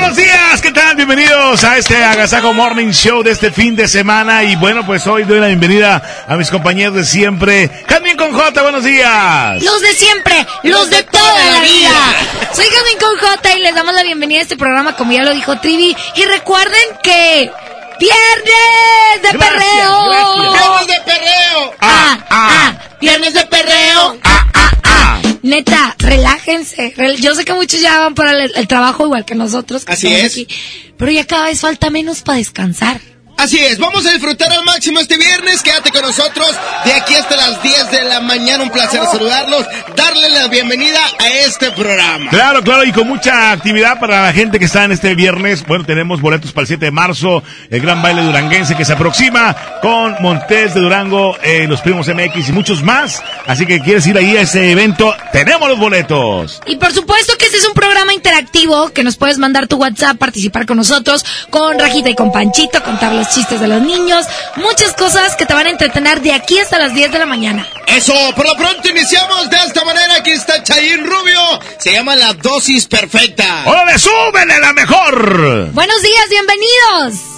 Buenos días, ¿qué tal? Bienvenidos a este Agasajo Morning Show de este fin de semana. Y bueno, pues hoy doy la bienvenida a mis compañeros de siempre. Jamín con J, buenos días. Los de siempre, los de toda la vida. Soy Jamín con J y les damos la bienvenida a este programa, como ya lo dijo Trivi. Y recuerden que. ¡Viernes de Gracias, perreo! gracias. ¡Viernes de perreo! ¡Ah, ah! ¡Viernes de perreo! Ah, ah, ah. Neta, relájense. Rel- Yo sé que muchos ya van para el, el trabajo igual que nosotros. que Así es. aquí, pero ya cada vez falta menos para descansar. Así es, vamos a disfrutar al máximo este viernes. Quédate con nosotros de aquí hasta las 10 de la mañana. Un placer saludarlos, darle la bienvenida a este programa. Claro, claro, y con mucha actividad para la gente que está en este viernes. Bueno, tenemos boletos para el 7 de marzo, el gran baile duranguense que se aproxima con Montes de Durango, eh, los primos MX y muchos más. Así que quieres ir ahí a ese evento, tenemos los boletos. Y por supuesto que este es un programa interactivo que nos puedes mandar tu WhatsApp, participar con nosotros, con Rajita y con Panchito, contar los chistes de los niños, muchas cosas que te van a entretener de aquí hasta las 10 de la mañana. Eso, por lo pronto iniciamos de esta manera. Aquí está Chayín Rubio. Se llama la dosis perfecta. ¡Órale, súbele la mejor! Buenos días, bienvenidos.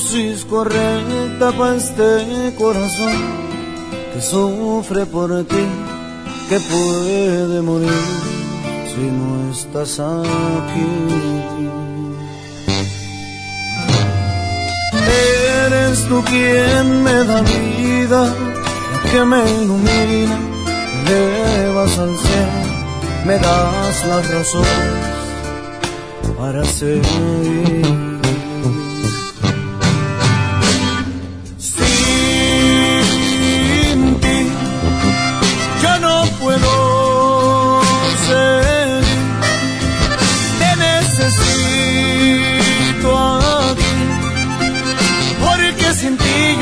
Dosis correcta para este corazón que sufre por ti, que puede morir si no estás aquí. Eres tú quien me da vida, que me ilumina, me elevas al cielo, me das las razones para seguir.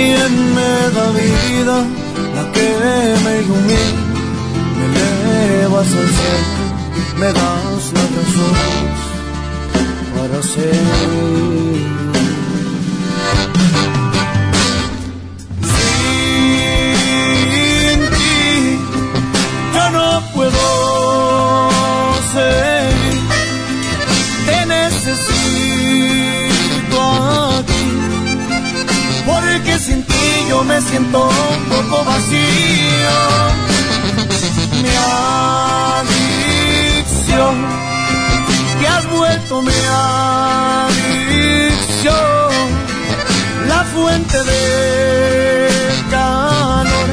Quien me da vida, la que me ilumina, me elevas al cielo, me das la razón para seguir. Sin ti yo no puedo me siento un poco vacío. Mi adicción, te has vuelto mi adicción, la fuente de calor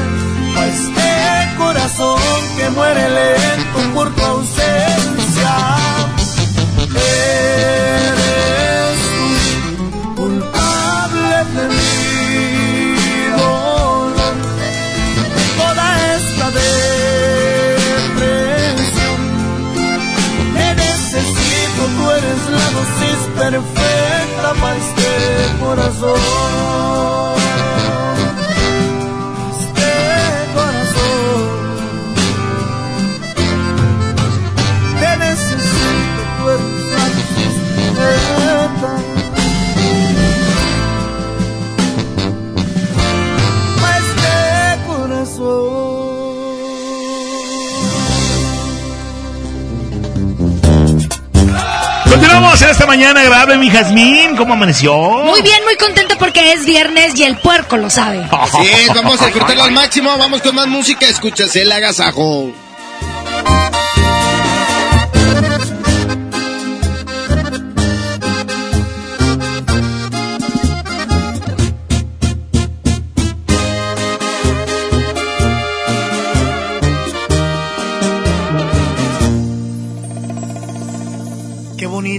a este corazón que muere lento por tu ausencia. Eres tú culpable de mi doces perfecta para este coração. Estás en esta mañana agradable, mi Jazmín? ¿Cómo amaneció? Muy bien, muy contenta porque es viernes y el puerco lo sabe. Así es, vamos a disfrutarlo al máximo. Vamos con más música. Escuchas el agasajo.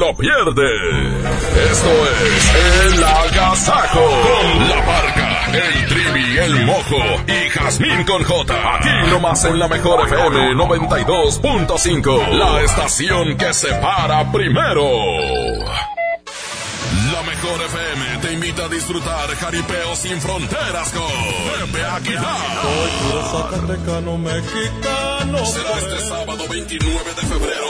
lo pierdes. Esto es El Agasajo. Con la barca, el trivi, el mojo y Jazmín con J. Aquí nomás en la mejor FM 92.5. La estación que se para primero. La mejor FM te invita a disfrutar jaripeo sin fronteras con Pepe Aguilar. Puro zacatecano mexicano. Será este sábado 29 de febrero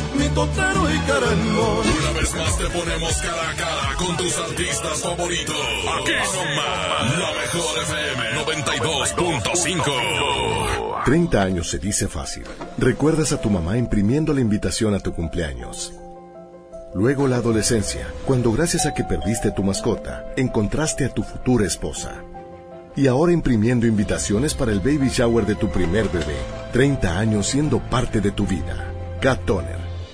totero y querendón. Una vez más te ponemos cara a cara con tus artistas favoritos. Aquí nomás, la mejor FM 92.5. 30 años se dice fácil. Recuerdas a tu mamá imprimiendo la invitación a tu cumpleaños. Luego la adolescencia, cuando gracias a que perdiste tu mascota, encontraste a tu futura esposa. Y ahora imprimiendo invitaciones para el baby shower de tu primer bebé. 30 años siendo parte de tu vida. Cat Toner,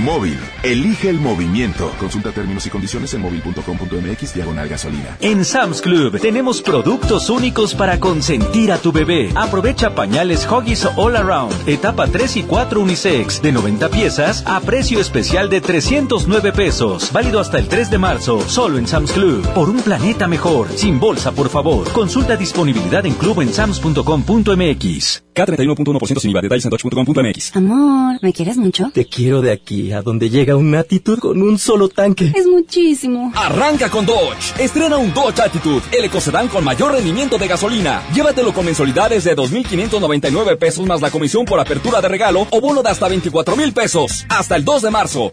Móvil, Elige el movimiento. Consulta términos y condiciones en móvil.com.mx diagonal gasolina. En Sam's Club tenemos productos únicos para consentir a tu bebé. Aprovecha pañales Hoggies All Around, etapa 3 y 4 unisex, de 90 piezas a precio especial de 309 pesos. Válido hasta el 3 de marzo, solo en Sam's Club. Por un planeta mejor. Sin bolsa, por favor. Consulta disponibilidad en club en sams.com.mx. K31.1% sin IVA. Detalles en. Amor, ¿me quieres mucho? Te quiero de aquí a donde llega un Attitude con un solo tanque. Es muchísimo. Arranca con Dodge. Estrena un Dodge Attitude, el ecocedán con mayor rendimiento de gasolina. Llévatelo con mensualidades de 2.599 pesos más la comisión por apertura de regalo o bono de hasta 24 mil pesos. Hasta el 2 de marzo.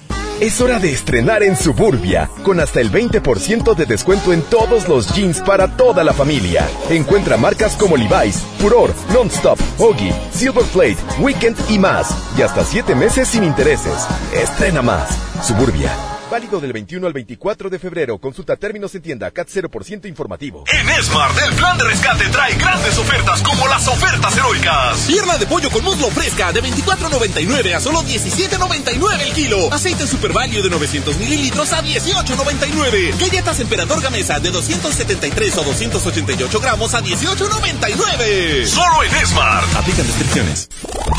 Es hora de estrenar en Suburbia, con hasta el 20% de descuento en todos los jeans para toda la familia. Encuentra marcas como Levi's, Furor, Nonstop, Hoggy, Silver Plate, Weekend y más. Y hasta 7 meses sin intereses. Estrena más. Suburbia. Válido del 21 al 24 de febrero. Consulta términos en tienda CAT 0% informativo. En Smart, el plan de rescate trae grandes ofertas como las ofertas heroicas. Pierna de pollo con muslo fresca de 24.99 a solo 17.99 el kilo. Aceite Super Value de 900 mililitros a 18.99. Galletas Emperador Gamesa de 273 o 288 gramos a 18.99. Solo en Smart. Aplican descripciones.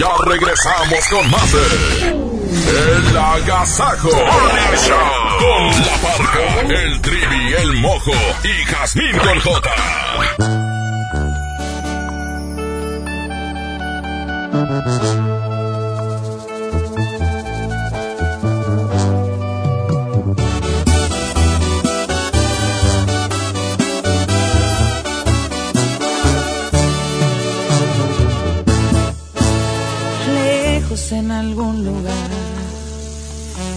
Ya regresamos con más de El Agasajo. Con la parca, el trivi, el mojo y Jazmín con J. Lejos en algún lugar,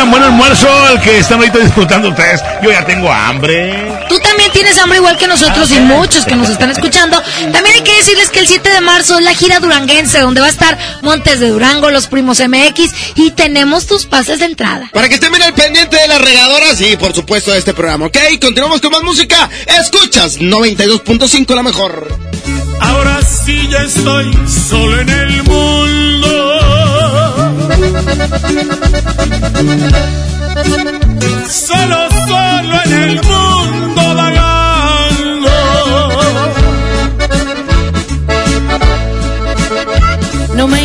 Oigan, buen almuerzo el que están ahorita disfrutando ustedes. Yo ya tengo hambre. Tú también tienes hambre igual que nosotros y muchos que nos están escuchando. También hay que decirles que el 7 de marzo es la gira duranguense, donde va a estar Montes de Durango, los primos MX y tenemos tus pases de entrada. Para que estén bien al pendiente de las regadoras y por supuesto de este programa, ¿ok? Continuamos con más música. Escuchas 92.5 la mejor. Ahora sí ya estoy solo en el mundo. Solo, solo en el mundo vagando. No me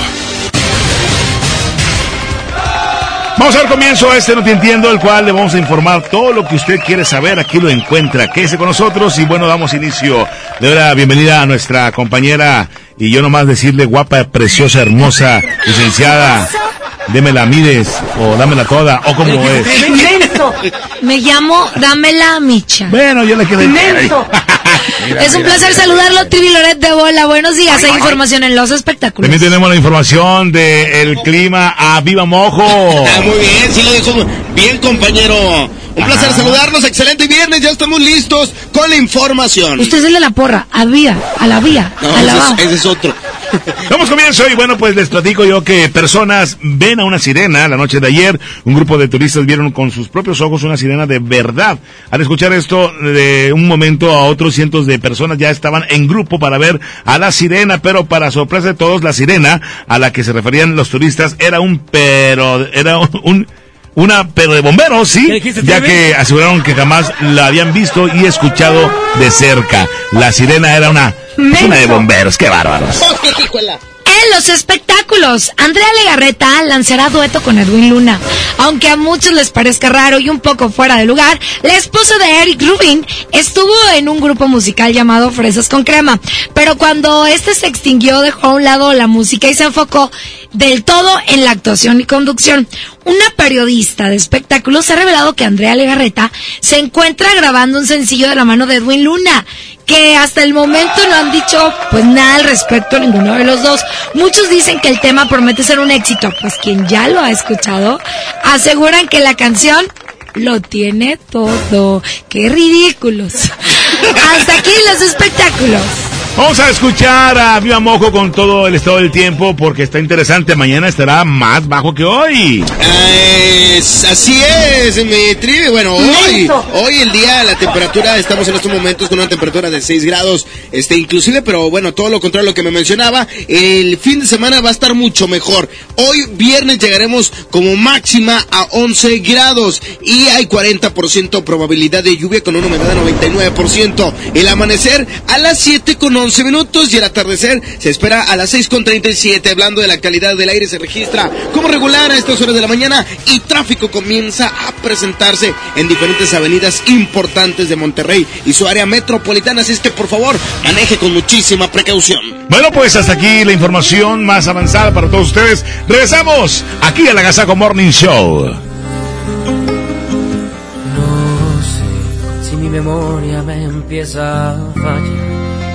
Vamos a dar comienzo a este No Te Entiendo, el cual le vamos a informar todo lo que usted quiere saber. Aquí lo encuentra. Quédese con nosotros y bueno, damos inicio. De verdad, bienvenida a nuestra compañera y yo nomás decirle guapa, preciosa, hermosa, licenciada. Démela, mides o dámela toda o como es. Me llamo Dámela Micha. Bueno, yo le es un placer saludarlo, Trivi Loret de Bola. Buenos días. Hay información en los espectáculos. También tenemos la información del clima a Viva Mojo. Ah, muy bien, sí lo dijo bien, compañero. Un placer saludarlos, excelente viernes, ya estamos listos con la información. Usted es el de la porra, a vía, a la vía, No, a la ese va. es, ese es otro. Damos comienzo y bueno, pues les platico yo que personas ven a una sirena la noche de ayer. Un grupo de turistas vieron con sus propios ojos una sirena de verdad. Al escuchar esto, de un momento a otro, cientos de personas ya estaban en grupo para ver a la sirena, pero para sorpresa de todos, la sirena a la que se referían los turistas era un pero, era un una pero de bomberos, sí, ya que aseguraron que jamás la habían visto y escuchado de cerca. La sirena era una, una de bomberos, qué bárbaros. En los espectáculos, Andrea Legarreta lanzará dueto con Edwin Luna. Aunque a muchos les parezca raro y un poco fuera de lugar, la esposa de Eric Rubin estuvo en un grupo musical llamado Fresas con Crema. Pero cuando este se extinguió, dejó a un lado la música y se enfocó del todo en la actuación y conducción. Una periodista de espectáculos ha revelado que Andrea Legarreta se encuentra grabando un sencillo de la mano de Edwin Luna, que hasta el momento no han dicho pues nada al respecto a ninguno de los dos. Muchos dicen que el tema promete ser un éxito, pues quien ya lo ha escuchado aseguran que la canción lo tiene todo. ¡Qué ridículos! Hasta aquí los espectáculos. Vamos a escuchar a Viva Mojo con todo el estado del tiempo porque está interesante. Mañana estará más bajo que hoy. Es- así es, mi trivi. Bueno, hoy, hoy el día, la temperatura, estamos en estos momentos con una temperatura de 6 grados, este, inclusive, pero bueno, todo lo contrario a lo que me mencionaba. El fin de semana va a estar mucho mejor. Hoy, viernes, llegaremos como máxima a 11 grados y hay 40% probabilidad de lluvia con una humedad de 99%. El amanecer a las 7 con 11 minutos y el atardecer se espera a las 6 con 37. Hablando de la calidad del aire, se registra como regular a estas horas de la mañana y tráfico comienza a presentarse en diferentes avenidas importantes de Monterrey y su área metropolitana. Así es que por favor, maneje con muchísima precaución. Bueno, pues hasta aquí la información más avanzada para todos ustedes. Regresamos aquí a la Gazaco Morning Show. No sé si mi memoria me empieza a fallar,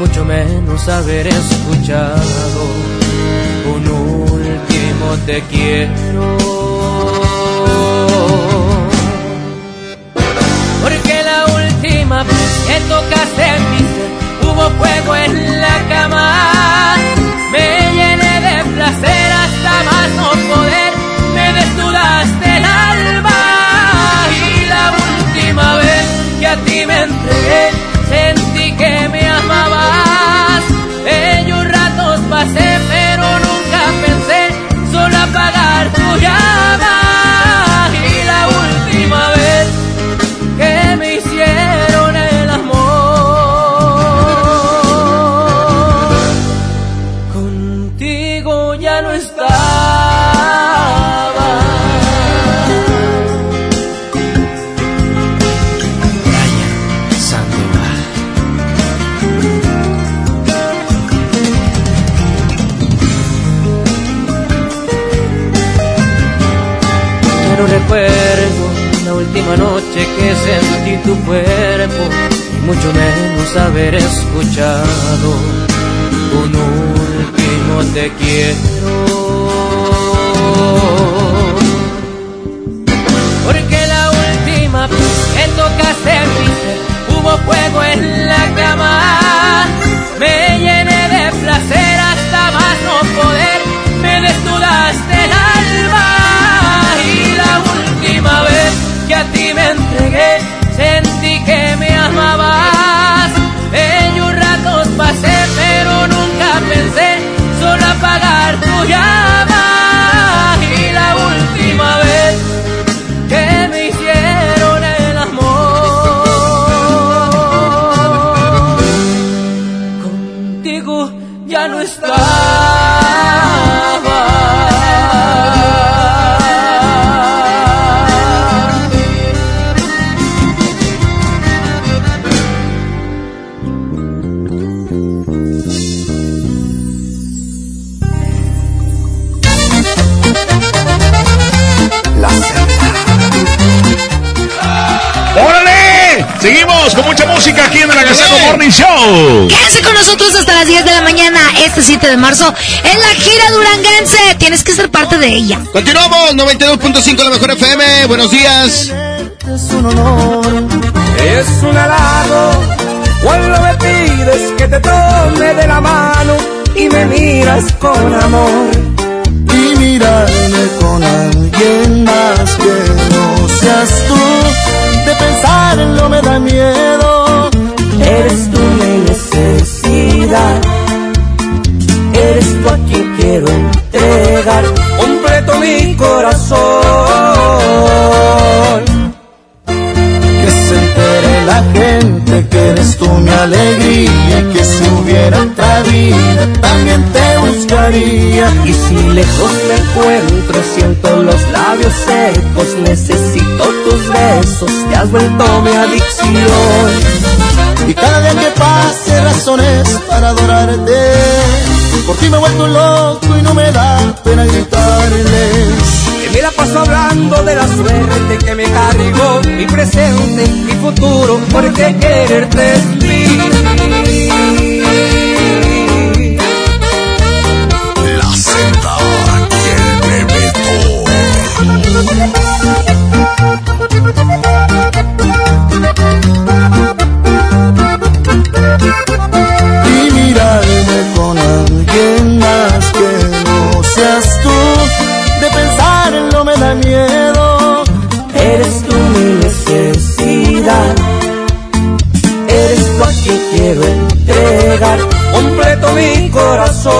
mucho menos haber escuchado un último te quiero. Porque la última vez que tocaste mi ser hubo fuego en la cama. Me llené de placer hasta más no poder. Me desnudaste el alma. Y la última vez que a ti me entregué, última noche que sentí tu cuerpo y mucho menos haber escuchado un último te quiero. Porque la última que tocaste ser hubo fuego en la cama. Me llené de placer hasta más no poder. Me desnudaste el que a ti me entregué, sentí que me amabas. Música aquí en la Gazaco Morning Show. Quédense con nosotros hasta las 10 de la mañana, este 7 de marzo, en la gira duranguense. Tienes que ser parte de ella. Continuamos, 92.5 la mejor FM. Buenos días. Es un honor, es un halago. Cuando me pides que te tome de la mano y me miras con amor. y mirarme con alguien más que no seas tú. De pensarlo me da miedo. Completo mi corazón. Que se entere la gente que eres tú mi alegría. Que si hubiera otra vida también te buscaría. Y si lejos me encuentro, siento los labios secos, necesito tus besos, te has vuelto mi adicción. Y cada día que pase razones para adorarte. Por ti me he vuelto loco y no me da pena gritarles. Que me la paso hablando de la suerte que me cargó, mi presente, mi futuro, porque quererte es vivir. La Z y el Bebeto. y mirarme con alguien más que no seas tú. De pensarlo me da miedo. Eres tú mi necesidad. Eres tú a quien quiero entregar completo mi corazón.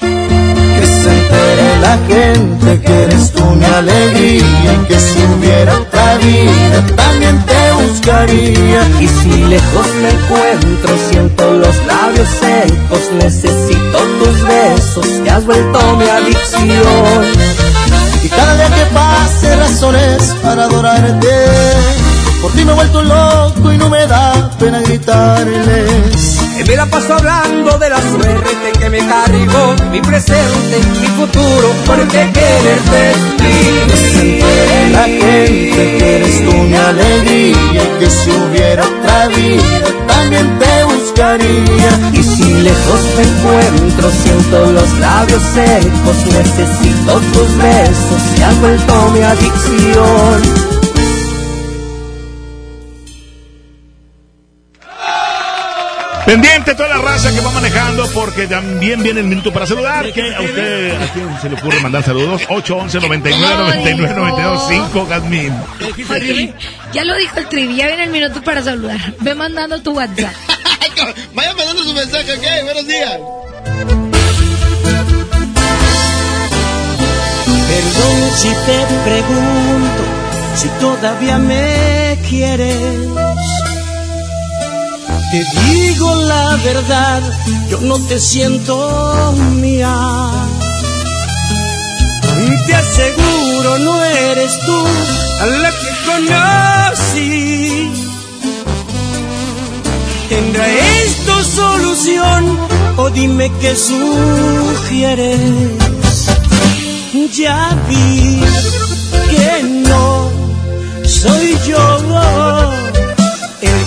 Que se entere la gente que eres tú mi alegría y que si hubiera otra vida buscaría. Y si lejos me encuentro, siento los labios secos, necesito tus besos, te has vuelto mi adicción. Y cada día que pase razones para adorarte. Por ti me he vuelto loco y no me da pena gritarles. Me la paso hablando de la suerte que me cargó, mi presente, mi futuro, porque quererte es La gente que eres tú mi alegría y que si hubiera otra vida también te buscaría. Y si lejos me encuentro, siento los labios secos, necesito tus besos, se ha vuelto mi adicción. Raza que va manejando porque también viene el minuto para saludar. ¿Qué a usted a quién se le ocurre mandar saludos? 811 99 99 92 5 Gadmin. Oye, ya lo dijo el trivi, ya viene el minuto para saludar. Ve mandando tu WhatsApp. Vayan mandando su mensaje, ok, buenos días. Perdón si te pregunto si todavía me quieres. Te digo la verdad, yo no te siento mía. Te aseguro no eres tú a la que conocí. ¿Tendrá esto solución o dime qué sugieres? Ya vi que no soy yo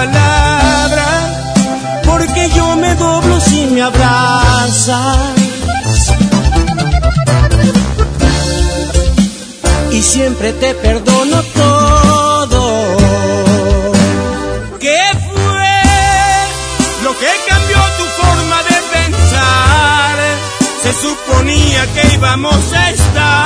Palabra, porque yo me doblo si me abrazas. Y siempre te perdono todo. ¿Qué fue lo que cambió tu forma de pensar? Se suponía que íbamos a estar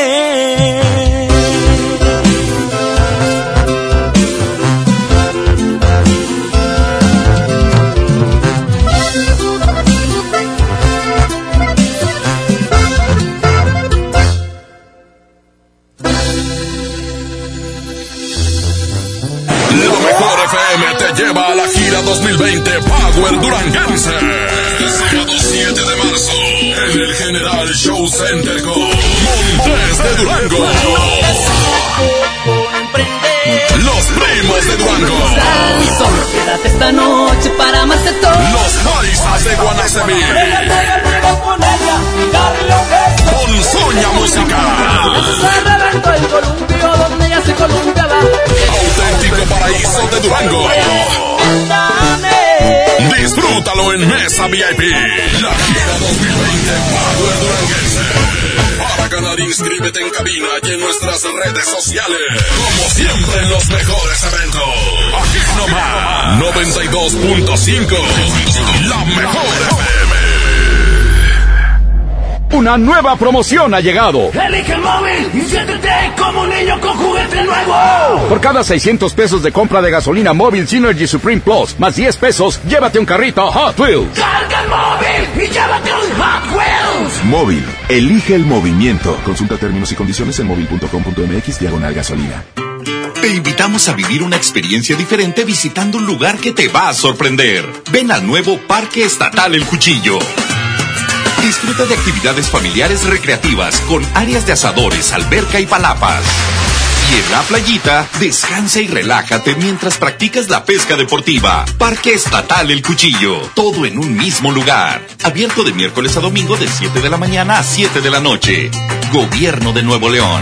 VIP. La gira 2020 Power Duranguense. Para ganar, inscríbete en cabina y en nuestras redes sociales. Como siempre en los mejores eventos. Aquí nomás. 92.5. La mejor FM. Una nueva promoción ha llegado. Elige el móvil y siéntete como un niño con juguete nuevo. Por cada 600 pesos de compra de gasolina móvil Synergy Supreme Plus, más 10 pesos, llévate un carrito Hot Wheels. Móvil, elige el movimiento. Consulta términos y condiciones en móvil.com.mx diagonal gasolina. Te invitamos a vivir una experiencia diferente visitando un lugar que te va a sorprender. Ven al nuevo Parque Estatal El Cuchillo. Disfruta de actividades familiares recreativas con áreas de asadores, alberca y palapas. En la playita, descansa y relájate mientras practicas la pesca deportiva. Parque Estatal El Cuchillo. Todo en un mismo lugar. Abierto de miércoles a domingo de 7 de la mañana a 7 de la noche. Gobierno de Nuevo León.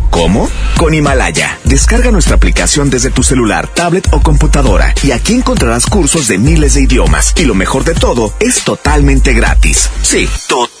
¿Cómo? Con Himalaya. Descarga nuestra aplicación desde tu celular, tablet o computadora y aquí encontrarás cursos de miles de idiomas. Y lo mejor de todo, es totalmente gratis. Sí, totalmente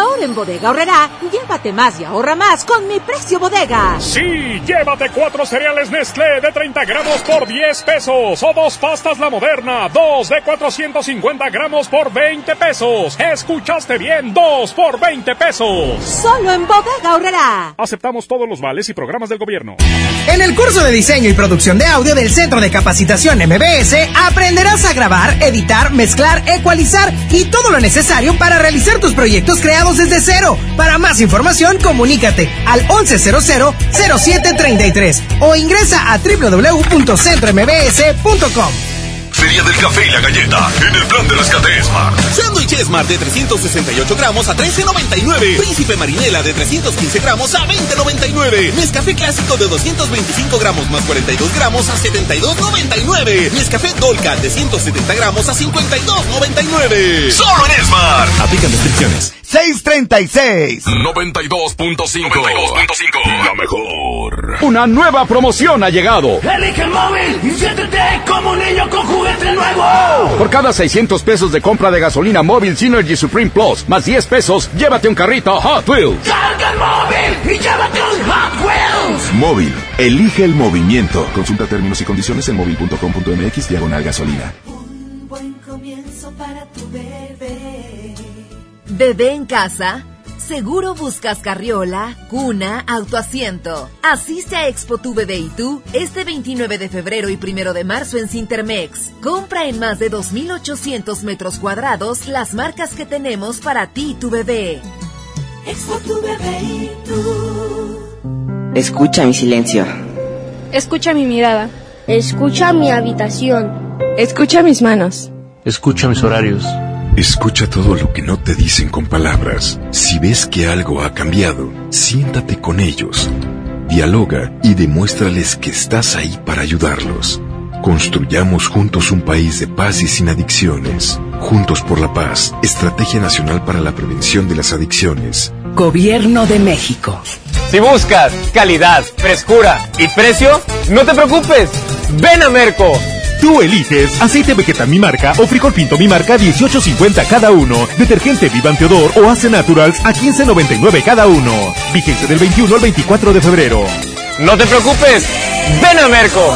Ahora en Bodega Horrera, llévate más y ahorra más con mi precio bodega. Sí, llévate cuatro cereales Nestlé de 30 gramos por 10 pesos o dos pastas La Moderna, dos de 450 gramos por 20 pesos. Escuchaste bien, dos por 20 pesos. Solo en Bodega Horrera. Aceptamos todos los vales y programas del gobierno. En el curso de diseño y producción de audio del Centro de Capacitación MBS aprenderás a grabar, editar, mezclar, ecualizar y todo lo necesario para realizar tus proyectos creados desde cero. Para más información, comunícate al 1100-0733 o ingresa a www.centrombs.com. Feria del café y la galleta en el plan de rescate Smart. Sándwich Smart de 368 gramos a 13.99. Príncipe Marinela de 315 gramos a 20.99. Nescafé clásico de 225 gramos más 42 gramos a 72.99. Nescafé Dolca de 170 gramos a 52.99. Solo en Smart. Aplican restricciones. 636 92.5 La mejor. Una nueva promoción ha llegado. Elige el móvil y siéntete como un niño con juguete nuevo. Por cada 600 pesos de compra de gasolina móvil Synergy Supreme Plus, más 10 pesos, llévate un carrito Hot Wheels. Carga el móvil y llévate un Hot Wheels. Móvil, elige el movimiento. Consulta términos y condiciones en móvil.com.mx diagonal gasolina. Buen comienzo para tu bebé. Bebé en casa. Seguro buscas carriola, cuna, autoasiento. Asiste a Expo Tu Bebé y tú este 29 de febrero y 1 de marzo en Cintermex. Compra en más de 2.800 metros cuadrados las marcas que tenemos para ti y tu bebé. Expo Tu Bebé y tú. Escucha mi silencio. Escucha mi mirada. Escucha mi habitación. Escucha mis manos. Escucha mis horarios. Escucha todo lo que no te dicen con palabras. Si ves que algo ha cambiado, siéntate con ellos. Dialoga y demuéstrales que estás ahí para ayudarlos. Construyamos juntos un país de paz y sin adicciones. Juntos por la paz. Estrategia Nacional para la Prevención de las Adicciones. Gobierno de México. Si buscas calidad, frescura y precio, no te preocupes. Ven a Merco. Tú eliges aceite vegetal mi marca o frijol pinto mi marca 18.50 cada uno, detergente Vivan Teodor o Ace Naturals a 15.99 cada uno. Vigencia del 21 al 24 de febrero. No te preocupes. Ven a Merco.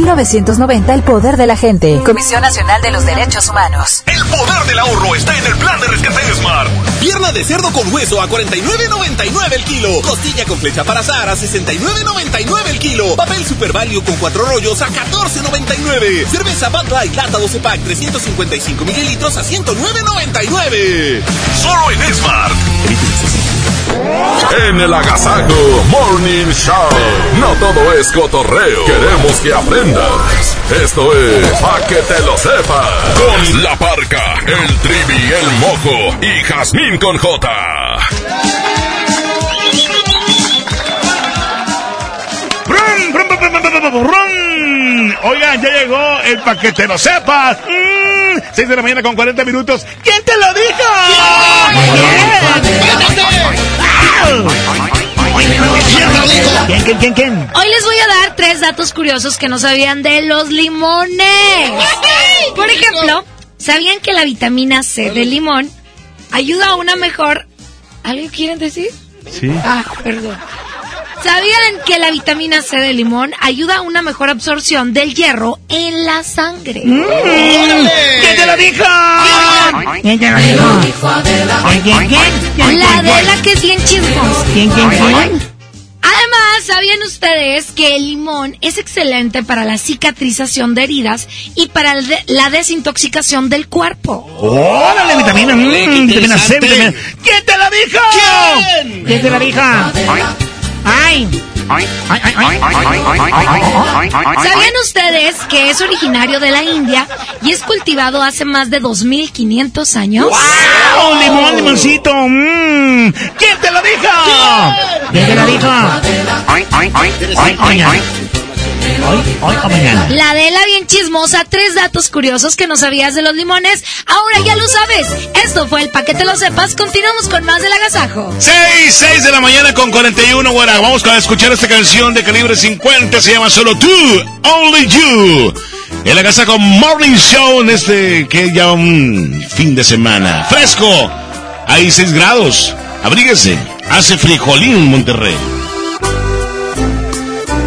1990 el poder de la gente. Comisión Nacional de los Derechos Humanos. El poder del ahorro está en el plan de rescate de Smart. Pierna de cerdo con hueso a 49.99 el kilo. Costilla con flecha para azar a 69.99 el kilo. Papel Super Value con cuatro rollos a 14.99. Cerveza Bud Light lata 12 pack 355 mililitros a 109.99. Solo en Smart. En el Agasajo Morning Show. No todo es cotorreo. Queremos que aprendas. Esto es Pa' que te lo sepas. Con la parca, el trivi, el mojo y Jazmín con J. Oigan, ya llegó el paquete, lo sepas. Mm, 6 de la mañana con 40 minutos. ¿Quién te lo dijo? ¿Quién, quién, quién, quién? Hoy les voy a dar tres datos curiosos que no sabían de los limones. Por ejemplo, ¿sabían que la vitamina C del limón ayuda a una mejor... ¿Algo quieren decir? Sí. Ah, perdón. ¿Sabían que la vitamina C del limón ayuda a una mejor absorción del hierro en la sangre? Mm. ¿Quién te lo dijo? ¿Quién te lo dijo? ¿Quién, quién, quién? La Adela que es bien chismosa. ¿Quién, quién, quién? Además, ¿sabían ustedes que el limón es excelente para la cicatrización de heridas y para el de- la desintoxicación del cuerpo? ¡Órale, vitamina! mm, vitamina C, vitamina... ¿Quién te lo dijo? ¿Quién? ¿Quién te lo dijo? ¡Ay! ¡Ay, ay, ay! ay, ay, ay. ¿Sabían ustedes que es originario de la India y es cultivado hace más de 2500 años? ¡Wow! ¡Limón, limoncito! mm. ¿Quién te lo dijo? ¿Quién te lo dijo? Hoy, hoy o mañana. La de la bien chismosa, tres datos curiosos que no sabías de los limones. Ahora ya lo sabes. Esto fue el paquete lo sepas. Continuamos con más del agasajo. 6, 6 de la mañana con 41. Bueno, vamos a escuchar esta canción de calibre 50. Se llama Solo Tú, Only You. El agasajo Morning Show en este que ya un fin de semana. Fresco. Hay 6 grados. Abríguese. Hace frijolín Monterrey.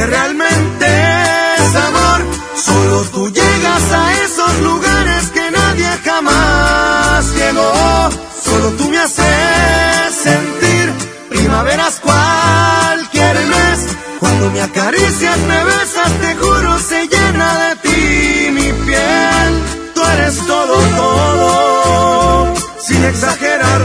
Que realmente es amor. Solo tú llegas a esos lugares que nadie jamás llegó. Solo tú me haces sentir primaveras cualquier mes. Cuando me acaricias, me besas, te juro, se llena de ti mi piel. Tú eres todo, todo, sin exagerar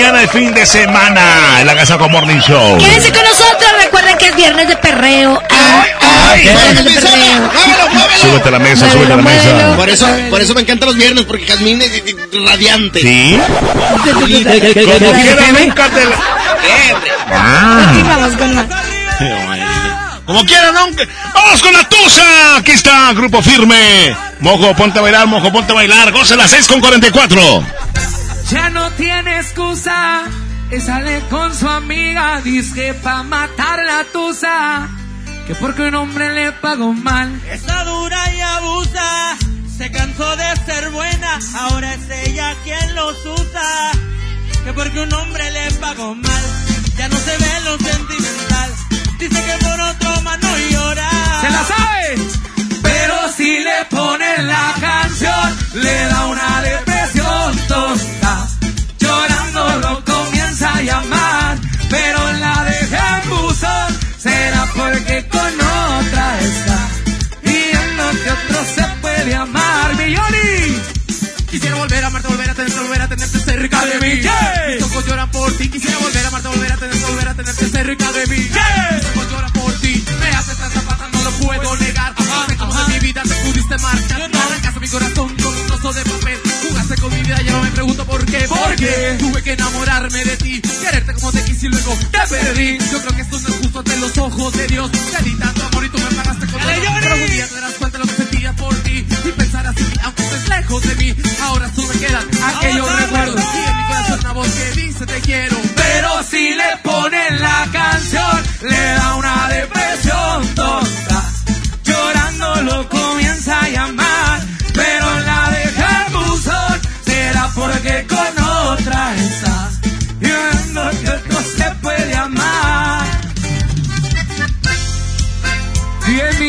mañana de fin de semana en la Casa con Morning Show. Quédense con nosotros, recuerden que es viernes de perreo. Ay, ay, viernes de perreo. Súbete a la mesa, súbete a la mesa. Por eso, por eso me encantan los viernes, porque Jazmín es radiante. ¿Sí? Como quiera, nunca te la- Ah. Vamos con más. Como quieran, aunque. ¡Vamos con la tusa! Aquí está, grupo firme. Mojo, ponte a bailar, mojo, ponte a bailar. Goce las 6 con 44. Ya no tiene excusa. Y sale con su amiga. Dice pa' matar la tusa. Que porque un hombre le pagó mal. Esa dura y abusa, se cansó de ser buena, ahora es ella quien los usa. Que porque un hombre le pagó mal, ya no se ve lo sentimental. Dice que por otro más no llora. ¿Se la sabe? Pero si le ponen la canción, le da una depresión marchar. Arrancaste mi corazón con un trozo de papel. Jugaste con mi vida, ya no me pregunto por qué. Porque tuve que enamorarme de ti. Quererte como te quise y luego te perdí. Yo creo que esto no es justo ante los ojos de Dios. Te di tanto amor y tú me pagaste con dolor. Pero un día te darás cuenta de lo que sentía por ti. Y pensarás en mí, aunque estés lejos de mí. Ahora solo me quedan aquellos recuerdos. Y en mi corazón una voz que dice te quiero. Pero si le ponen la canción, le da una depresión tonta.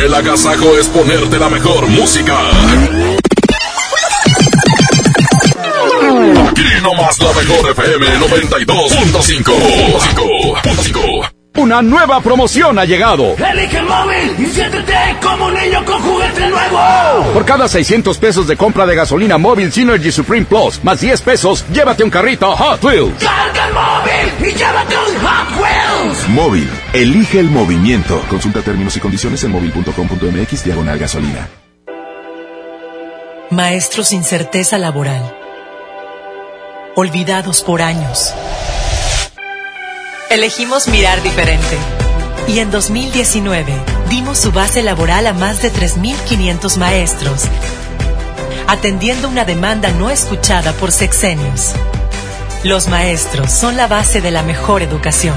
El agasajo es ponerte la mejor música. Aquí nomás la mejor FM 92.5. Una nueva promoción ha llegado. Elige el móvil y siéntete como un niño con juguete nuevo. Por cada 600 pesos de compra de gasolina móvil Synergy Supreme Plus, más 10 pesos, llévate un carrito Hot Wheels. Carga el móvil y llévate un Hot Wheels. Móvil. Elige el movimiento. Consulta términos y condiciones en móvil.com.mx diagonal gasolina. Maestros sin certeza laboral. Olvidados por años. Elegimos mirar diferente. Y en 2019 dimos su base laboral a más de 3.500 maestros, atendiendo una demanda no escuchada por sexenios. Los maestros son la base de la mejor educación.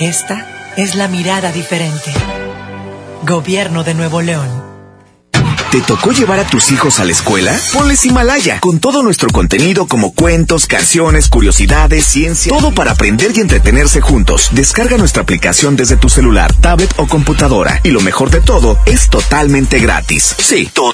Esta es la mirada diferente. Gobierno de Nuevo León. ¿Te tocó llevar a tus hijos a la escuela? Ponles Himalaya, con todo nuestro contenido como cuentos, canciones, curiosidades, ciencia, todo para aprender y entretenerse juntos. Descarga nuestra aplicación desde tu celular, tablet o computadora. Y lo mejor de todo, es totalmente gratis. Sí, totalmente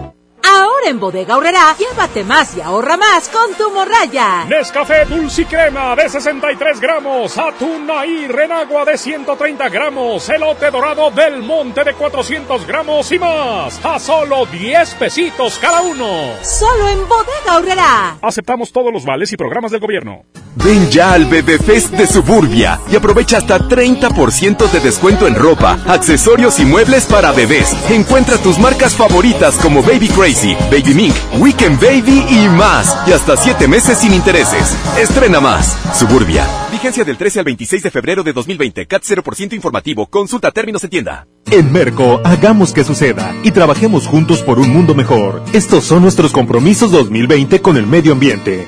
Ahora en Bodega Horrera, llévate más y ahorra más con tu morraya. Nescafé Dulce Crema de 63 gramos, atún y renagua de 130 gramos, elote dorado del monte de 400 gramos y más. A solo 10 pesitos cada uno. Solo en Bodega Horrera. Aceptamos todos los vales y programas del gobierno. Ven ya al Bebé Fest de Suburbia y aprovecha hasta 30% de descuento en ropa, accesorios y muebles para bebés. Encuentra tus marcas favoritas como Baby Crazy, Baby Mink, Weekend Baby y más. Y hasta 7 meses sin intereses. Estrena más. Suburbia. Vigencia del 13 al 26 de febrero de 2020. CAT 0% informativo. Consulta términos en tienda. En Merco, hagamos que suceda y trabajemos juntos por un mundo mejor. Estos son nuestros compromisos 2020 con el medio ambiente.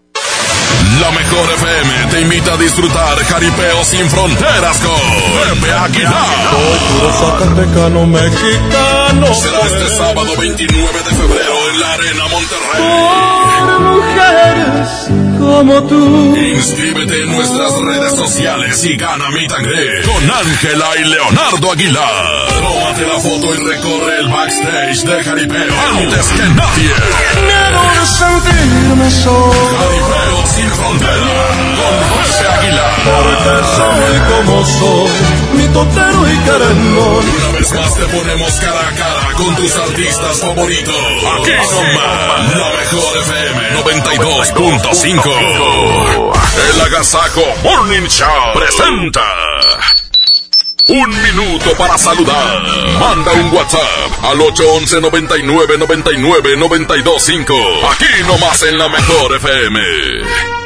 La mejor FM te invita a disfrutar Jaripeo sin fronteras con Pepe Aguilar. Puro Zacatecano mexicano. Será este sábado 29 de febrero en la Arena Monterrey. Por mujeres como tú. Inscríbete en nuestras redes sociales y gana mi tangre con Ángela y Leonardo Aguilar. Tómate la foto y recorre el backstage de Jaripeo antes que nadie. Miedo de sentirme solo. Jaripeo sin frontera con José Aguilar. Porque soy como soy, mi totero y querendón. Una vez más te ponemos cara a cara con tus artistas favoritos. Aquí nomás, la mejor FM 92.5. El Agasajo Morning Show presenta. Un minuto para saludar. Manda un WhatsApp al 811 99 99 925. Aquí nomás en la mejor FM.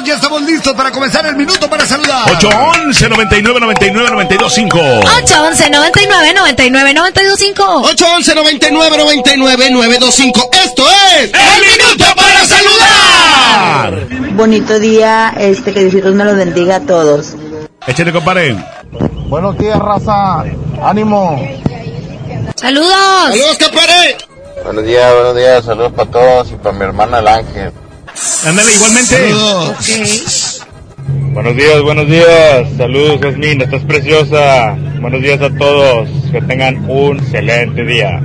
Minutos, ya estamos listos para comenzar el minuto para saludar. 811 99 99 925 811 99 99 925 811 99 99 925 Esto es El Minuto para Saludar. Bonito día, este que Dios me lo bendiga a todos. Échale, compadre. Buenos días, raza. Ánimo. Saludos. Saludos, compadre. Buenos días, buenos días. Saludos para todos y para mi hermana el Ángel. Ándale, igualmente. Saludos. Buenos días, buenos días. Saludos, Jasmine, estás preciosa. Buenos días a todos. Que tengan un excelente día.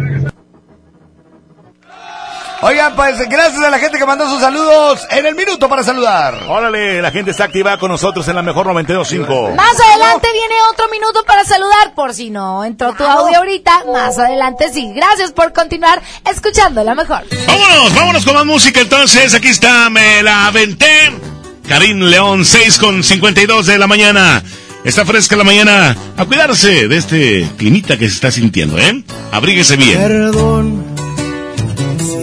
Oigan, pues gracias a la gente que mandó sus saludos en el minuto para saludar. Órale, la gente está activada con nosotros en la mejor 92.5. Más adelante viene otro minuto para saludar, por si no entró tu audio ahorita, más adelante sí. Gracias por continuar escuchando la mejor. Vámonos, vámonos con más música entonces. Aquí está, me la aventé. Karim León, 6 con 52 de la mañana. Está fresca la mañana. A cuidarse de este climita que se está sintiendo, ¿eh? Abríguese bien. Perdón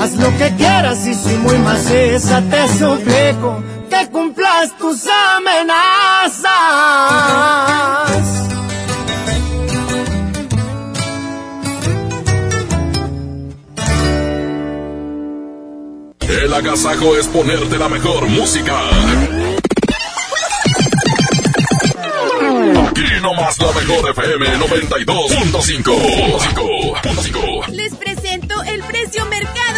Haz lo que quieras y si muy maciza te suplico que cumplas tus amenazas. El agasajo es ponerte la mejor música. Aquí nomás la mejor FM 92.5. Les presento el precio Mercado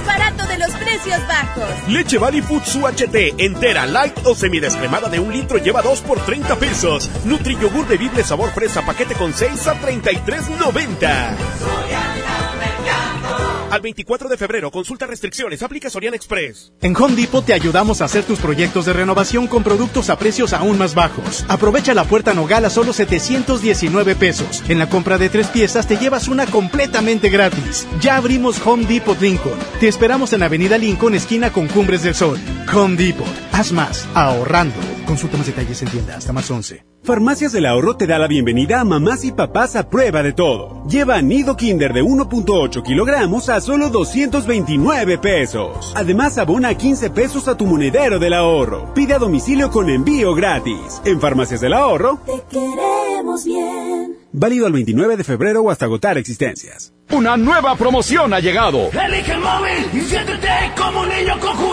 más barato de los precios bajos. Leche Valley Foods UHT, entera, light o semidescremada de un litro lleva 2 por 30 pesos. Nutri yogur bebible sabor fresa, paquete con 6 a 33.90. Al 24 de febrero, consulta restricciones, aplica Sorian Express. En Home Depot te ayudamos a hacer tus proyectos de renovación con productos a precios aún más bajos. Aprovecha la puerta Nogal a solo 719 pesos. En la compra de tres piezas te llevas una completamente gratis. Ya abrimos Home Depot Lincoln. Te esperamos en Avenida Lincoln, esquina con Cumbres del Sol. Home Depot. Haz más, ahorrando. Consulta más detalles en tienda hasta más 11. Farmacias del Ahorro te da la bienvenida a mamás y papás a prueba de todo. Lleva nido Kinder de 1.8 kilogramos a solo 229 pesos. Además, abona 15 pesos a tu monedero del ahorro. Pide a domicilio con envío gratis. En Farmacias del Ahorro, te queremos bien. Válido al 29 de febrero o hasta agotar existencias. Una nueva promoción ha llegado. Elige el móvil y siéntete como un niño con juguete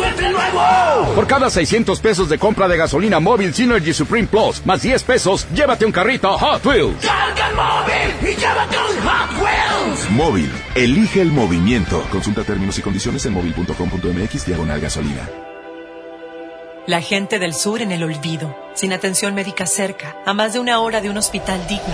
nuevo. Por cada 600 pesos de compra de gasolina móvil Synergy Supreme Plus, más 10 pesos, llévate un carrito Hot Wheels. Carga el móvil y llévate un Hot Wheels. Móvil, elige el movimiento. Consulta términos y condiciones en móvil.com.mx diagonal gasolina. La gente del sur en el olvido, sin atención médica cerca, a más de una hora de un hospital digno.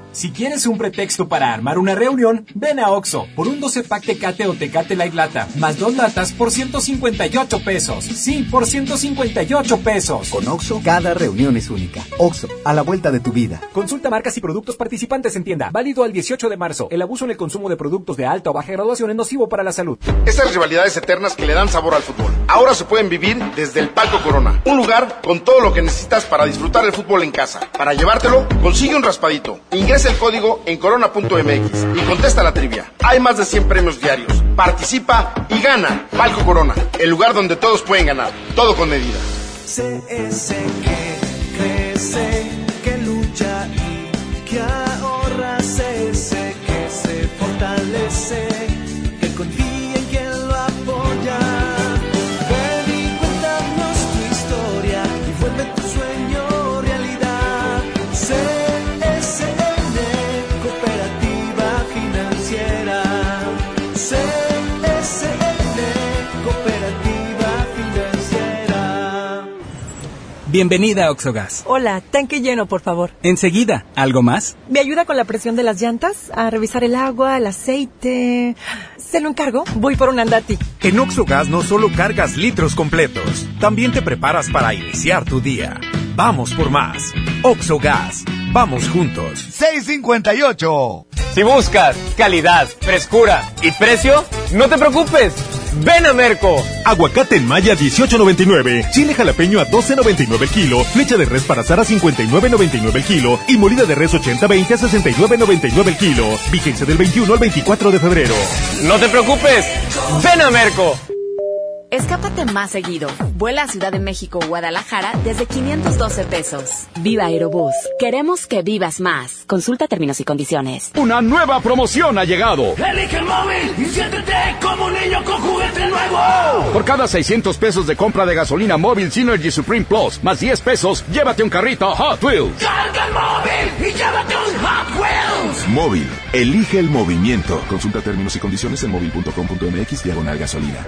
Si quieres un pretexto para armar una reunión, ven a Oxo por un 12 pack Tecate o Tecate Light Lata, más dos latas por 158 pesos. Sí, por 158 pesos. Con Oxo, cada reunión es única. Oxo, a la vuelta de tu vida. Consulta marcas y productos participantes en tienda. Válido al 18 de marzo. El abuso en el consumo de productos de alta o baja graduación es nocivo para la salud. Estas rivalidades eternas que le dan sabor al fútbol. Ahora se pueden vivir desde el Palco Corona. Un lugar con todo lo que necesitas para disfrutar el fútbol en casa. Para llevártelo, consigue un raspadito. Ingresa Ingresa el código en corona.mx y contesta la trivia. Hay más de 100 premios diarios. Participa y gana. Palco Corona, el lugar donde todos pueden ganar. Todo con medida. Crece, Bienvenida a Oxogas. Hola, tanque lleno, por favor. Enseguida, ¿algo más? ¿Me ayuda con la presión de las llantas? A revisar el agua, el aceite. ¿Se lo encargo? Voy por un andati. En Oxogas no solo cargas litros completos, también te preparas para iniciar tu día. Vamos por más. Oxogas. Vamos juntos. 658. Si buscas calidad, frescura y precio, no te preocupes. Ven a Merco. Aguacate en Maya 18.99, chile jalapeño a 12.99 el kilo, flecha de res para asar a 59.99 el kilo y molida de res 80-20 a 69.99 el kilo. Vigencia del 21 al 24 de febrero. No te preocupes. Ven a Merco. Escápate más seguido. Vuela a Ciudad de México o Guadalajara desde 512 pesos. Viva Aerobús. Queremos que vivas más. Consulta términos y condiciones. Una nueva promoción ha llegado. Elige el móvil y siéntete como un niño con juguete nuevo. Por cada 600 pesos de compra de gasolina móvil Synergy Supreme Plus, más 10 pesos, llévate un carrito Hot Wheels. Carga el móvil y llévate un Hot Wheels. Móvil. Elige el movimiento. Consulta términos y condiciones en móvil.com.mx diagonal gasolina.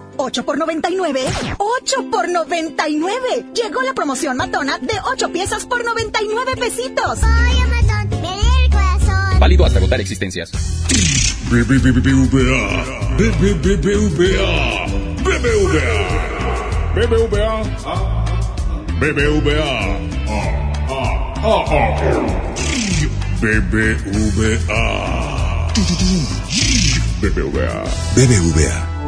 8 por 99. 8 por 99. Llegó la promoción matona de 8 piezas por 99 pesitos. Ay, Amazon, me lee el corazón. Válido hasta agotar existencias. BBVA, BBVA, BBVA, BBVA, BBVA, BBVA, BBVA. BBVA,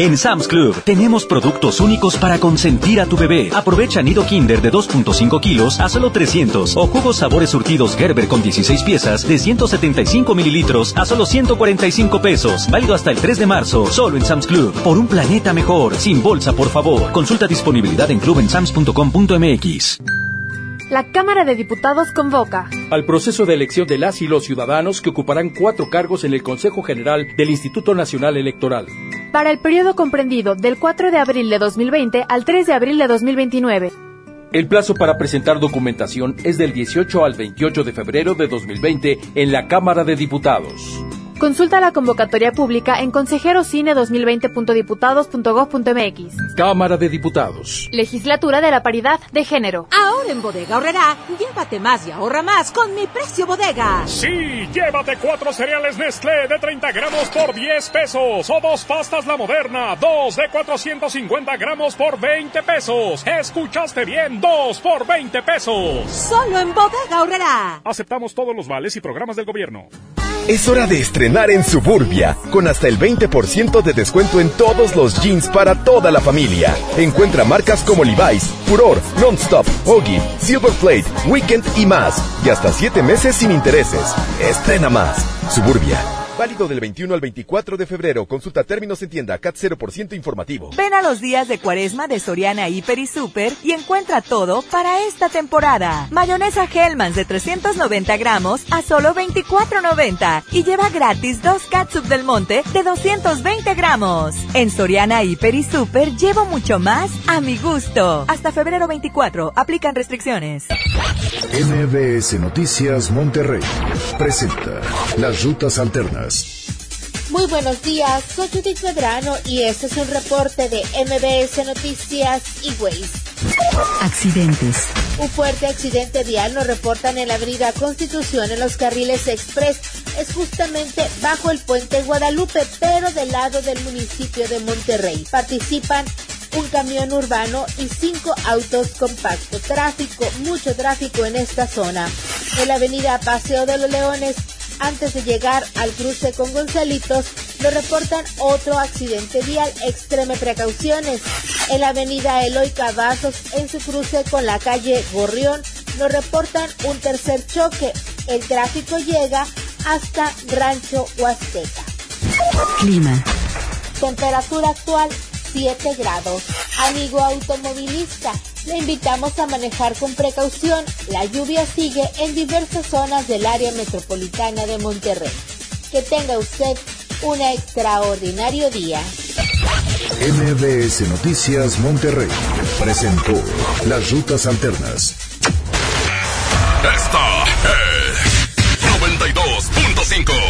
En Sam's Club tenemos productos únicos para consentir a tu bebé. Aprovecha nido Kinder de 2.5 kilos a solo 300 o jugos sabores surtidos Gerber con 16 piezas de 175 mililitros a solo 145 pesos. Válido hasta el 3 de marzo, solo en Sam's Club. Por un planeta mejor, sin bolsa, por favor. Consulta disponibilidad en clubensams.com.mx. La Cámara de Diputados convoca al proceso de elección de las y los ciudadanos que ocuparán cuatro cargos en el Consejo General del Instituto Nacional Electoral. Para el periodo comprendido del 4 de abril de 2020 al 3 de abril de 2029. El plazo para presentar documentación es del 18 al 28 de febrero de 2020 en la Cámara de Diputados. Consulta la convocatoria pública en consejerocine2020.diputados.gov.mx. Cámara de Diputados. Legislatura de la Paridad de Género. Ahora en Bodega Horrera, llévate más y ahorra más con mi precio bodega. Sí, llévate cuatro cereales Nestlé de 30 gramos por 10 pesos o dos pastas La Moderna, dos de 450 gramos por 20 pesos. Escuchaste bien, dos por 20 pesos. Solo en Bodega Horrera. Aceptamos todos los vales y programas del gobierno. Es hora de estrenar en Suburbia, con hasta el 20% de descuento en todos los jeans para toda la familia. Encuentra marcas como Levi's, Furor, Nonstop, Hoggy, Silver Plate, Weekend y más. Y hasta 7 meses sin intereses. Estrena más. Suburbia, Válido del 21 al 24 de febrero. Consulta términos en tienda CAT 0% informativo. Ven a los días de cuaresma de Soriana Hiper y Super y encuentra todo para esta temporada. Mayonesa Hellmann's de 390 gramos a solo 24.90 y lleva gratis dos catsup del monte de 220 gramos. En Soriana Hiper y Super llevo mucho más a mi gusto. Hasta febrero 24. Aplican restricciones. MBS Noticias Monterrey presenta las rutas alternas. Muy buenos días, soy Judith Medrano y este es un reporte de MBS Noticias y Waze. Accidentes. Un fuerte accidente vial nos reportan en la avenida Constitución en los carriles express. Es justamente bajo el puente Guadalupe, pero del lado del municipio de Monterrey. Participan un camión urbano y cinco autos compactos. Tráfico, mucho tráfico en esta zona. En la avenida Paseo de los Leones, antes de llegar al cruce con Gonzalitos, nos reportan otro accidente vial. Extreme precauciones. En la avenida Eloy Cavazos, en su cruce con la calle Gorrión, nos reportan un tercer choque. El tráfico llega hasta Rancho Huasteca. Clima. Temperatura actual 7 grados. Amigo automovilista, le invitamos a manejar con precaución. La lluvia sigue en diversas zonas del área metropolitana de Monterrey. Que tenga usted un extraordinario día. MBS Noticias Monterrey presentó las rutas alternas. Esta es 92.5.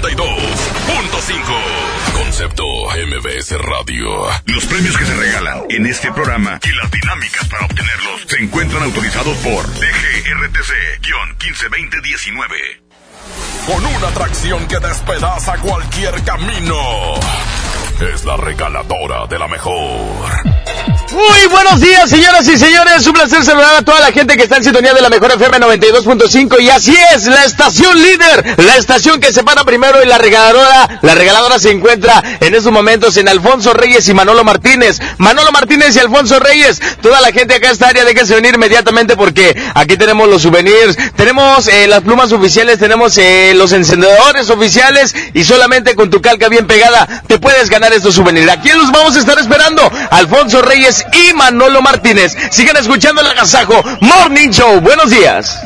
92.5. Concepto MBS Radio. Los premios que se regalan en este programa y las dinámicas para obtenerlos se encuentran autorizados por DGRTC-152019. Con una atracción que despedaza cualquier camino. Es la regaladora de la mejor. Muy buenos días, señoras y señores. Un placer saludar a toda la gente que está en sintonía de la mejor FM 92.5. Y así es, la estación líder, la estación que se para primero y la regaladora. La regaladora se encuentra en estos momentos en Alfonso Reyes y Manolo Martínez. Manolo Martínez y Alfonso Reyes. Toda la gente acá en esta área, déjense venir inmediatamente porque aquí tenemos los souvenirs, tenemos eh, las plumas oficiales, tenemos eh, los encendedores oficiales y solamente con tu calca bien pegada te puedes ganar estos souvenirs. Aquí los vamos a estar esperando. Alfonso Reyes y Manolo Martínez. Sigan escuchando el Agasajo Morning Show. Buenos días.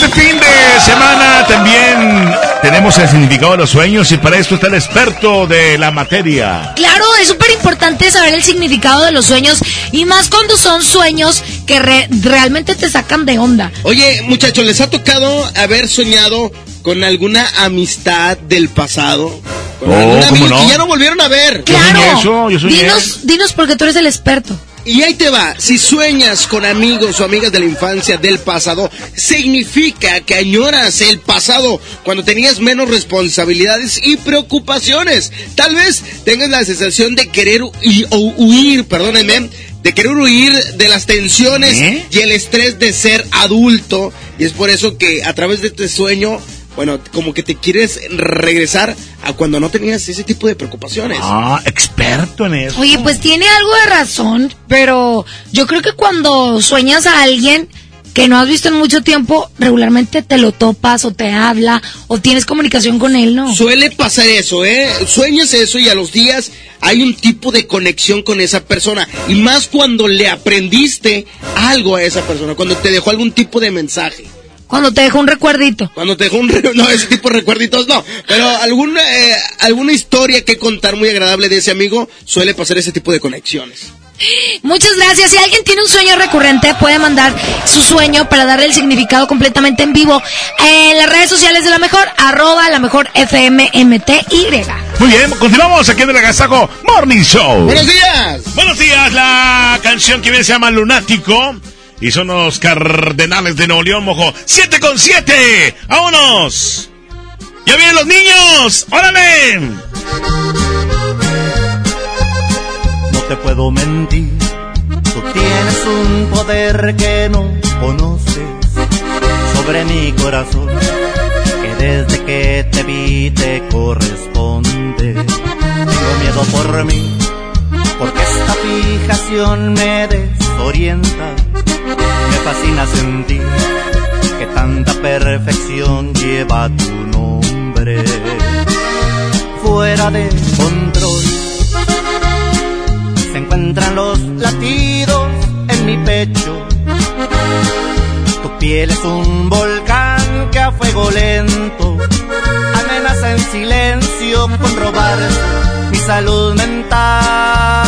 Este fin de semana también tenemos el significado de los sueños y para esto está el experto de la materia. Claro, es súper importante saber el significado de los sueños y más cuando son sueños que re- realmente te sacan de onda. Oye, muchachos, ¿les ha tocado haber soñado con alguna amistad del pasado? Con Oh, algún ¿cómo amigo no? que ya no volvieron a ver. Yo soñé eso, yo soñé. Dinos, dinos porque tú eres el experto. Y ahí te va, si sueñas con amigos o amigas de la infancia del pasado, significa que añoras el pasado cuando tenías menos responsabilidades y preocupaciones. Tal vez tengas la sensación de querer hu- o huir, perdónenme, de querer huir de las tensiones ¿Eh? y el estrés de ser adulto. Y es por eso que a través de este sueño, bueno, como que te quieres regresar a cuando no tenías ese tipo de preocupaciones. Ah, experto en eso. Oye, pues tiene algo de razón, pero yo creo que cuando sueñas a alguien que no has visto en mucho tiempo, regularmente te lo topas o te habla o tienes comunicación con él, ¿no? Suele pasar eso, ¿eh? Sueñas eso y a los días hay un tipo de conexión con esa persona. Y más cuando le aprendiste algo a esa persona, cuando te dejó algún tipo de mensaje. Cuando te deja un recuerdito. Cuando te dejó un... re- No, ese tipo de recuerditos no. Pero alguna, eh, alguna historia que contar muy agradable de ese amigo suele pasar ese tipo de conexiones. Muchas gracias. Si alguien tiene un sueño recurrente, puede mandar su sueño para darle el significado completamente en vivo en las redes sociales de la mejor, arroba la mejor FMMTY. Muy bien, continuamos aquí en el Agasajo Morning Show. ¡Buenos días! Buenos días, la canción que viene se llama Lunático. Y son los Cardenales de Nuevo León, mojo. ¡Siete con siete! ¡Vámonos! ¡Ya vienen los niños! ¡Órale! No te puedo mentir, tú tienes un poder que no conoces sobre mi corazón, que desde que te vi te corresponde. Tengo miedo por mí, porque esta fijación me desorienta. Fascina sentir que tanta perfección lleva tu nombre fuera de control. Se encuentran los latidos en mi pecho. Tu piel es un volcán que a fuego lento amenaza en silencio con robar mi salud mental.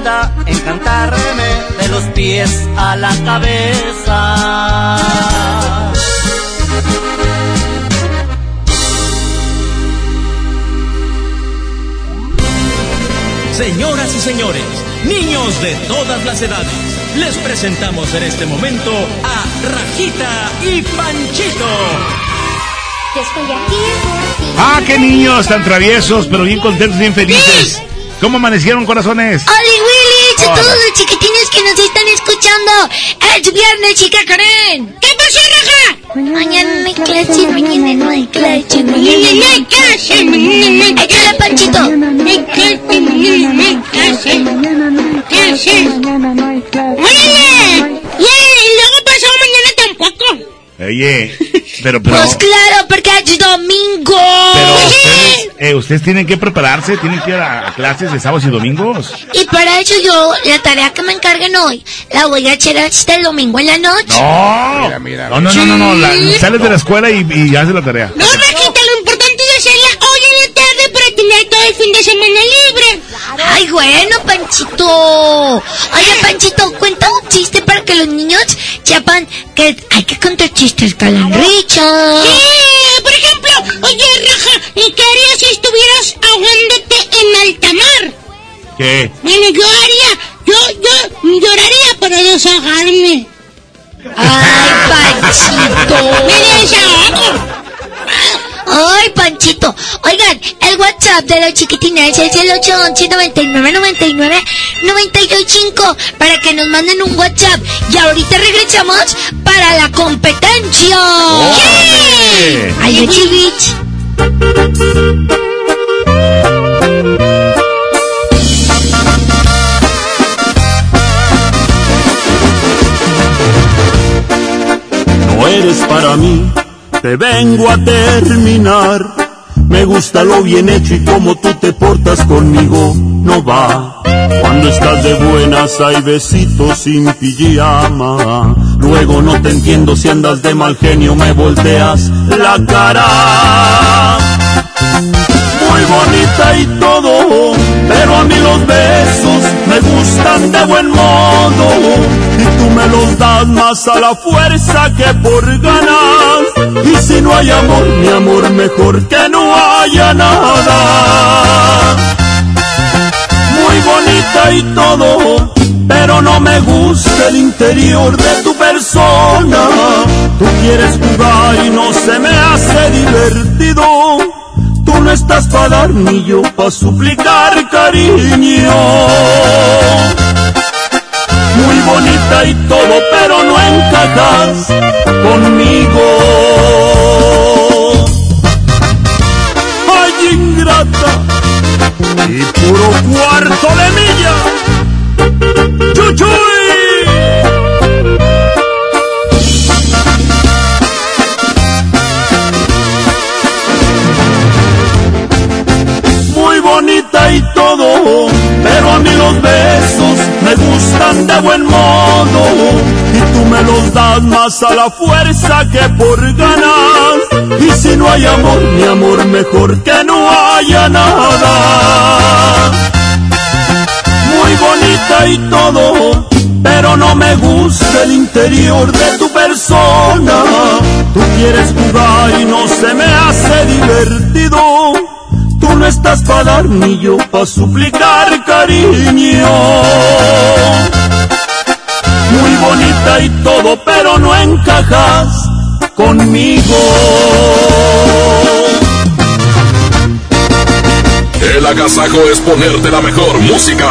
Encantarme de los pies a la cabeza. Señoras y señores, niños de todas las edades, les presentamos en este momento a Rajita y Panchito. Yo estoy aquí por ti. Ah, qué niños tan traviesos, pero bien contentos, bien felices. ¿Cómo amanecieron, corazones? ¡Oli Willy! A todos los chiquitines que nos están escuchando. Es viernes, chica Karen. ¿Qué pasó, Raja? Mañana no hay clase, mañana no hay clase, mañana no hay clase, mañana no hay clase. Échale, Panchito. No hay clase, mañana no hay clase. Mañana no hay clase. Mañana no hay clase. ¡Órale! Y luego pasado mañana tampoco. Oye, pero, pero, Pues claro, porque es domingo. pero ustedes, eh, ustedes tienen que prepararse, tienen que ir a, a clases de sábados y domingos. Y para eso yo, la tarea que me encarguen hoy, la voy a hacer hasta el domingo en la noche. No, no, no, no, no, no, la- sales de la escuela y, y haces la tarea. No, Rajita, tener todo el fin de semana libre. Ay, bueno, Panchito. Oye, Panchito, cuenta un chiste para que los niños sepan que hay que contar chistes calandrichos. Sí, por ejemplo, oye, Raja, ¿y ¿qué harías si estuvieras ahogándote en alta mar? ¿Qué? Bueno, yo haría, yo, yo lloraría para desahogarme. Ay, Panchito. Me desahogo. Ay, Panchito. Oigan, el WhatsApp de los chiquitines es el 811 99 99 925 para que nos manden un WhatsApp. Y ahorita regresamos para la competencia. ¡Órale! ¡Ay, Chivich! No eres para mí, te vengo a terminar. Me gusta lo bien hecho y como tú te portas conmigo, no va. Cuando estás de buenas hay besitos sin pijama. Luego no te entiendo si andas de mal genio, me volteas la cara. Muy bonita y todo, pero a mí los besos me gustan de buen modo. Y tú me los das más a la fuerza que por ganas. Y si no hay amor, mi amor, mejor que no haya nada muy bonita y todo, pero no me gusta el interior de tu persona. Tú quieres jugar y no se me hace divertido. Tú no estás para dar ni yo para suplicar cariño. Muy bonita y todo, pero no encajas conmigo. Ay, ingrata y puro cuarto de milla. ¡Chuchuy! Bonita y todo, pero a mí los besos me gustan de buen modo. Y tú me los das más a la fuerza que por ganas. Y si no hay amor, mi amor, mejor que no haya nada. Muy bonita y todo, pero no me gusta el interior de tu persona. Tú quieres jugar y no se me hace divertido. Tú no estás para dar ni yo para suplicar cariño. Muy bonita y todo, pero no encajas conmigo. El agasajo es ponerte la mejor música.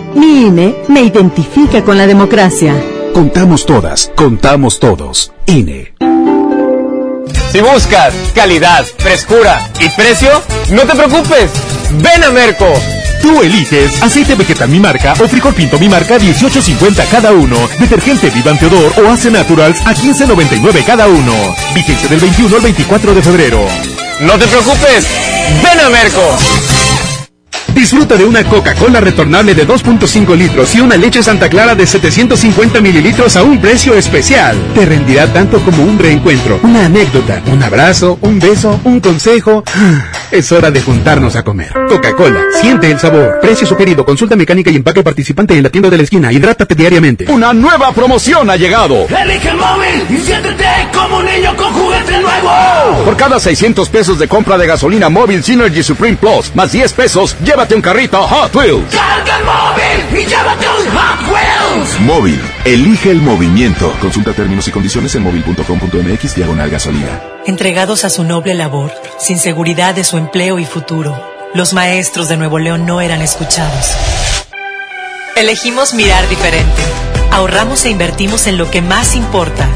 Mi INE me identifica con la democracia. Contamos todas, contamos todos. INE. Si buscas calidad, frescura y precio, no te preocupes. Ven a Merco. Tú eliges aceite vegetal mi marca o frijol pinto mi marca 18.50 cada uno, detergente Vivante Odor o Ace Naturals a 15.99 cada uno. Vigencia del 21 al 24 de febrero. No te preocupes, ven a Merco. Disfruta de una Coca-Cola retornable de 2.5 litros y una leche Santa Clara de 750 mililitros a un precio especial. Te rendirá tanto como un reencuentro, una anécdota, un abrazo, un beso, un consejo. Es hora de juntarnos a comer. Coca-Cola, siente el sabor. Precio sugerido, consulta mecánica y empaque participante en la tienda de la esquina. Hidrátate diariamente. Una nueva promoción ha llegado. Elige el móvil y siéntete como un niño con juguete nuevo. Por cada 600 pesos de compra de gasolina móvil Synergy Supreme Plus, más 10 pesos, llévate un carrito Hot Wheels. Carga el móvil y llévate un Hot Wheels. Móvil, elige el movimiento. Consulta términos y condiciones en móvil.com.mx diagonal gasolina. Entregados a su noble labor, sin seguridad de su empleo y futuro, los maestros de Nuevo León no eran escuchados. Elegimos mirar diferente. Ahorramos e invertimos en lo que más importa,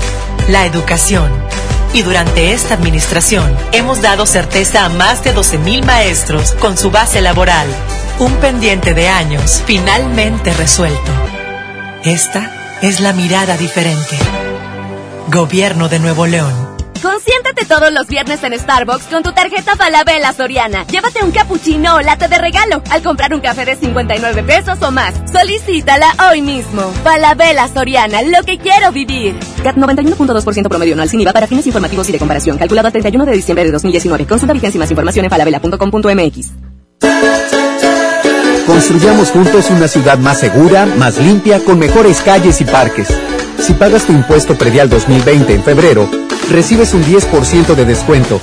la educación. Y durante esta administración hemos dado certeza a más de 12.000 maestros con su base laboral. Un pendiente de años finalmente resuelto. Esta es la mirada diferente. Gobierno de Nuevo León. Consiéntate todos los viernes en Starbucks con tu tarjeta Falabella Soriana. Llévate un cappuccino o latte de regalo al comprar un café de 59 pesos o más. Solicítala hoy mismo. Falabella Soriana, lo que quiero vivir. CAT 91.2% promedio anual sin IVA para fines informativos y de comparación. Calculado a 31 de diciembre de 2019. Consulta vigencia y más información en falabella.com.mx. Construyamos juntos una ciudad más segura, más limpia, con mejores calles y parques. Si pagas tu impuesto predial 2020 en febrero, recibes un 10% de descuento,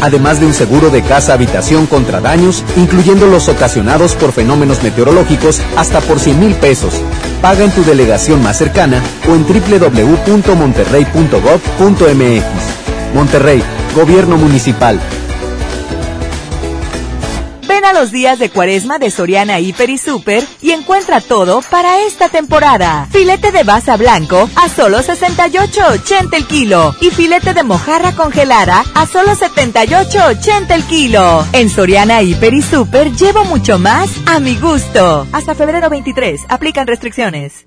además de un seguro de casa-habitación contra daños, incluyendo los ocasionados por fenómenos meteorológicos, hasta por 100 mil pesos. Paga en tu delegación más cercana o en www.monterrey.gov.mx. Monterrey, Gobierno Municipal. Los días de cuaresma de Soriana Hiper y Super y encuentra todo para esta temporada. Filete de basa blanco a solo 68.80 el kilo y filete de mojarra congelada a solo 78.80 el kilo. En Soriana Hiper y Super llevo mucho más a mi gusto. Hasta febrero 23, aplican restricciones.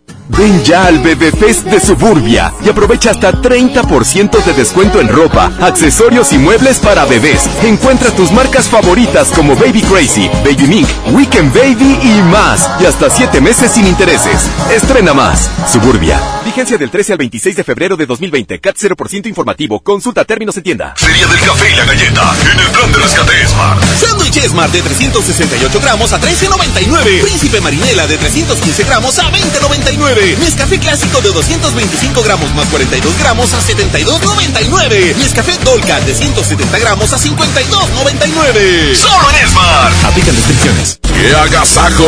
Ven ya al Bebé Fest de Suburbia y aprovecha hasta 30% de descuento en ropa, accesorios y muebles para bebés. Encuentra tus marcas favoritas como Baby Crazy, Baby Mink, Weekend Baby y más. Y hasta 7 meses sin intereses. Estrena más. Suburbia. Vigencia del 13 al 26 de febrero de 2020. CAT 0% informativo. Consulta términos en tienda. Feria del café y la galleta en el plan de rescate Smart. Sándwich Smart de 368 gramos a 13.99. Príncipe Marinela de 315 gramos a 20.99. Nescafé clásico de 225 gramos más 42 gramos a 72.99. Nescafé Dolca de 170 gramos a 52.99. Solo en Smart. Aplican restricciones. ¡Qué agasajo!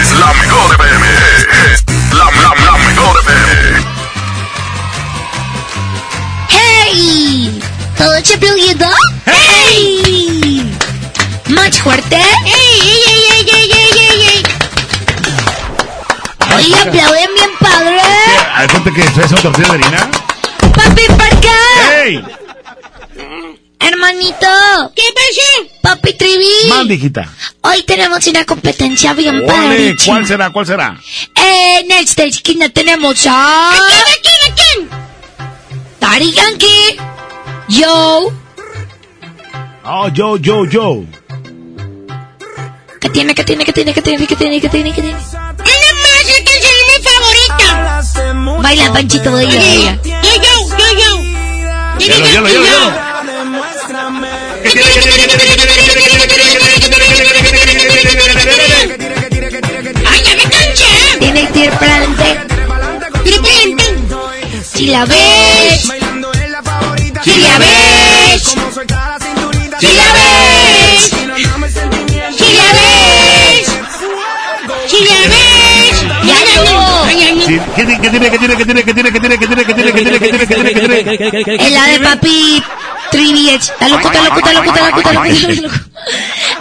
es la mejor. Es la, la, la mejor FM. ¡Hey! ¿Todo chapluguito? ¡Hey! ¿Más fuerte? ¡Ey, ey, ey, ey, ey, ey, ey, ey! Oye, aplauden bien padre. ¿Hay gente que trae una tortilla de harina? Papi, ¿por qué? ¡Ey! Hermanito. ¿Qué pasó? Papi Trivi. Mande, hijita. Hoy tenemos una competencia bien Ole, padre. ¿Cuál será? ¿Cuál será? En esta esquina tenemos a... ¿A quién, a quién, a quién? Daddy Yankee. Yo. Oh, yo, yo, yo. ¿Qué tiene, qué tiene, qué tiene, qué tiene, qué tiene, qué tiene, qué tiene? Baila, Panchito, baila, baila. Yo, yo, yo, yo. Hielo, hielo, hielo, hielo. ¡Ay, ya me! Tiene que ir para adelante. Pero adelante. Si la ves. Si la ves. Si la ves. Si la ves. Si la ves. Sí, ¿Qué tiene, qué tiene, qué tiene, qué tiene, qué tiene, qué tiene, qué tiene, qué tiene, qué tiene, qué tiene, qué tiene, qué tiene? Es la de papi Trivi. Está loco, está loco, está loco, está loco, está loco, está loco.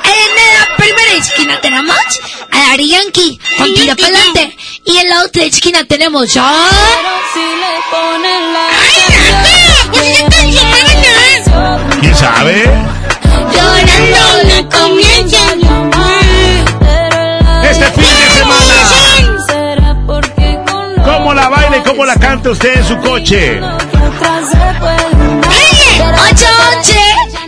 En la primera esquina tenemos a Daddy Yankee con tira para adelante. Y en la otra esquina tenemos a... ¡Pues! ¿Quién sabe? Llorando no comienza ¿Cómo la baila y cómo la canta usted en su coche? 88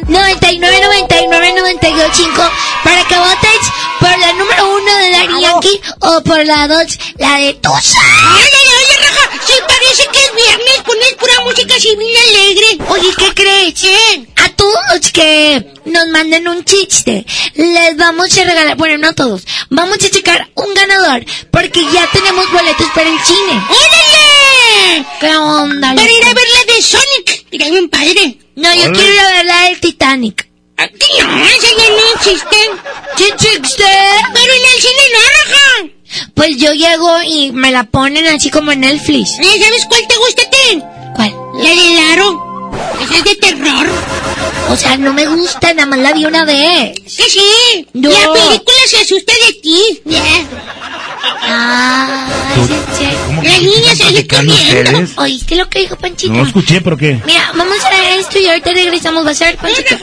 99 99 92 5 para que votes por la número uno de Daddy Yankee o por la dos, la de Tusa. ¡Ay, ay, oye, Raja! Sí, parece que es viernes. Pones pura música civil alegre. Oye, ¿qué crees? A todos que nos manden un chiste, les vamos a regalar, bueno, no todos, vamos a checar un ganador, porque ya tenemos boletos para el cine. ¡Órale! ¿Qué onda? Para ir a ver la de Sonic. Mira, bien padre. No, yo quiero ir a ver la del Titanic. Aquí no, esa ya no existe. ¿Qué existe? Pero en el cine no, Raja. Pues yo llego y me la ponen así como en Netflix. Eh, ¿Sabes cuál te gusta a ti? ¿Cuál? La de Laro. Esa es de terror. O sea, no me gusta, nada más la vi una vez. Que sí. No. La película se asusta de ti. Ah, ¿Cómo La niña corriendo. ustedes? ¿Oíste lo que dijo Panchito? No escuché, ¿pero qué? Mira, vamos a ver esto y ahorita regresamos. Vas a ver, Panchito.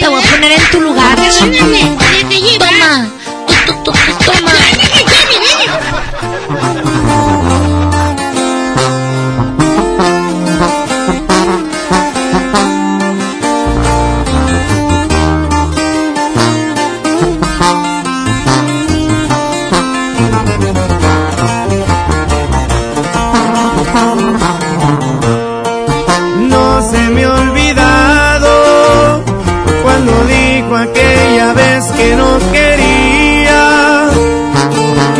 Te voy a poner en tu lugar. Toma. Toma. Thank you.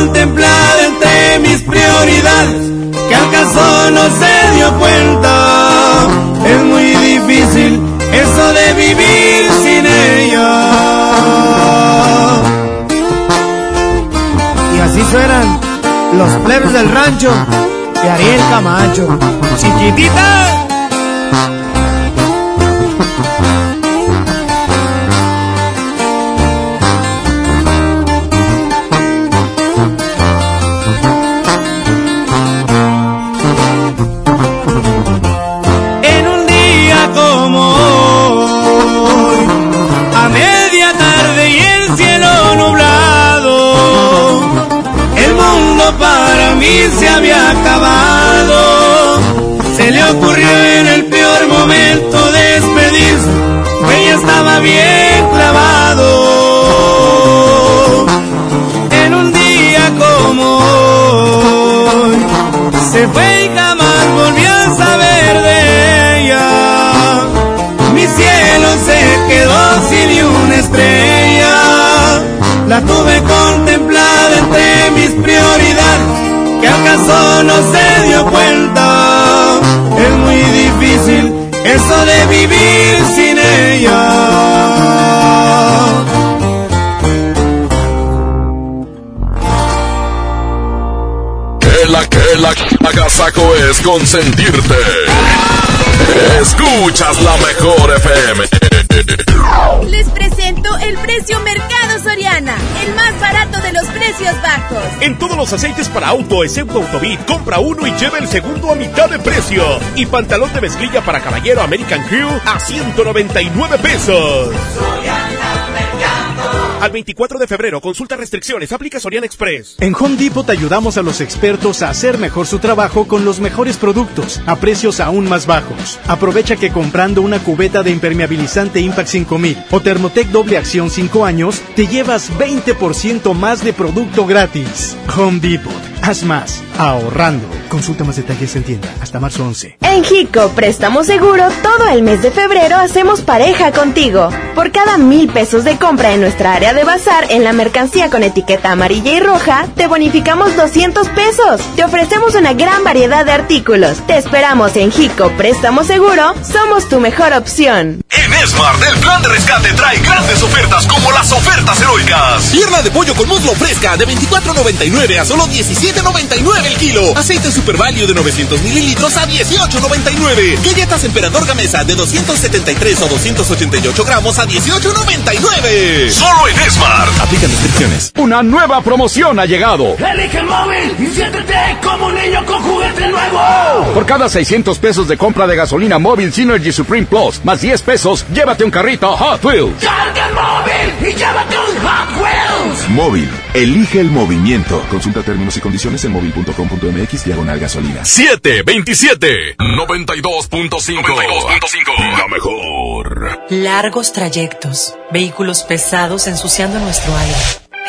Contemplada entre mis prioridades, que al caso no se dio cuenta. Es muy difícil eso de vivir sin ella. Y así suenan los plebes del rancho de Ariel Camacho. Chiquitita. Consentirte. Escuchas la mejor FM. Les presento el precio Mercado Soriana, el más barato de los precios bajos. En todos los aceites para auto, excepto Autobit, compra uno y lleva el segundo a mitad de precio. Y pantalón de mezclilla para caballero American Crew a 199 pesos. Al 24 de febrero, consulta restricciones, aplica Soriana Express. En Home Depot te ayudamos a los expertos a hacer mejor su trabajo con los mejores productos a precios aún más bajos. Aprovecha que comprando una cubeta de impermeabilizante Impact 5000 o Thermotec doble acción 5 años, te llevas 20% más de producto gratis. Home Depot, haz más, ahorrando. Consulta más detalles en tienda hasta marzo 11. En Jico Préstamo Seguro, todo el mes de febrero hacemos pareja contigo. Por cada mil pesos de compra en nuestra área de bazar en la mercancía con etiqueta amarilla y roja, te bonificamos 200 pesos. Te ofrecemos una gran variedad de artículos. Te esperamos en Jico Préstamo Seguro, somos tu mejor opción. Smart, el plan de rescate trae grandes ofertas como las ofertas heroicas. Pierna de pollo con muslo fresca de 24.99 a solo 17.99 el kilo. Aceite Super Value de 900 mililitros a 18.99. Galletas Emperador Gamesa de 273 o 288 gramos a 18.99. Solo en Smart. Aplican descripciones. Una nueva promoción ha llegado. Elige el móvil y siéntete como un niño con juguete nuevo. Por cada 600 pesos de compra de gasolina móvil Synergy Supreme Plus, más 10 pesos, llévate un carrito Hot Wheels. Carga el móvil y llévate un Hot Wheels. Móvil. Elige el movimiento. Consulta términos y condiciones en móvil.com.mx diagonal gasolina. 727 92.5 La mejor. Largos trayectos, vehículos pesados ensuciando nuestro aire.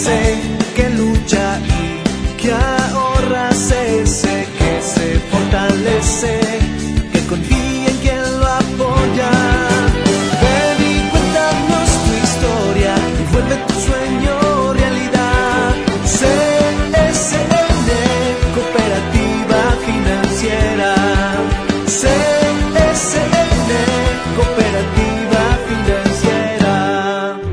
Crece, que lucha y que ahorra.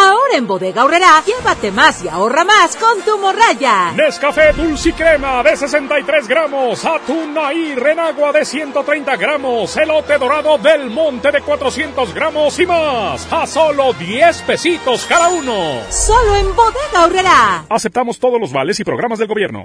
Ahora en Bodega Horrera, llévate más y ahorra más con tu morraya. Nescafé Dulce Crema de 63 gramos, atún y renagua de 130 gramos, elote dorado del monte de 400 gramos y más, a solo 10 pesitos cada uno. Solo en Bodega Horrera. Aceptamos todos los vales y programas del gobierno.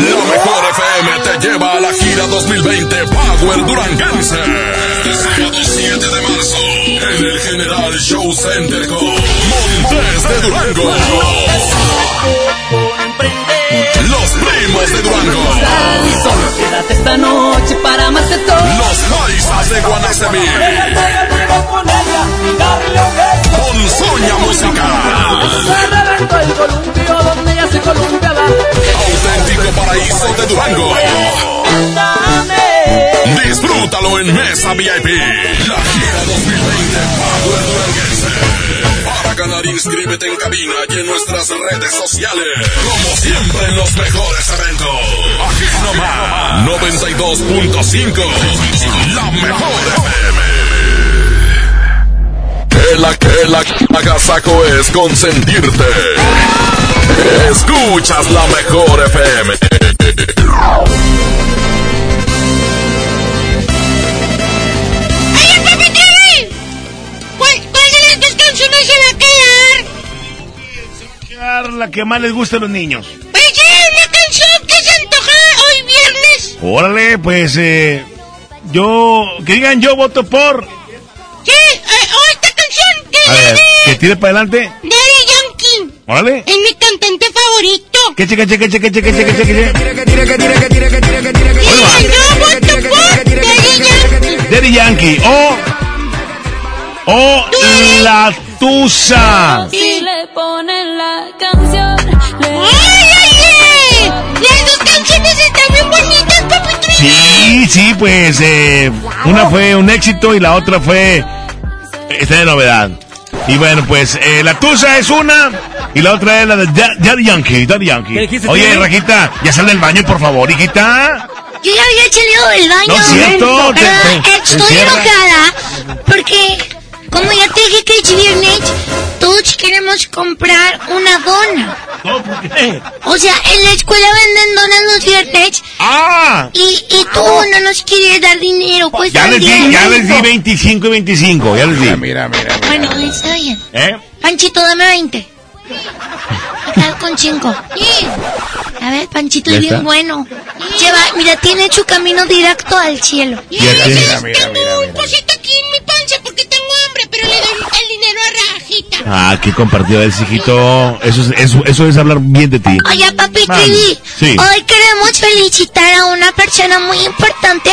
La mejor FM te lleva a la gira 2020 Power Duranguense. Este sábado 7 de marzo en el General Show Center con Montes de Durango. Los primos de Durango. Solo quédate esta noche para más de todo. Los Jaisas de Guanacemí. Soña Musical. el columpio donde ya se columpia la Auténtico paraíso de Durango. Disfrútalo en Mesa VIP. La gira 2020 Power Duranguense. Para ganar, inscríbete en cabina y en nuestras redes sociales. Como siempre en los mejores eventos. Aquí nomás. 92.5. La mejor FM. El, el agasajo es consentirte. Escuchas la mejor FM. ¡Ay, papi Terry! ¿Cuál, ¿Cuál de las dos canciones se va a quedar? La que más les gusta a los niños. Pues sí, una canción que se antoja hoy viernes. Órale, pues eh, yo, que digan yo voto por. A ver, que tire para adelante. Daddy Yankee. Órale. Es mi cantante favorito. Que cheque, cheque, cheque, cheque, cheque, cheque. Por Daddy Yankee. Daddy Yankee o. O La Tusa. Si le ponen la canción. ¡Ay, ay, ay! Las dos canciones están bien bonitas, papi. Sí, sí, pues eh, una fue un éxito y la otra fue. Está de novedad. Y bueno, pues eh, la Tusa es una y la otra es la de Da- Daddy Yankee. Daddy Yankee. ¿Qué dijiste, Oye, tío? Rajita, ya sal del baño, por favor, hijita. Yo ya había salido del baño. No es cierto, Pero te- te- te estoy enojada porque Como ya te dije que es viernes, todos queremos comprar una dona. No, ¿por qué? O sea, en la escuela venden donas los viernes. ¡Ah! Y, y tú no nos quieres dar dinero, pues Ya les di, también. ya les di 25 y 25, ya les di. Mira, mira, Bueno, está bien. ¿Eh? Panchito, dame 20. Acá con 5. A ver, Panchito ¿Ya es bien está? bueno. Lleva, mira, tiene su camino directo al cielo. Mira, mira, mira, mira. cosito aquí en mi panza porque tengo hambre, pero le doy el dinero a Rajita. Ah, qué compartido es, hijito. Eso es, eso, eso es hablar bien de ti. Oye, papi. TV, Sí. hoy queremos felicitar a una persona muy importante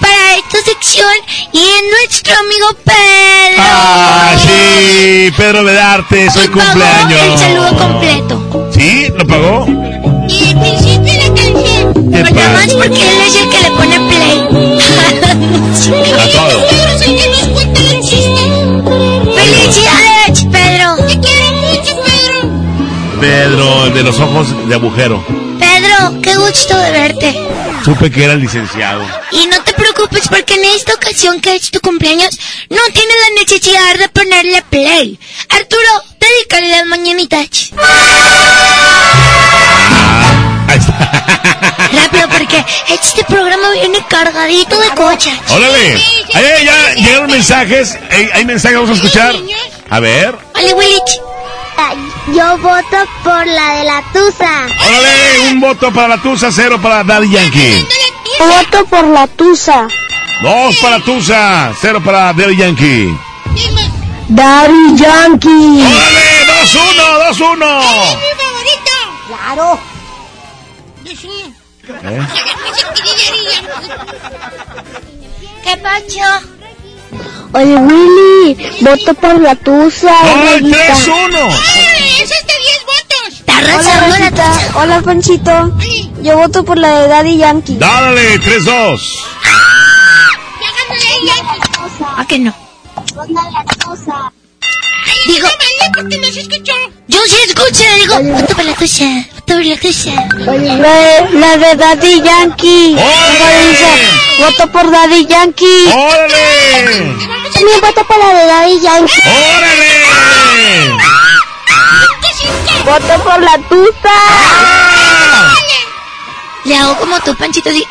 para esta sección y es nuestro amigo Pedro. Ah, sí, Pedro Vedarte, soy Pagó cumpleaños. el saludo completo. ¿Sí? ¿Lo pagó? Y principio de la canción. ¿Qué nada más pasa? porque él es el que le pone play. A todo. ¡Felicidades, Pedro! Te quiero mucho, Pedro. Pedro, el de los ojos de agujero. Pedro, qué gusto de verte. Supe que era licenciado. Y no te preocupes porque en esta ocasión que es tu cumpleaños no tienes la necesidad de ponerle play. Arturo, dedícale las mañanitas. Ahí está. Porque este programa viene cargadito de cochas. ¡Órale! Ay, ay, ya llegaron mensajes. Ey, ¿Hay mensajes? Vamos a escuchar. A ver. Ole, Willich. Yo voto por la de la Tusa. ¡Órale! Un voto para la Tusa, cero para Daddy Yankee. Voto por la Tusa. Dos para Tusa, cero para Daddy Yankee. Daddy Yankee. ¡Órale! ¡Dos, uno! ¡Dos, uno! Claro. ¿Eh? ¿Qué pacho? Oye, Willy, voto por la Tusa. ¡Ay, tres, uno! ¡Eso es de 10 votos! ¡Está Hola, la. Tusa! Hola, Panchito. Yo voto por la de Daddy Yankee. ¡Dale! ¡Tres, dos! ¿A que no? Digo, porque no se escuchó. yo sí escucho, digo, voto por la Tusa, voto por la Tusa. La de, la de Daddy Yankee. ¡Órale! Dice, voto por Daddy Yankee. ¡Órale! También voto por la de Daddy Yankee. ¡Órale! Voto por la Tusa. ¡Ah! Le hago como tú, Panchito, así.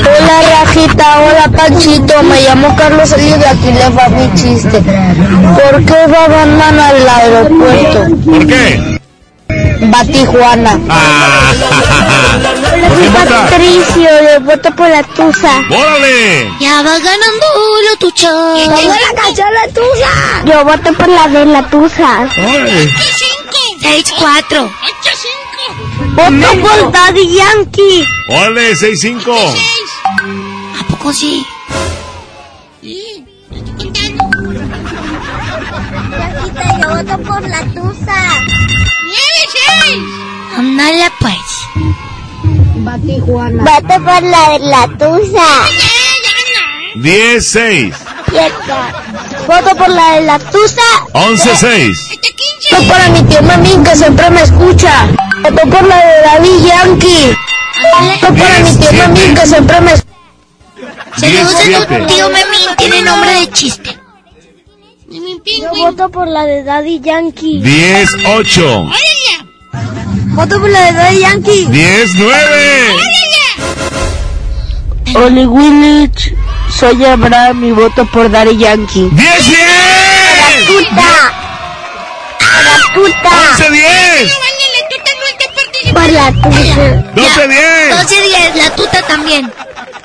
Hola Rajita, hola Panchito, me llamo Carlos Elio de aquí le va mi chiste. ¿Por qué va Batman al aeropuerto? ¿Por qué? Va a Tijuana. Ah. Patricio, le voto por la Tusa. ¡Órale! Ya va ganando la Tucha. la canción la Tusa! Yo voto por la de la Tusa. ¡Órale! 6-4. Voto por Daddy Yankee. ¡Seis, cinco! ¿A poco sí? Rajita, yo voto por la Tusa. Ándale, pues. Va a Tijuana. Voto por la de la Tusa. Diez, seis. Voto por la de la Tusa. Once, seis. Voto para mi tío Mamín que siempre me escucha. Voto por la de Daddy Yankee. Voto para mi tío Mamín que siempre me. Saludos a tu tío Memín, tiene nombre de chiste. Yo voto por la de Daddy Yankee. Diez, ocho. Voto por la de Daddy Yankee. Diez, nueve. Oli Willich, soy Abraham y voto por Daddy Yankee. Diez, diez. ¡Puta! ¡La puta! Once, diez. Por la tuta. Doce, diez. 12-10, la tuta también.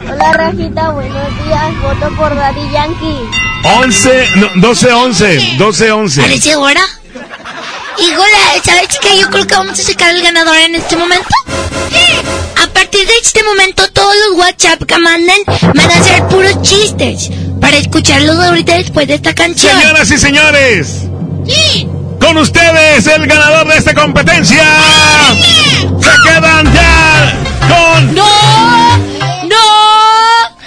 Hola Rajita, buenos días. Voto por Daddy Yankee. Once, no, doce, once. Doce, once. ¿Parece ahora? Híjole, ¿sabes qué? Yo creo que vamos a sacar el ganador en este momento. A partir de este momento, todos los WhatsApp que manden van a ser puros chistes. Para escucharlos ahorita después de esta canción. Señoras y señores. Con ustedes, el ganador de esta competencia. Se quedan ya con... ¡No! ¡No!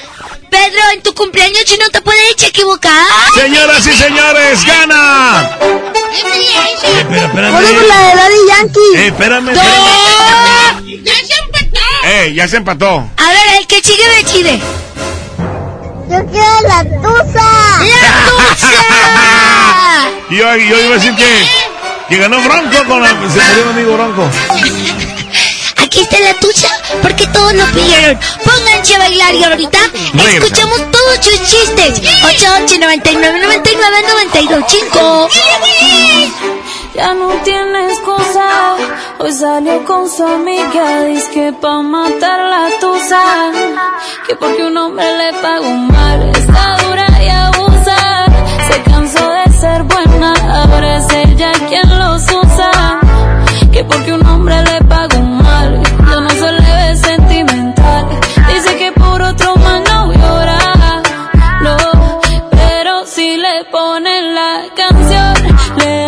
Pedro, en tu cumpleaños si no te puedes equivocar. Señoras y señores, gana. Eh, espera, espérame. Voto por la de Daddy Yankee. Eh, espérame, ¡No! espérame. ¡Ya se empató! Eh, ya se empató. A ver, el que sigue decide. Yo quiero la tusa. ¡La tusa! Y yo, yo iba a decir que, que ganó Bronco con la, se murió mi amigo Bronco. Aquí está la tuya, porque todos lo pidieron. Pónganse a bailar y ahorita Regresa. escuchamos todos sus chistes. 88 99 99 92 5. Ya no tiene excusa. Hoy salió con su amiga. Dice que pa' matar la tusa. Que porque un hombre le pagó mal. Está dura y abusa. Se cansó de ella quien los usa. Que porque un hombre le pagó mal. Ya no se le ve sentimental. Dice que por otro man no llora. No, pero si le ponen la canción, le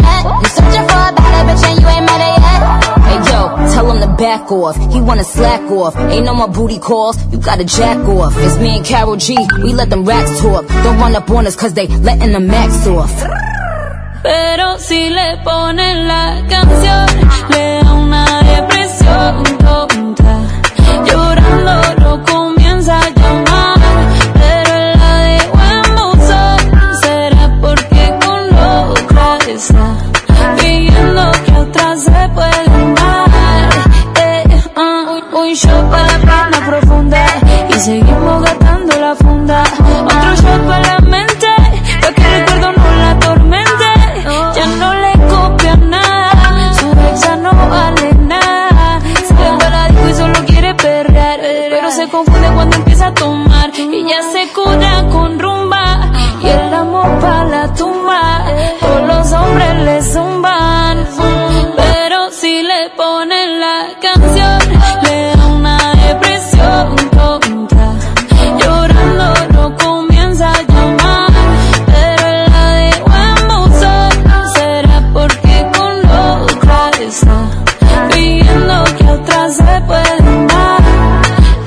back off. He wanna slack off. Ain't no more booty calls. You gotta jack off. It's me and Carol G. We let them racks talk. Don't run up on us cause they letting the max off. Pero si le ponen la canción, le da una depresión tonta. Llorando lo comienza a llamar, pero la buzón. Será porque con está que otra se seguimos gastando la funda. Otro shot para la mente, para que el recuerdo no la atormente. Ya no le copia nada, su ex ya no vale nada. Se para la disco y solo quiere perrear, pero se confunde cuando empieza a tomar y ya se cura con rumba y el amor para la tumba. Todos los hombres le zumban, pero si le se puede.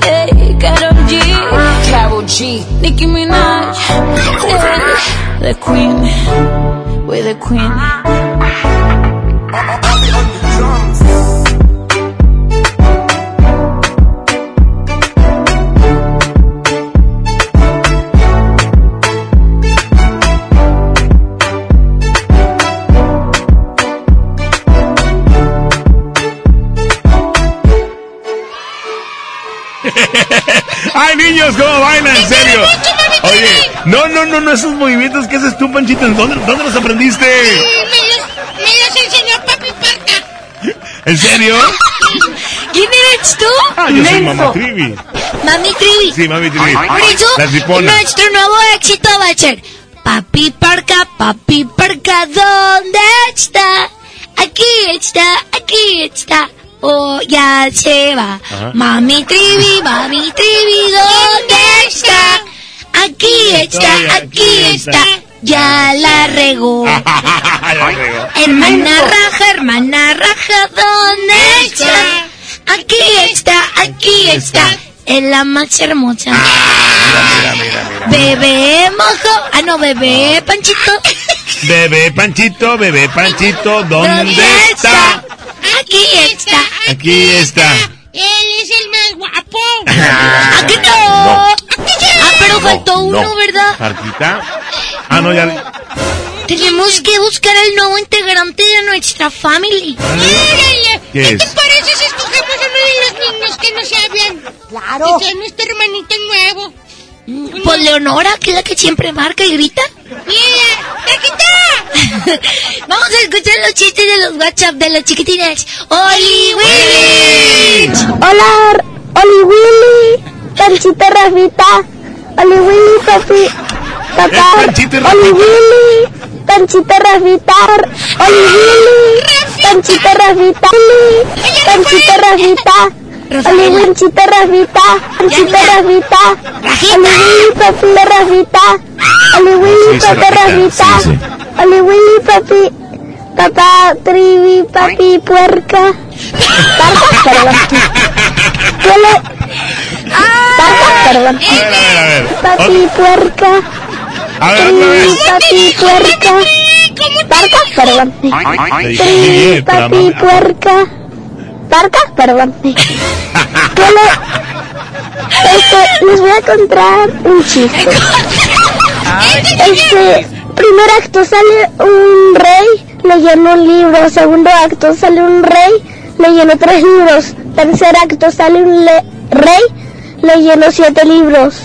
Hey, Karol G, Carol G. Nicki Minaj, hey, the Queen, we're the Queen. ¡Ay, niños, cómo bailan, en serio! Oye, no, no, no, no, esos movimientos que haces tú, Panchito, ¿dónde, dónde los aprendiste? Me los, me los enseñó papi Parca. ¿En serio? ¿Quién eres tú? Ah, yo soy Mamá Trivi. Mami Trivi. Sí, Mami Trivi. Por eso, nuestro nuevo éxito va a ser Papi Parca, Papi Parca, ¿dónde está? Aquí está, aquí está. Oh, ya se va. Ajá. Mami Trivi, Mami Trivi, ¿dónde está? Aquí está, aquí está. Ya la regó. Hermana raja, hermana raja, ¿dónde está? Aquí está, aquí está. Es la más hermosa. Bebé mojo. Ah, no, bebé panchito. Bebé Panchito, bebé Panchito, ¿dónde está? Aquí está. Aquí está. Él es el más guapo. Aquí no. Ah, pero faltó uno, ¿verdad? ¿Marquita? Ah, no, ya. Tenemos que buscar al nuevo integrante de nuestra family. ¿Qué es? parece si escogemos uno de los niños que no se hablan? Claro. Que sea nuestro hermanito nuevo. Pues Leonora, que es la que siempre marca y grita. ¡Mira! Vamos a escuchar los chistes de los WhatsApp de los chiquitines. ¡Oli Willy! Hola, Oli Willy, Panchito Rafita, Oli Willy, papi, papá, Oli Rafita. Willy, Panchito Rafita, Oli Willy, Panchito Rafita, Oli, Panchito Rafita, Oli Panchito Rafita, Panchito Rafita, Oli Willy, papi Rafita, Oli Willy, papi Rafita. Oli Willy, papi, papá, trivi, papi, puerca, Parca, perdón. ¿Qué le- Parca, perdón. Papi, puerca. A ver, otra Tri, vez. papi, puerca. Parca, perdón. Te dije Tri, bien, pero papi, puerca. Parca, perdón. ¿Qué le... Este, les voy a contar un chiste. Este, primer acto sale un rey leyendo un libro. Segundo acto sale un rey leyendo tres libros. Tercer acto sale un le- rey leyendo siete libros.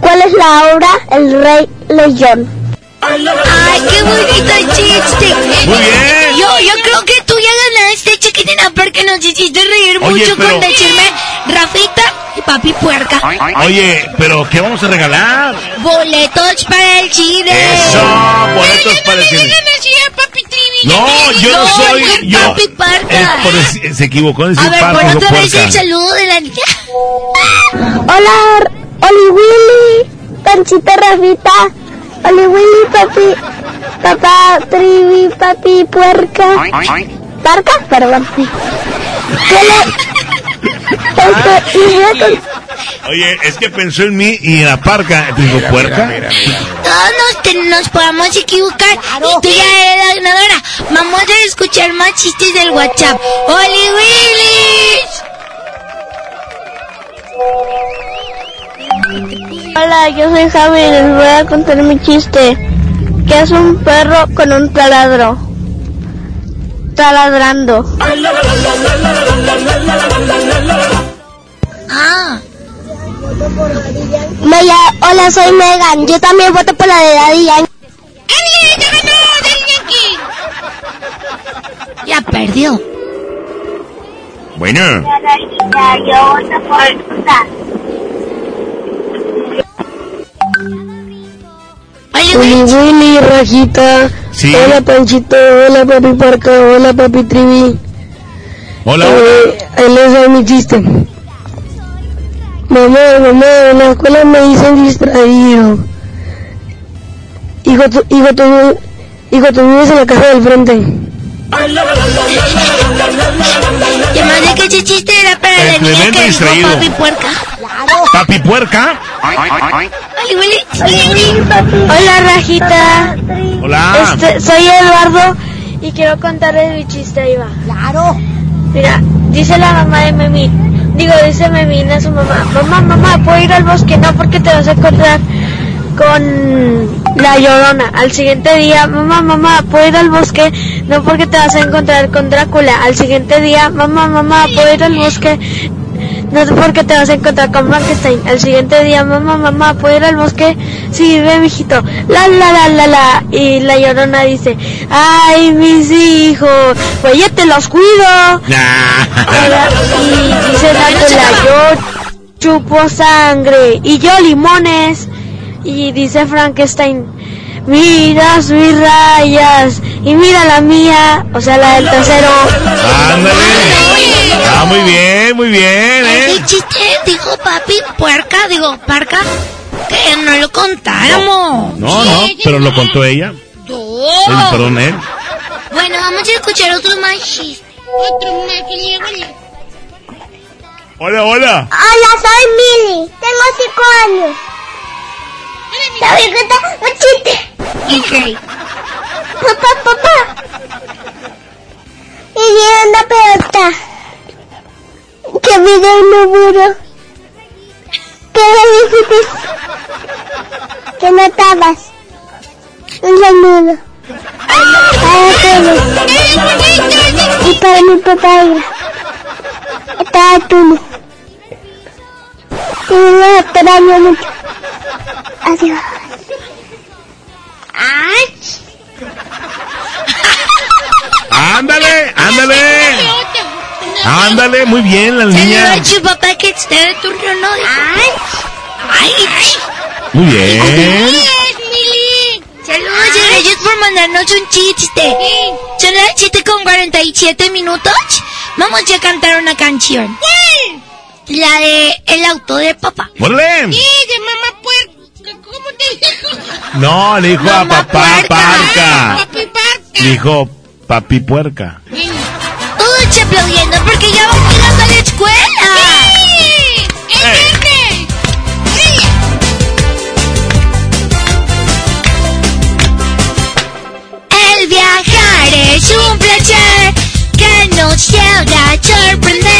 ¿Cuál es la obra? El rey leyón. Ay, qué bonito chiste. Muy bien. Yo, yo creo que tú ya ganaste, chiquitina, porque nos hiciste reír Oye, mucho pero- con decirme Rafita y papi puerca. Oye, pero ¿qué vamos a regalar? Boletos para el cine. Eso, boletos para el cine. No, yo no soy yo. Papi puerca. Es por se equivocó en decir A ver, parca pon o otra vez el saludo de la niña. Hola, Oli Willy, Panchita Rafita, Oli Willy, papi, papá, trivi, papi, puerca. Parca, perdón. ¿Qué le... Este, Oye, es que pensó en mí y en la parca. Digo, puerca. Todos nos, te- nos podamos equivocar y tú ya eres la ganadora. Vamos a escuchar más chistes del WhatsApp. ¡Oli Willis! Hola, yo soy Javi y les voy a contar mi chiste. ¿Qué es un perro con un taladro? Taladrando. Ah. Meya, hola, soy Megan. Yo también voto por la de Daddy Yankee. Ya perdió. Bueno. Yo voto por Oye, Willy, Rajita. Sí. Hola, Panchito. Hola, papi Parca. Hola, papi Trivi. Hola. Eh, ahí les doy mi chiste. Mamá, mamá, en la escuela me dicen distraído. Hijo, tú, hijo, tú, hijo, tú vives en la casa del frente. Y más de que ese chiste era para la El niña tremendo que dijo distraído. papi puerca. Papi puerca. Willy. Hola, Rajita. Hola. Este, soy Eduardo y quiero contarles mi chiste. Ahí va. Claro. Mira, dice la mamá de Memín. Digo, dice Memín a su mamá. Mamá, mamá, ¿puedo ir al bosque? No, porque te vas a encontrar con la llorona. Al siguiente día, mamá, mamá, ¿puedo ir al bosque? No, porque te vas a encontrar con Drácula. Al siguiente día, mamá, mamá, ¿puedo ir al bosque? No sé por qué te vas a encontrar con Frankenstein. Al siguiente día, mamá, mamá, ¿puedo ir al bosque? Sí, ve, mijito. La, la, la, la, la. Y la llorona dice, ay, mis hijos, pues ya te los cuido. Y dice Drácula, yo chupo sangre y yo limones. Y dice Frankenstein, mira mis rayas y mira la mía, o sea, la del tercero. Ándale. Ah, muy bien, muy bien, ¿eh? chiste dijo papi puerca, digo parca, que no lo contáramos. No, no, pero lo contó ella. No. El, perdón, él. Bueno, vamos a escuchar otro más chiste. Otro más que llega. Hola, hola. Hola, soy Mili, tengo cinco años. Te voy a contar un chiste. Papá, papá. Y viene una pelota que mide un muro. ¿Qué le dijiste? Que no estabas. Un saludo. Para todos. Y para mi papá. Estaba tú. Y me extraño mucho. Adiós. Ay. Ándale, ándale. Ándale, muy bien la niña. a tu papá que está de turno, ¿no? Ay. Ay. Muy bien. Mili! Saludos gracias por mandarnos un chiste. Son las 7 con 47 minutos. Vamos a cantar una canción. La de El auto de papá. ¡Órale! Sí, de mamá puerca. ¿Cómo te dijo? No, le dijo a Mamá papá puerca. parca. Papi parca. Le dijo papi puerca. Todos aplaudiendo porque ya vamos llegando a la escuela. El viajar es un placer que nos llega a sorprender.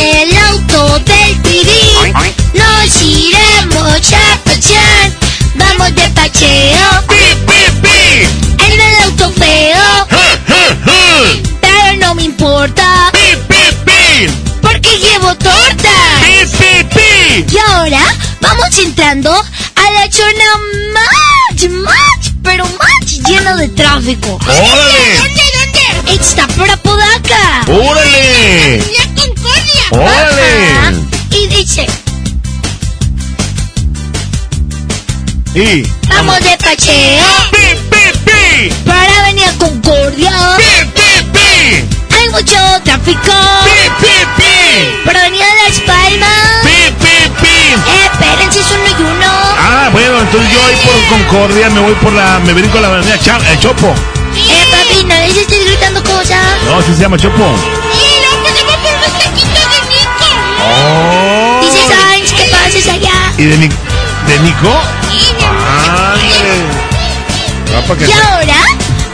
El auto del tirín nos iremos a pasear. Vamos de paseo. En el auto feo. Pero no me importa. Porque llevo torta. Y ahora vamos entrando a la zona más, más, pero más llena de tráfico. ¡Órale! Por Apodaca. ¡Órale! La Concordia. ¡Órale! Ajá. Y dice, Y. vamos de paseo. Para venir a Concordia. Hay mucho tráfico. Para venir a Las Palmas. Espérense, es uno y uno. Ah, bueno, entonces yo voy por Concordia, me voy por la. Me brinco la avenida eh, Chopo. No les estés gritando cosas. No, sí se llama Chopo. Y no, pues vamos por unos taquitos de Nico. Oh. Dice que pases allá. ¿Y de, Ni- de Nico? Y se- ahora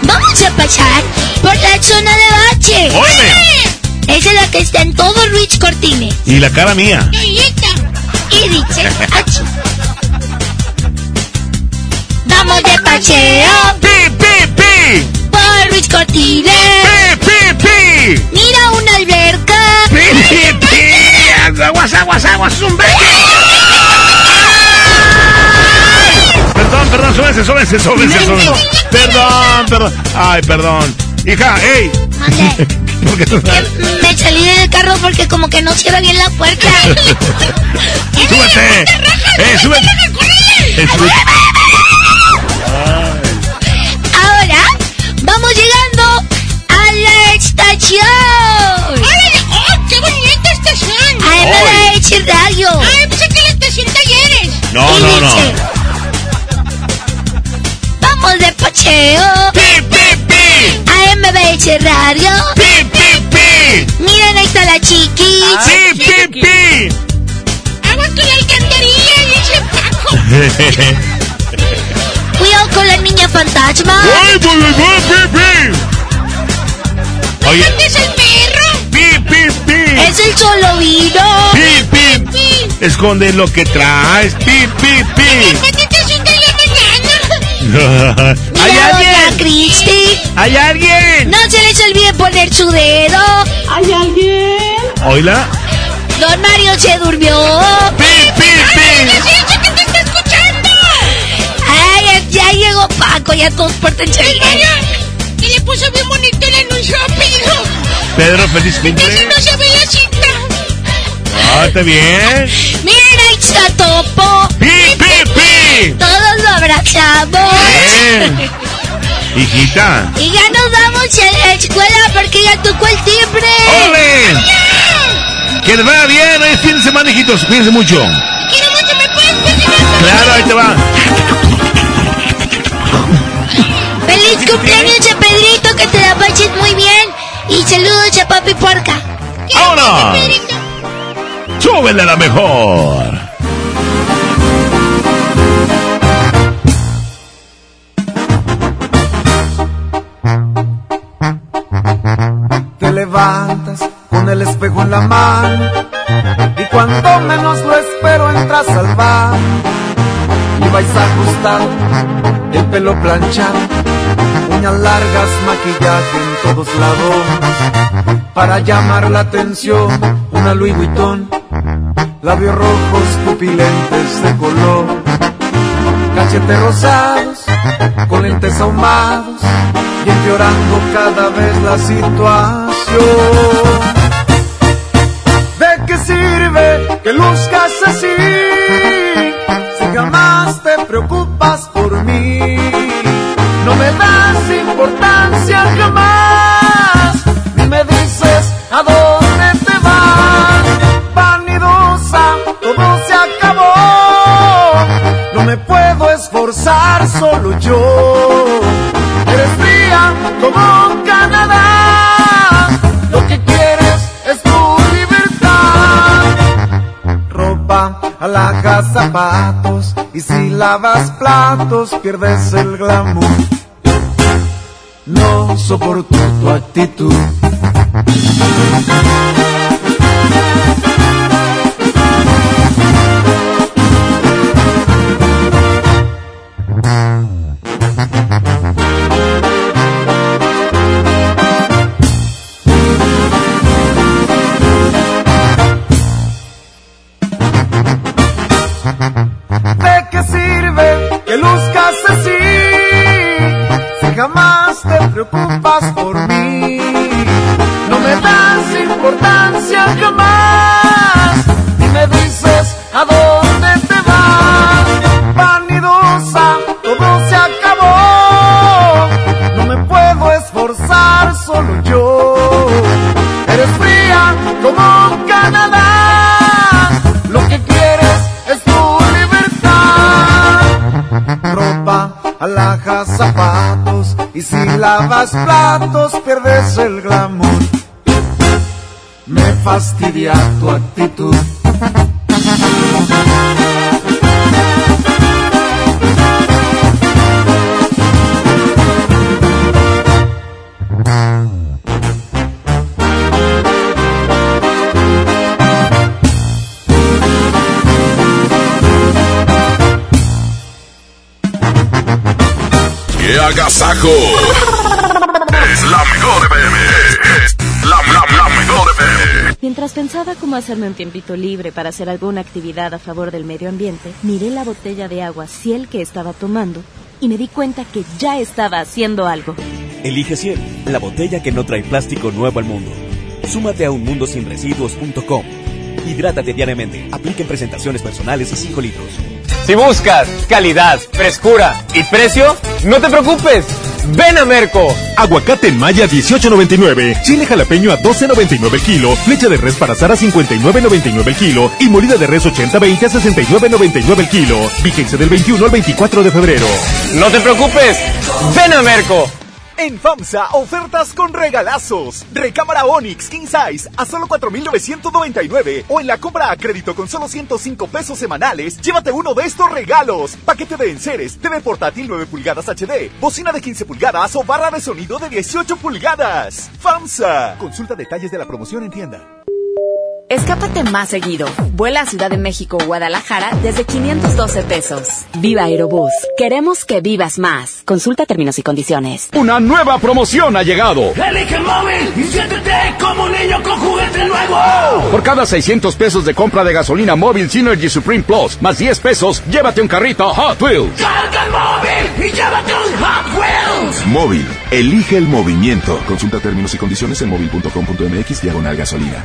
vamos a pasar por la zona de bache. Esa es la que está en todo Rich Cortines. Y la cara mía. Y dice, "Ach". Vamos de paseo. Por Rich Cortines. Mira una alberca. Aguas, aguas, aguas, es un. Perdón, perdón, súbense, súbense, súbense, súbense. Perdón, perdón. Ay, perdón. Hija, ey. ¿Por qué tú Me salí del carro porque como que no cierra bien la puerta. Súbete. Eh, súbete. Eh, súbete. La estación. ¡Oh, qué bonita estación! A MBH Radio. ¡Ay, pensé que la estación Talleres! No, Y no, no. Vamos de paseo. A MBH Radio. Miren, ahí está la chiquis. ¡Sí, pi, pi! Aguas con la alcantarilla, dice Paco. Cuidado con la niña fantasma. ¡Ay, pi, pi, pi, pi! Oye. ¿Dónde es el perro? ¡Pi, pi, pi! Es el solo vino. ¡Pi, pi! Esconde lo que traes. ¡Pi, pi, pi! ¿Hay alguien? Cristi. ¿Hay alguien? No se les olvide poner su dedo. ¿Hay alguien? ¿Oíla? Don Mario se durmió. ¡Pi, pi, pi! que te está escuchando! Ay, ya, ya llegó Paco, ya todos pórtense bien. Puso bien bonito el anuncio a Pedro. Pedro, feliz cumple. no se ve la cinta. Ah, está bien. Miren, ahí está Topo. ¡Pi, pi, pi! Todos lo abrazamos. Bien. Hijita. Y ya nos vamos a la escuela porque ya tocó el timbre. ¡Ole! Que les vaya bien. Hoy es fin de semana, hijitos. Cuídense mucho. Quiero mucho, ¿me puedes? Claro, ahí te va. Feliz cumpleaños a Pedrito, que te la pases muy bien. Y saludos a Papi Porca. ¡Vámonos! ¡Súbele a la mejor! Te levantas con el espejo en la mano y cuando menos lo espero entras al bar y vais ajustado, el pelo planchado, uñas largas, maquillaje en todos lados para llamar la atención, una Louis Vuitton, labios rojos, pupilentes de color, cachetes rosados, con lentes ahumados y empeorando cada vez la situación. ¿De qué sirve que luzcas así? Si jamás jamás. Y me dices a dónde te vas. Vanidosa, todo se acabó. No me puedo esforzar solo yo. Eres fría como Canadá. Lo que quieres es tu libertad. Ropa, alhajas, zapatos. Y si lavas platos, pierdes el glamour. No soporto tu actitud. Lavas platos, pierdes el glamour. Me fastidia tu actitud. ¡Qué agasajo! Pensaba cómo hacerme un tiempito libre para hacer alguna actividad a favor del medio ambiente, miré la botella de agua Ciel que estaba tomando y me di cuenta que ya estaba haciendo algo. Elige Ciel, la botella que no trae plástico nuevo al mundo. Súmate a unmundosinresiduos.com. Hidrátate diariamente. Apliquen presentaciones personales y 5 litros. Si buscas calidad, frescura y precio, no te preocupes. Ven a Merco. Aguacate en Maya 18.99, chile jalapeño a 12.99 el kilo, flecha de res para azar a 59.99 el kilo y molida de res 80-20 a 69.99 el kilo. Vigencia del 21 al 24 de febrero. No te preocupes. Ven a Merco. En FAMSA, ofertas con regalazos. Recámara Onix King Size a solo 4,999. O en la compra a crédito con solo 105 pesos semanales, llévate uno de estos regalos. Paquete de enseres, TV portátil 9 pulgadas HD, bocina de 15 pulgadas o barra de sonido de 18 pulgadas. FAMSA. Consulta detalles de la promoción en tienda. Escápate más seguido. Vuela a Ciudad de México o Guadalajara desde 512 pesos. Viva Aerobús. Queremos que vivas más. Consulta términos y condiciones. Una nueva promoción ha llegado. Elige el móvil y siéntete como un niño con juguete nuevo. Por cada 600 pesos de compra de gasolina móvil Synergy Supreme Plus, más 10 pesos, llévate un carrito Hot Wheels. Carga el móvil y llévate un Hot Wheels. Móvil, elige el movimiento. Consulta términos y condiciones en móvil.com.mx diagonal gasolina.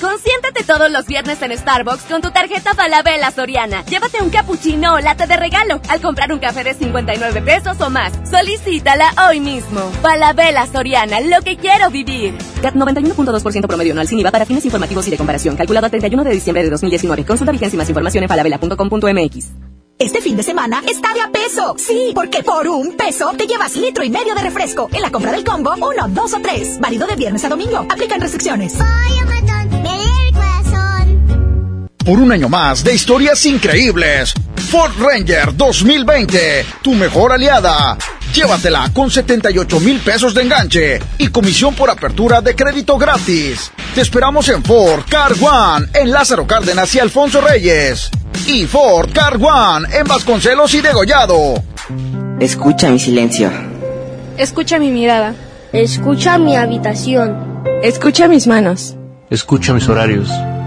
Consiéntate todos los viernes en Starbucks con tu tarjeta Falabella Soriana. Llévate un cappuccino o latte de regalo al comprar un café de 59 pesos o más. Solicítala hoy mismo. Falabella Soriana, lo que quiero vivir. CAT 91.2% promedio anual sin IVA para fines informativos y de comparación. Calculado a 31 de diciembre de 2019. Consulta vigencia y más información en falabella.com.mx. Este fin de semana está de a peso. Sí, porque por un peso te llevas litro y medio de refresco. En la compra del combo, uno, dos o tres. Válido de viernes a domingo. Aplican restricciones. Por un año más de historias increíbles. Ford Ranger 2020, tu mejor aliada. Llévatela con 78 mil pesos de enganche y comisión por apertura de crédito gratis. Te esperamos en Ford Car One, en Lázaro Cárdenas y Alfonso Reyes. Y Ford Car One, en Vasconcelos y Degollado. Escucha mi silencio. Escucha mi mirada. Escucha mi habitación. Escucha mis manos. Escucha mis horarios.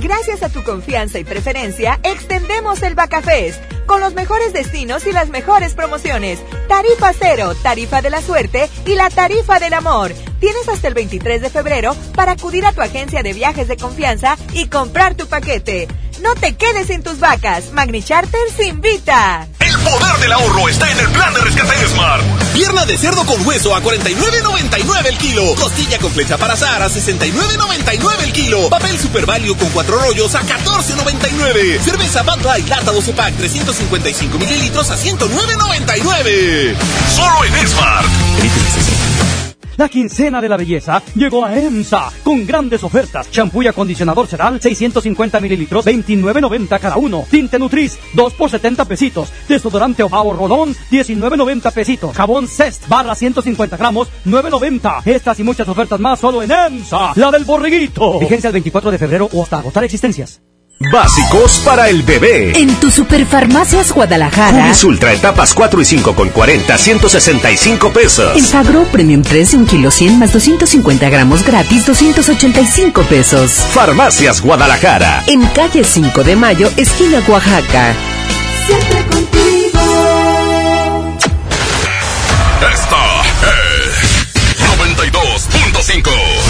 Gracias a tu confianza y preferencia, extendemos el Bacafest con los mejores destinos y las mejores promociones. Tarifa cero, tarifa de la suerte y la tarifa del amor. Tienes hasta el 23 de febrero para acudir a tu agencia de viajes de confianza y comprar tu paquete. No te quedes sin tus vacas. Magni Charter se invita. El poder del ahorro está en el plan de rescate de Smart. Pierna de cerdo con hueso a 49.99 el kilo. Costilla con flecha para azar a 69.99 el kilo. Papel Super Value con cuatro rollos a 14.99. Cerveza Bud Light lata 12 pack 355 mililitros a 109.99. Solo en Smart. La quincena de la belleza llegó a EMSA con grandes ofertas. Champú y acondicionador Sedal, 650 mililitros, 29.90 cada uno. Tinte Nutris, 2 por 70 pesitos. Desodorante Obao Rodón, 19.90 pesitos. Jabón Cest, barra 150 gramos, 9.90. Estas y muchas ofertas más solo en EMSA, la del borreguito. Vigencia el 24 de febrero o hasta agotar existencias. Básicos para el bebé. En tu Superfarmacias Guadalajara. Cubis Ultra etapas 4 y 5 con 40, 165 pesos. En Fagro Premium 3 de 1 kilo 100 más 250 gramos gratis, 285 pesos. Farmacias Guadalajara. En calle 5 de Mayo, esquina Oaxaca. Siempre contigo. Esta es 92.5.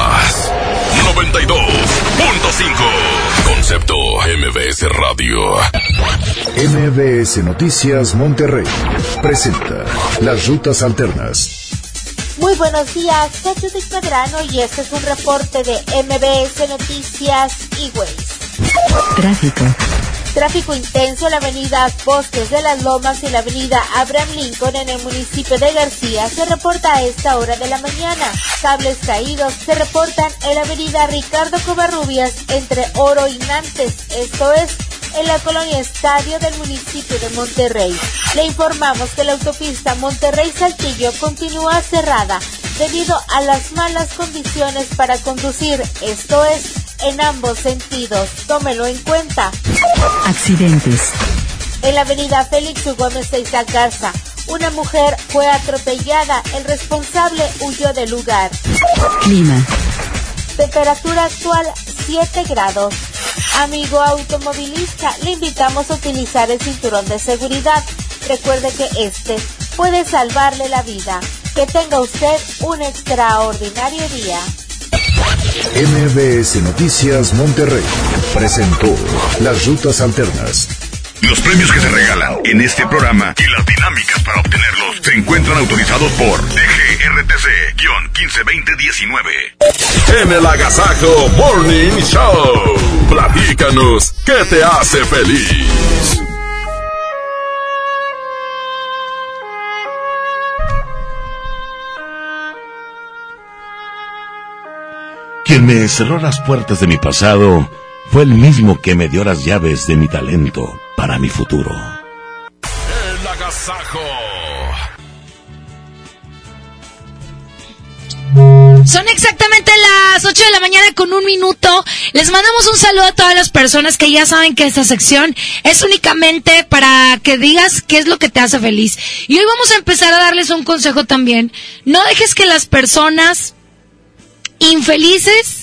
92.5. Concepto MBS Radio. MBS Noticias Monterrey presenta Las Rutas Alternas. Muy buenos días, soy Judith Medrano y este es un reporte de MBS Noticias y Tráfico. Tráfico intenso en la avenida Bosques de las Lomas y la avenida Abraham Lincoln en el municipio de García se reporta a esta hora de la mañana. Cables caídos se reportan en la avenida Ricardo Covarrubias entre Oro y Nantes, esto es en la colonia Estadio del municipio de Monterrey. Le informamos que la autopista Monterrey-Saltillo continúa cerrada debido a las malas condiciones para conducir, esto es, en ambos sentidos. Tómelo en cuenta. Accidentes. En la avenida Félix. Gómez de Garza, una mujer fue atropellada. El responsable huyó del lugar. Clima. Temperatura actual 7 grados. Amigo automovilista, le invitamos a utilizar el cinturón de seguridad. Recuerde que este puede salvarle la vida. Que tenga usted un extraordinario día. MBS Noticias Monterrey presentó Las Rutas Alternas. Los premios que se regalan en este programa y las dinámicas para obtenerlos se encuentran autorizados por DGRTC-152019. En el Agasajo Morning Show, platícanos qué te hace feliz. Quien me cerró las puertas de mi pasado fue el mismo que me dio las llaves de mi talento para mi futuro. El Agasajo. Son exactamente las 8 de la mañana con un minuto. Les mandamos un saludo a todas las personas que ya saben que esta sección es únicamente para que digas qué es lo que te hace feliz. Y hoy vamos a empezar a darles un consejo también. No dejes que las personas infelices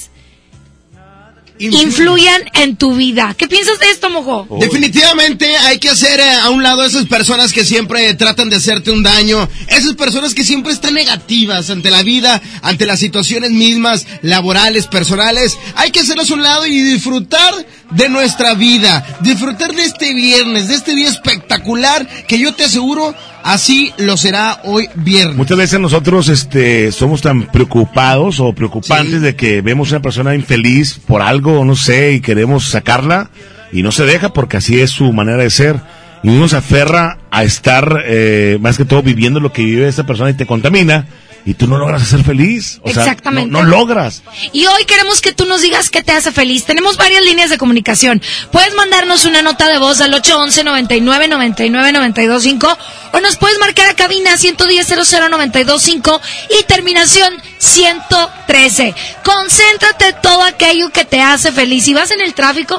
influyan en tu vida. ¿Qué piensas de esto, mojo? Definitivamente hay que hacer eh, a un lado esas personas que siempre tratan de hacerte un daño, esas personas que siempre están negativas ante la vida, ante las situaciones mismas, laborales, personales. Hay que hacerlos a un lado y disfrutar de nuestra vida, disfrutar de este viernes, de este día espectacular que yo te aseguro así lo será hoy viernes. Muchas veces nosotros este, somos tan preocupados o preocupantes de que vemos una persona infeliz por algo, no sé, y queremos sacarla y no se deja porque así es su manera de ser. Y uno se aferra a estar, eh, más que todo, viviendo lo que vive esa persona y te contamina y tú no logras ser feliz. O Exactamente. Sea, no, logras. Y hoy queremos que tú nos digas qué te hace feliz. Tenemos varias líneas de comunicación. Puedes mandarnos una nota de voz al 811 99 99 925 o nos puedes marcar a cabina 110 00 925 y terminación 113. Concéntrate todo aquello que te hace feliz. Si vas en el tráfico,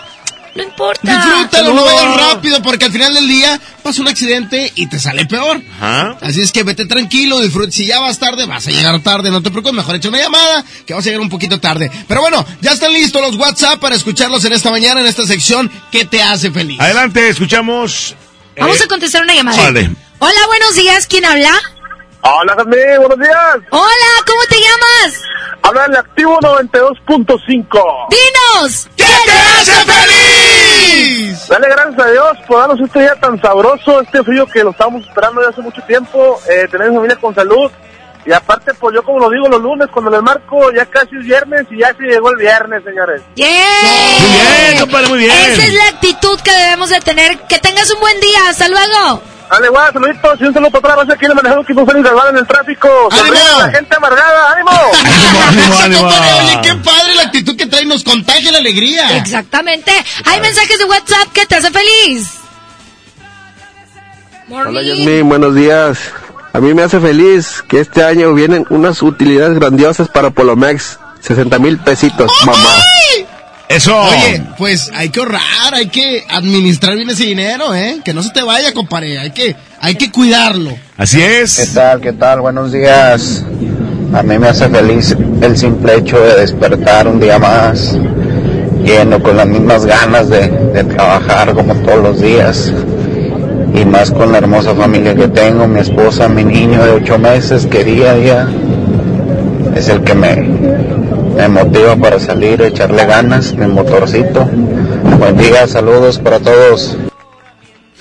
no importa. Disfrútalo, no vayas rápido, porque al final del día pasa un accidente y te sale peor. Así es que vete tranquilo, disfruta. Si ya vas tarde, vas a llegar tarde, no te preocupes, mejor echa una llamada, que vas a llegar un poquito tarde. Pero bueno, ya están listos los WhatsApp para escucharlos en esta mañana, en esta sección ¿Qué te hace feliz? Adelante, escuchamos. Vamos eh, a contestar una llamada. Vale. Hola, buenos días, ¿quién habla? Hola, Jasmine, buenos días. Hola, ¿cómo te llamas? Habla el activo 92.5. ¡Dinos! ¿Qué te hace feliz? Dale gracias a Dios por darnos este día tan sabroso, este frío que lo estábamos esperando desde hace mucho tiempo, eh, tener familia con salud. Y aparte, pues yo como lo digo los lunes, cuando les marco, ya casi es viernes y ya se llegó el viernes, señores. ¡Bien! Muy bien, compadre, muy bien. Esa es la actitud que debemos de tener. Que tengas un buen día. Hasta luego. Dale, guau, saluditos y un saludo para atrás, aquí le manejando que fue en el tráfico. A la gente amargada, ánimo. ánimo, ánimo. Oye, qué padre la actitud que trae, nos contagia la alegría. Exactamente. Hay mensajes de WhatsApp que te hacen feliz. Hola, Yasmin, buenos días. A mí me hace feliz que este año vienen unas utilidades grandiosas para Polomex. 60 mil pesitos, mamá. Eso. Oye, pues hay que ahorrar, hay que administrar bien ese dinero, ¿eh? Que no se te vaya, compadre. Hay que, hay que cuidarlo. Así es. ¿Qué tal? ¿Qué tal? Buenos días. A mí me hace feliz el simple hecho de despertar un día más, lleno con las mismas ganas de, de trabajar como todos los días. Y más con la hermosa familia que tengo, mi esposa, mi niño de ocho meses, que día a día es el que me, me motiva para salir, echarle ganas, mi motorcito. Buen día, saludos para todos.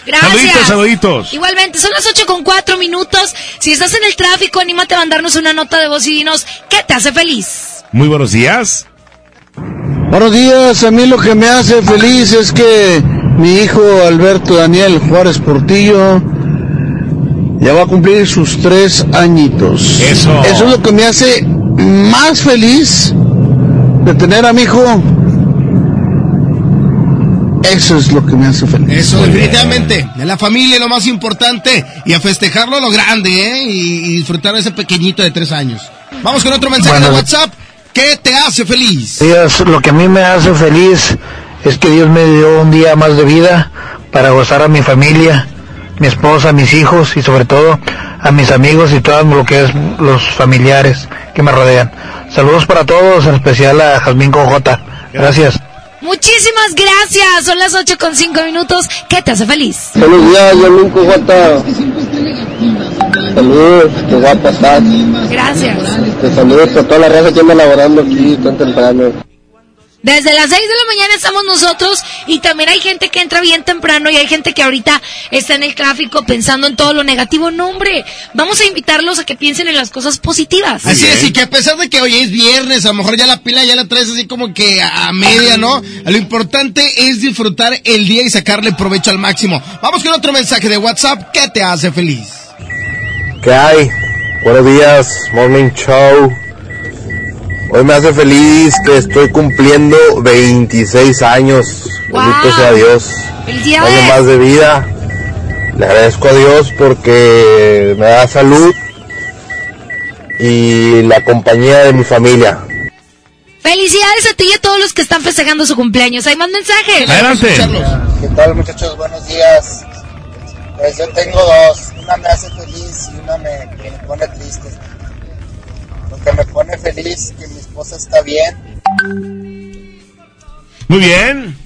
Gracias. Saluditos, saluditos. Igualmente, son las 8 con 4 minutos. Si estás en el tráfico, anímate a mandarnos una nota de voz y dinos qué te hace feliz. Muy buenos días. Buenos días, a mí lo que me hace feliz es que mi hijo Alberto Daniel Juárez Portillo ya va a cumplir sus tres añitos. Eso. Eso es lo que me hace más feliz de tener a mi hijo. Eso es lo que me hace feliz. Eso, definitivamente. De la familia es lo más importante. Y a festejarlo a lo grande, ¿eh? Y, y disfrutar de ese pequeñito de tres años. Vamos con otro mensaje Bueno. de WhatsApp. ¿Qué te hace feliz? Dios, lo que a mí me hace feliz es que Dios me dio un día más de vida para gozar a mi familia, mi esposa, mis hijos y sobre todo a mis amigos y todo lo que es los familiares que me rodean. Saludos para todos, en especial a Jazmín Cojota. Gracias. Muchísimas gracias. Son las 8 con 5 minutos. ¿Qué te hace feliz? Buenos días, Jazmín Cojota. Saludos, qué guapa estás. Gracias. Te saludos a toda la raza que anda laborando aquí tan temprano. Desde las 6 de la mañana estamos nosotros y también hay gente que entra bien temprano y hay gente que ahorita está en el tráfico pensando en todo lo negativo. No, hombre, vamos a invitarlos a que piensen en las cosas positivas. Así es, y que a pesar de que hoy es viernes, a lo mejor ya la pila ya la traes así como que a media, ¿no? Lo importante es disfrutar el día y sacarle provecho al máximo. Vamos con otro mensaje de WhatsApp. ¿Qué te hace feliz? ¿Qué hay? Buenos días, Morning Show. Hoy me hace feliz que estoy cumpliendo 26 años. Bendito sea Dios. Año más de vida. Le agradezco a Dios porque me da salud y la compañía de mi familia. Felicidades a ti y a todos los que están festejando su cumpleaños. Hay más mensajes. Adelante. ¿Qué tal muchachos? Buenos días. Pues yo tengo dos. Una me hace feliz y una me, me pone triste. Lo que me pone feliz que mi esposa está bien. Muy bien.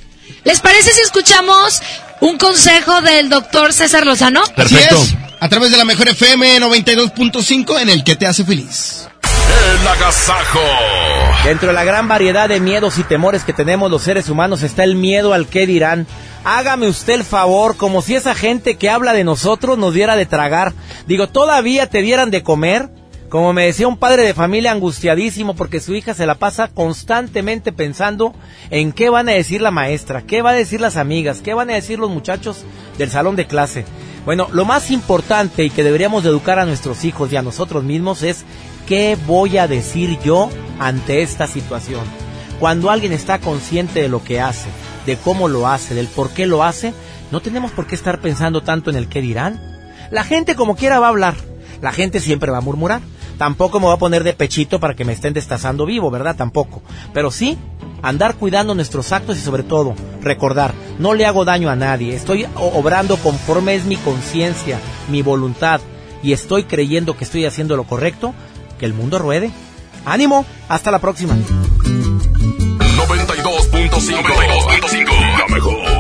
¿Les parece si escuchamos un consejo del doctor César Lozano? Perfecto. Así es, a través de la mejor FM 92.5 en el que te hace feliz. El agasajo. Dentro de la gran variedad de miedos y temores que tenemos los seres humanos está el miedo al que dirán. Hágame usted el favor, como si esa gente que habla de nosotros nos diera de tragar. Digo, ¿todavía te dieran de comer? Como me decía un padre de familia angustiadísimo porque su hija se la pasa constantemente pensando en qué van a decir la maestra, qué van a decir las amigas, qué van a decir los muchachos del salón de clase. Bueno, lo más importante y que deberíamos de educar a nuestros hijos y a nosotros mismos es qué voy a decir yo ante esta situación. Cuando alguien está consciente de lo que hace, de cómo lo hace, del por qué lo hace, no tenemos por qué estar pensando tanto en el qué dirán. La gente como quiera va a hablar, la gente siempre va a murmurar. Tampoco me voy a poner de pechito para que me estén destazando vivo, ¿verdad? Tampoco. Pero sí, andar cuidando nuestros actos y sobre todo, recordar, no le hago daño a nadie, estoy obrando conforme es mi conciencia, mi voluntad, y estoy creyendo que estoy haciendo lo correcto, que el mundo ruede. ánimo, hasta la próxima. 92.5 La mejor.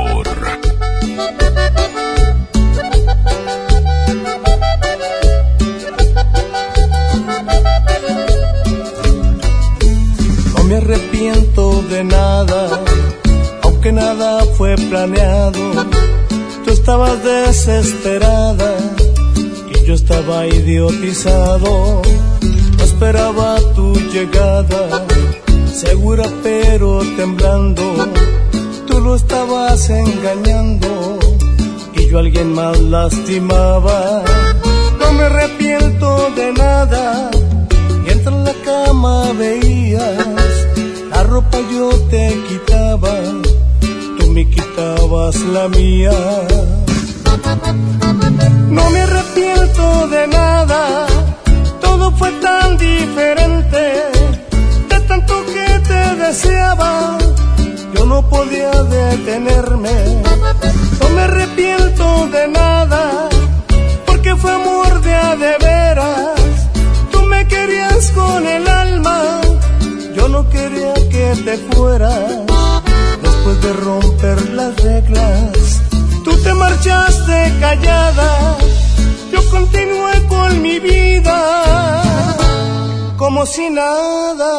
Me arrepiento de nada, aunque nada fue planeado. Tú estabas desesperada y yo estaba idiotizado. No esperaba tu llegada, segura pero temblando. Tú lo estabas engañando y yo a alguien más lastimaba. No me arrepiento de nada y entre la cama veías la ropa yo te quitaba, tú me quitabas la mía. No me arrepiento de nada, todo fue tan diferente, de tanto que te deseaba, yo no podía detenerme. No me arrepiento de nada, porque fue amor de a de veras, tú me querías con el quería que te fueras, después de romper las reglas. Tú te marchaste callada, yo continué con mi vida como si nada.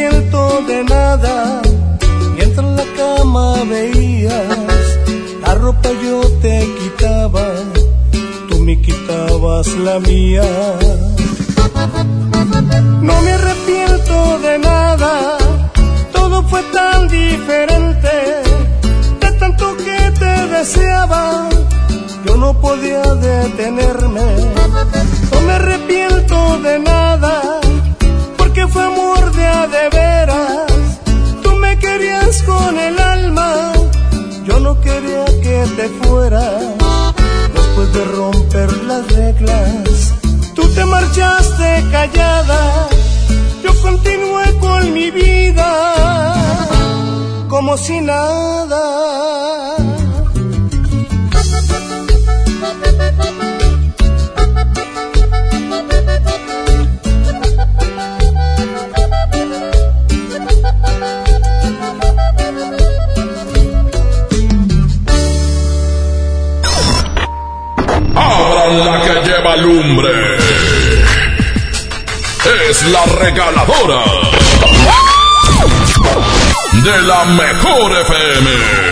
Arrepiento de nada, mientras en la cama veías la ropa yo te quitaba, tú me quitabas la mía. No me arrepiento de nada, todo fue tan diferente, de tanto que te deseaba, yo no podía detenerme. No me arrepiento de nada, amor de a de veras, tú me querías con el alma, yo no quería que te fueras, después de romper las reglas. Tú te marchaste callada, yo continué con mi vida como si nada. La que lleva lumbre. Es la regaladora. De la mejor FM.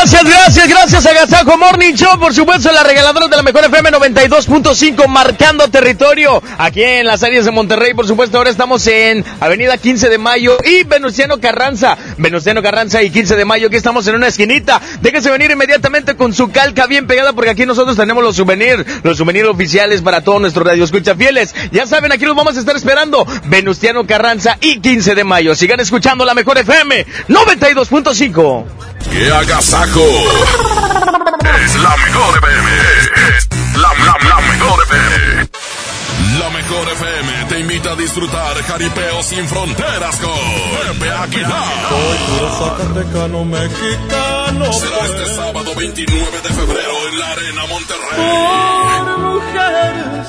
Gracias, gracias, gracias a Gazajo Morning Show, por supuesto, la regaladora de la mejor FM 92.5, marcando territorio aquí en las áreas de Monterrey. Por supuesto, ahora estamos en Avenida 15 de Mayo y Venustiano Carranza. Venustiano Carranza y 15 de Mayo, aquí estamos en una esquinita. Déjense venir inmediatamente con su calca bien pegada, porque aquí nosotros tenemos los souvenirs, los souvenirs oficiales para todos nuestros radioescucha fieles. Ya saben, aquí los vamos a estar esperando. Venustiano Carranza y 15 de Mayo. Sigan escuchando la mejor FM 92.5. ¡Qué agasajo! Es la mejor FM. Es la, la, la mejor FM. La mejor FM te invita a disfrutar jaripeo sin fronteras con Pepe Aguilar. puro zacatecano mexicano. Será este sábado 29 de febrero en la Arena Monterrey. Por mujeres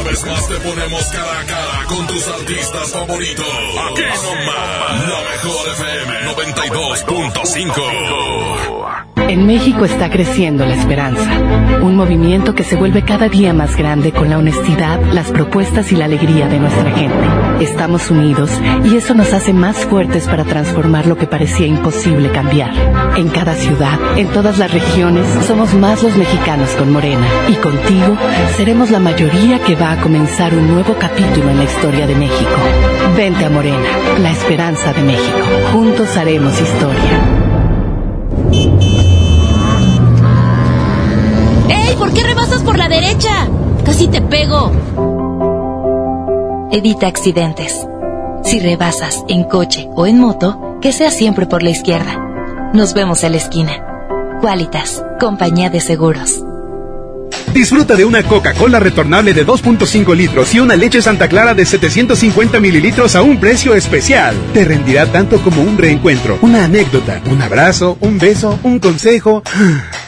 Vez más te ponemos cara a cara con tus artistas favoritos. Aquí nomás, la mejor FM 92.5. En México está creciendo la esperanza, un movimiento que se vuelve cada día más grande con la honestidad, las propuestas y la alegría de nuestra gente. Estamos unidos y eso nos hace más fuertes para transformar lo que parecía imposible cambiar. En cada ciudad, en todas las regiones, somos más los mexicanos con Morena y contigo seremos la mayoría que va a comenzar un nuevo capítulo en la historia de México. Vente a Morena, la esperanza de México. Juntos haremos historia. ¡Ey! ¿Por qué rebasas por la derecha? Casi te pego. Evita accidentes. Si rebasas en coche o en moto, que sea siempre por la izquierda. Nos vemos en la esquina. Qualitas, compañía de seguros. Disfruta de una Coca-Cola retornable de 2.5 litros y una leche Santa Clara de 750 mililitros a un precio especial. Te rendirá tanto como un reencuentro, una anécdota, un abrazo, un beso, un consejo.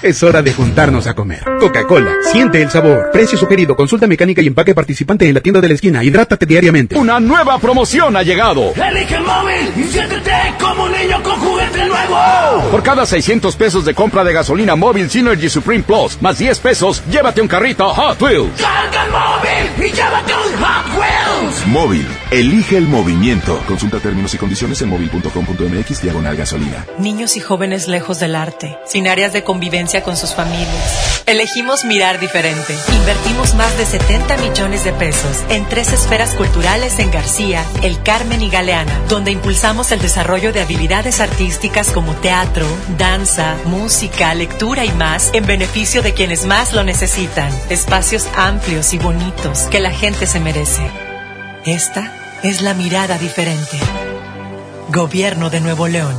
Es hora de juntarnos a comer. Coca-Cola, siente el sabor. Precio sugerido, consulta mecánica y empaque participante en la tienda de la esquina. Hidrátate diariamente. Una nueva promoción ha llegado. Elige el móvil y siéntete como un niño con juguete nuevo. Por cada 600 pesos de compra de gasolina móvil Synergy Supreme Plus, más 10 pesos, llévate un carrito Hot Wheels. Carga el móvil y llévate un Hot Wheels. Móvil, elige el movimiento. Consulta términos y condiciones en móvil.com.mx diagonal gasolina. Niños y jóvenes lejos del arte, sin áreas de convivencia con sus familias. Elegimos mirar diferente. Invertimos más de 70 millones de pesos en tres esferas culturales en García, El Carmen y Galeana, donde impulsamos el desarrollo de habilidades artísticas como teatro, danza, música, lectura y más en beneficio de quienes más lo necesitan. Espacios amplios y bonitos que la gente se merece. Esta es la mirada diferente. Gobierno de Nuevo León.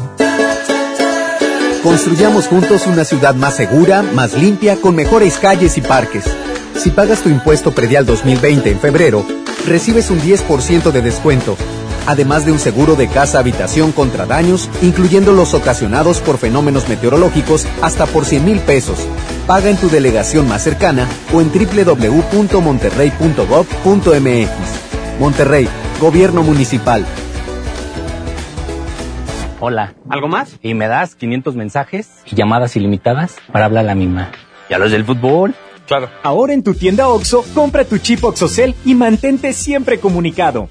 Construyamos juntos una ciudad más segura, más limpia, con mejores calles y parques. Si pagas tu impuesto predial 2020 en febrero, recibes un 10% de descuento, además de un seguro de casa habitación contra daños, incluyendo los ocasionados por fenómenos meteorológicos hasta por 100 mil pesos. Paga en tu delegación más cercana o en www.monterrey.gov.mx. Monterrey, Gobierno Municipal. Hola. ¿Algo más? Y me das 500 mensajes y llamadas ilimitadas para hablar a la misma. ¿Y a los del fútbol? Claro. Ahora en tu tienda OXO, compra tu chip OXOCEL y mantente siempre comunicado.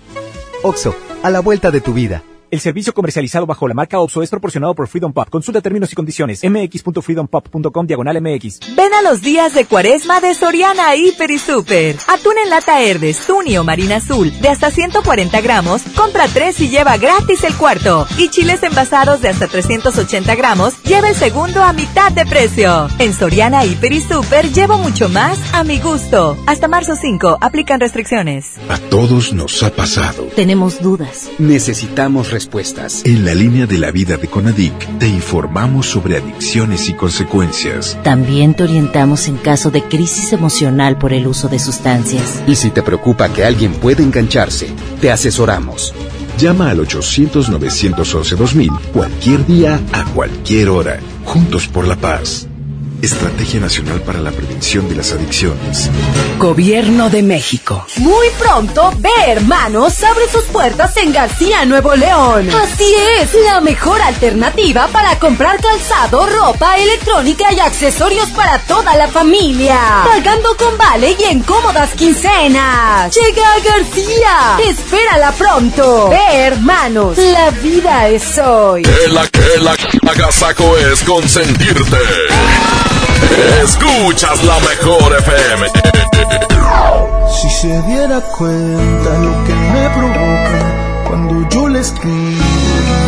OXO, a la vuelta de tu vida. El servicio comercializado bajo la marca OPSO es proporcionado por Freedom Pop. Consulta términos y condiciones. mx.freedompop.com diagonal mx. Ven a los días de cuaresma de Soriana Hiper y Super. Atún en lata Herdes, Tuni o Marina Azul de hasta 140 gramos, compra 3 y lleva gratis el cuarto. Y chiles envasados de hasta 380 gramos, lleva el segundo a mitad de precio. En Soriana Hiper y Super llevo mucho más a mi gusto. Hasta marzo 5, aplican restricciones. A todos nos ha pasado. Tenemos dudas. Necesitamos respuestas. En la línea de la vida de Conadic te informamos sobre adicciones y consecuencias. También te orientamos en caso de crisis emocional por el uso de sustancias. Y si te preocupa que alguien pueda engancharse, te asesoramos. Llama al 800-911-2000 cualquier día, a cualquier hora. Juntos por la paz. Estrategia Nacional para la Prevención de las Adicciones. Gobierno de México. Muy pronto, Ve Hermanos abre sus puertas en García, Nuevo León. Así es, la mejor alternativa para comprar calzado, ropa, electrónica y accesorios para toda la familia. Pagando con vale y en cómodas quincenas. Llega a García. Espérala pronto. Ve Hermanos, la vida es hoy. Que la que la agasaco es consentirte. Escuchas la mejor FM. Si se diera cuenta lo que me provoca cuando yo le escribo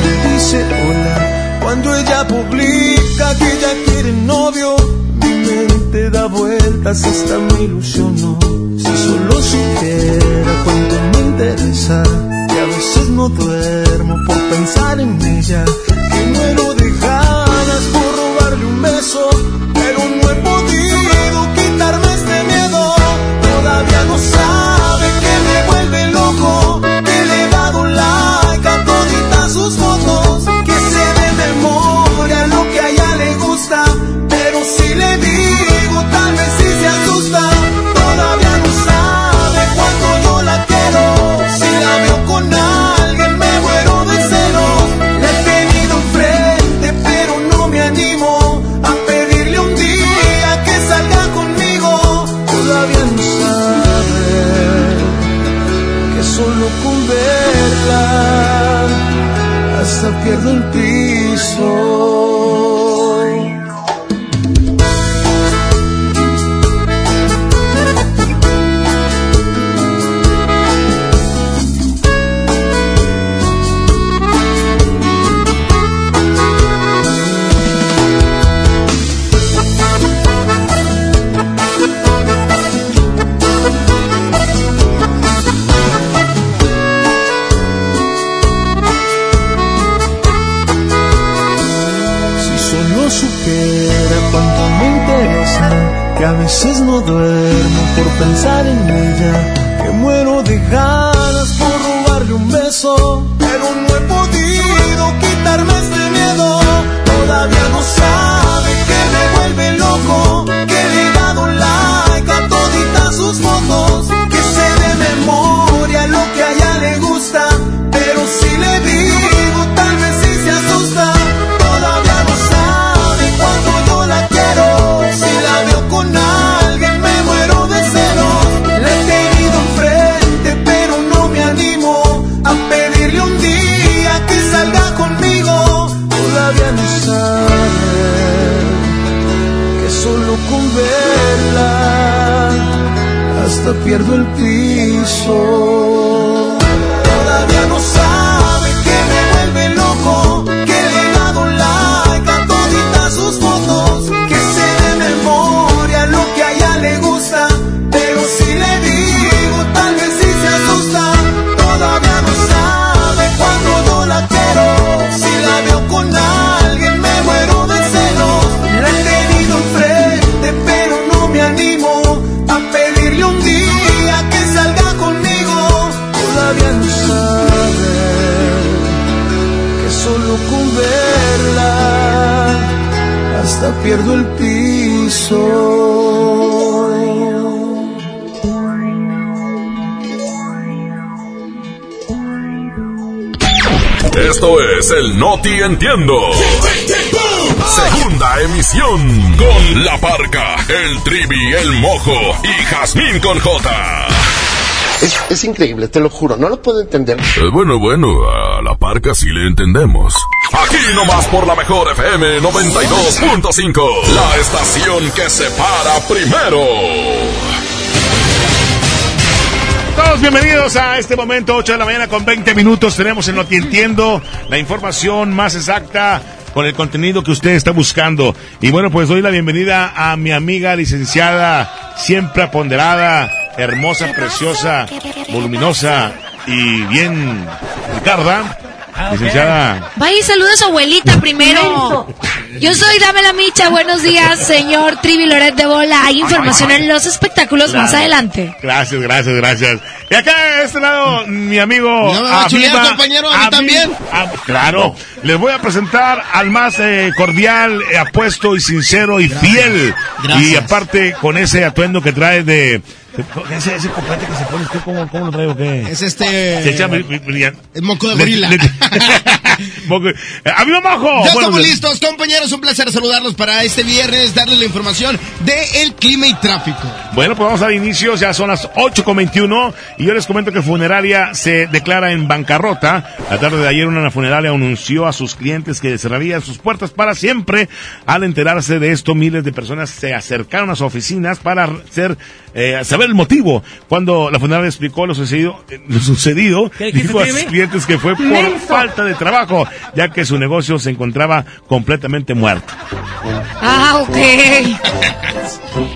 me dice hola, cuando ella publica que ya quiere novio, mi mente da vueltas hasta me ilusionó. Si solo supiera cuánto me interesa, que a veces no duermo por pensar en ella, que muero de ganas pierdo el piso. Veces no duermo por pensar en ella, que muero de ganas por robarle un beso, pero no he podido quitarme este miedo, todavía no sabe que me vuelve loco, con verla hasta pierdo el piso. Hasta pierdo el piso. Esto es el Noti Entiendo. Segunda emisión con La Parca, el Trivi, el Mojo y Jazmín con J. Es, es increíble, te lo juro, no lo puedo entender. Eh, bueno, bueno, a La Parca sí le entendemos. Aquí nomás por la mejor FM 92.5, la estación que se para primero. Todos bienvenidos a este momento, 8 de la mañana con 20 minutos. Tenemos en lo que entiendo la información más exacta con el contenido que usted está buscando. Y bueno, pues doy la bienvenida a mi amiga licenciada, siempre aponderada, hermosa, preciosa, voluminosa y bien Ricarda. Licenciada. Vaya y saluda a su abuelita primero. Yo soy Dame la Micha. Buenos días, señor Trivi Loret de Bola. Hay información en los espectáculos más adelante. Gracias, gracias, gracias. Y acá de este lado, mi amigo. ¿No me va a chulear, Aviva- compañero? ¿A mí también? Ah, claro. Les voy a presentar al más eh, cordial, eh, apuesto y sincero y fiel. Gracias. Y aparte, con ese atuendo que trae de. Ese, ese copete que se pone usted, ¿cómo, cómo lo trae o qué? Es este. Se echa bri- brillante. Es moco de Le- gorila. Eh, ¡Amigo Majo! Ya estamos listos, compañeros. Un placer saludarlos para este viernes, darles la información de el clima y tráfico. Bueno, pues vamos a dar inicio, ya son las 8.21 y yo les comento que Funeraria se declara en bancarrota. La tarde de ayer una funeraria anunció a sus clientes que cerraría sus puertas para siempre. Al enterarse de esto, miles de personas se acercaron a sus oficinas para ser, eh, saber el motivo. Cuando la funeraria explicó lo sucedido, eh, lo sucedido ¿Qué dijiste, dijo a sus clientes que fue por Menso. falta de trabajo, ya que su negocio se encontraba completamente muerto. Ah, ok.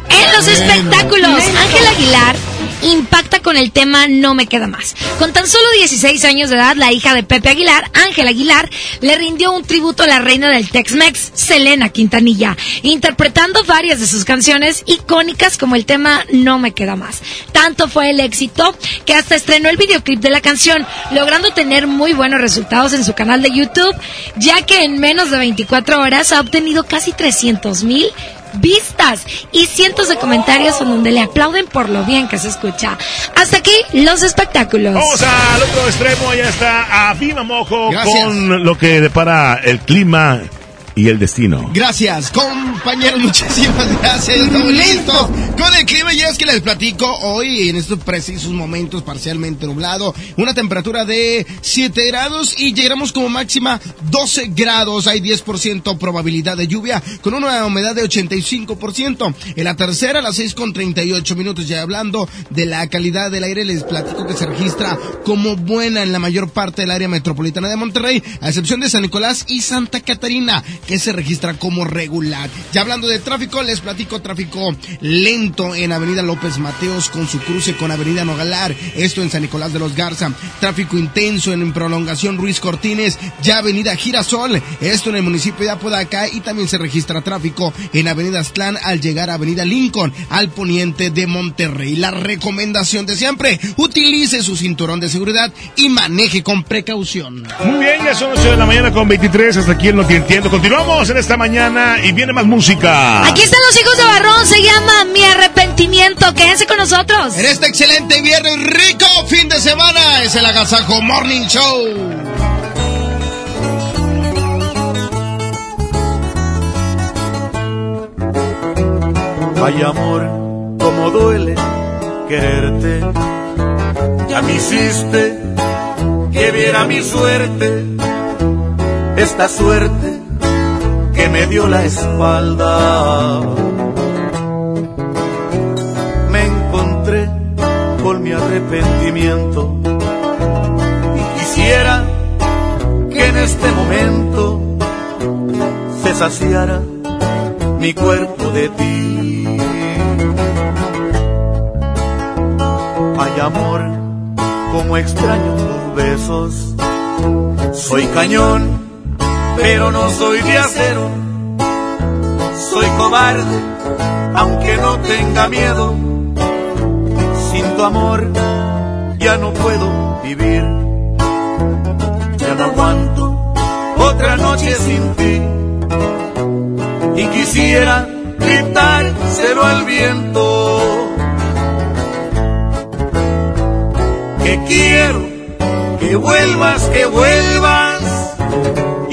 En los espectáculos, Ángel Aguilar impacta con el tema No me queda más. Con tan solo 16 años de edad, la hija de Pepe Aguilar, Ángel Aguilar, le rindió un tributo a la reina del Tex-Mex, Selena Quintanilla, interpretando varias de sus canciones icónicas como el tema No me queda más. Tanto fue el éxito que hasta estrenó el videoclip de la canción, logrando tener muy buenos resultados en su canal de YouTube, ya que en menos de 24 horas ha obtenido casi 300 mil vistas y cientos de comentarios en donde le aplauden por lo bien que se escucha. Hasta aquí los espectáculos. Vamos al otro extremo, ya está a Viva Mojo Gracias. con lo que depara el clima y el destino. Gracias, compañeros, muchísimas gracias. Estamos listos con el clima. Ya es que les platico hoy, en estos precisos momentos, parcialmente nublado, una temperatura de 7 grados y llegaremos como máxima 12 grados. Hay 10% probabilidad de lluvia con una humedad de 85%. En la tercera, a las 6 con 38 minutos, ya hablando de la calidad del aire, les platico que se registra como buena en la mayor parte del área metropolitana de Monterrey, a excepción de San Nicolás y Santa Catarina, que se registra como regular. Ya hablando de tráfico, les platico tráfico lento en Avenida López Mateos con su cruce con Avenida Nogalar, esto en San Nicolás de los Garza. Tráfico intenso en prolongación Ruiz Cortines, ya Avenida Girasol, esto en el municipio de Apodaca y también se registra tráfico en Avenida Aztlán al llegar a Avenida Lincoln, al poniente de Monterrey. La recomendación de siempre, utilice su cinturón de seguridad y maneje con precaución. Muy bien, ya son 8 de la mañana con 23, hasta aquí el No Te Entiendo. Continuamos en esta mañana y viene más música. Aquí están los hijos de Barrón, se llama Mi Arrepentimiento. Quédense con nosotros. En este excelente viernes rico fin de semana es el Agasajo Morning Show. Ay amor, como duele quererte. Ya me hiciste que viera mi suerte, esta suerte me dio la espalda. Me encontré con mi arrepentimiento y quisiera que en este momento se saciara mi cuerpo de ti. Ay amor, como extraño tus besos. Soy cañón, pero no soy de acero. Soy cobarde, aunque no tenga miedo. Sin tu amor ya no puedo vivir. Ya no aguanto otra noche sin ti. Y quisiera gritárselo al viento. Que quiero que vuelvas, que vuelvas.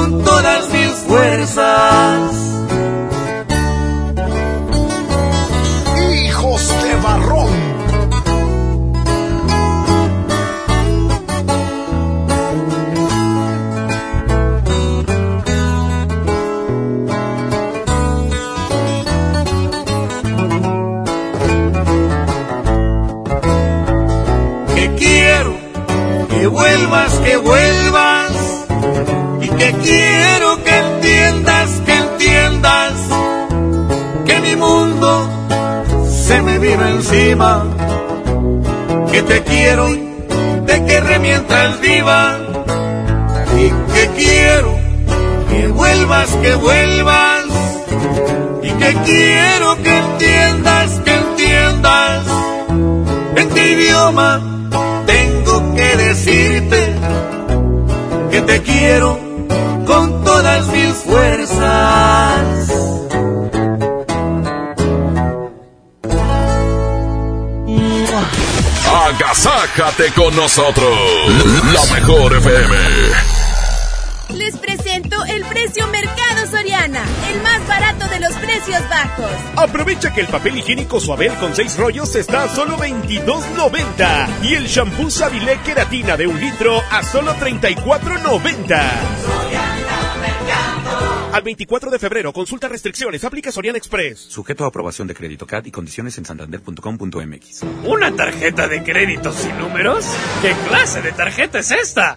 con todas mis fuerzas. Hijos de Barrón. que quiero que vuelvas, que vuelvas vino encima, que te quiero, te querré mientras viva y que quiero que vuelvas, que vuelvas y que quiero que entiendas, que entiendas en qué idioma tengo que decirte que te quiero con todas mis fuerzas. Agasájate con nosotros. La mejor FM. Les presento el precio Mercado Soriana, el más barato de los precios bajos. Aprovecha que el papel higiénico Suabel con 6 rollos está a solo 22.90 y el shampoo Sabilé Queratina de un litro a solo 34.90. Al 24 de febrero, consulta restricciones, aplica Soriana Express. Sujeto a aprobación de crédito CAT y condiciones en santander.com.mx. ¿Una tarjeta de crédito sin números? ¿Qué clase de tarjeta es esta?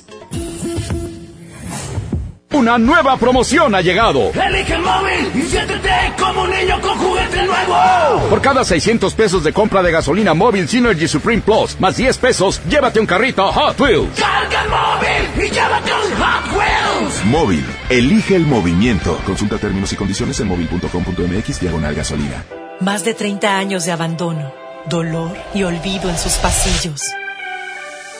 Una nueva promoción ha llegado. Elige el móvil y siéntete como un niño con juguete nuevo. Por cada 600 pesos de compra de gasolina móvil Synergy Supreme Plus, más 10 pesos, llévate un carrito Hot Wheels. Carga el móvil y llévate un Hot Wheels. Móvil, elige el movimiento. Consulta términos y condiciones en móvil.com.mx diagonal gasolina. Más de 30 años de abandono, dolor y olvido en sus pasillos.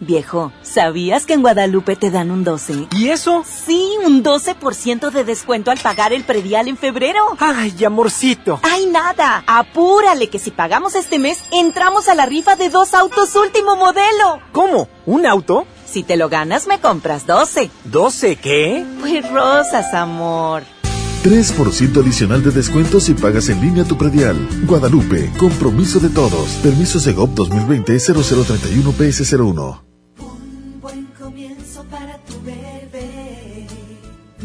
Viejo, ¿sabías que en Guadalupe te dan un 12? ¿Y eso? Sí, un 12% de descuento al pagar el predial en febrero. Ay, amorcito. Ay, nada. Apúrale que si pagamos este mes, entramos a la rifa de dos autos último modelo. ¿Cómo? ¿Un auto? Si te lo ganas, me compras 12. ¿12 qué? Pues rosas, amor. 3% adicional de descuento si pagas en línea tu predial. Guadalupe, compromiso de todos. Permiso Segov 2020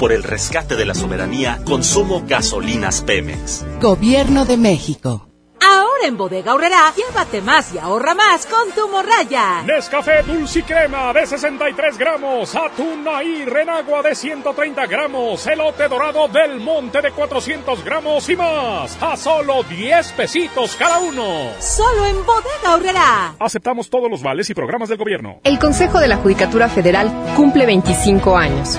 Por el rescate de la soberanía, consumo gasolinas Pemex. Gobierno de México. Ahora en Bodega Horrera, llévate más y ahorra más con tu morraya. Nescafé Dulce Crema de 63 gramos, atún y renagua de 130 gramos, elote dorado del monte de 400 gramos y más. A solo 10 pesitos cada uno. Solo en Bodega Horrera. Aceptamos todos los vales y programas del gobierno. El Consejo de la Judicatura Federal cumple 25 años.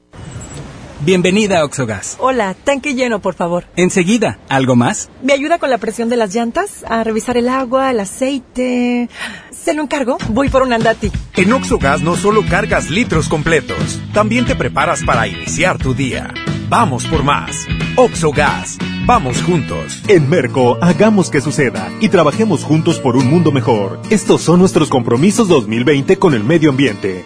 Bienvenida a Oxogas. Hola, tanque lleno, por favor. Enseguida, ¿algo más? ¿Me ayuda con la presión de las llantas? A revisar el agua, el aceite. ¿Se lo encargo? Voy por un andati. En Oxogas no solo cargas litros completos, también te preparas para iniciar tu día. Vamos por más. Oxogas. Vamos juntos. En Merco, hagamos que suceda y trabajemos juntos por un mundo mejor. Estos son nuestros compromisos 2020 con el medio ambiente.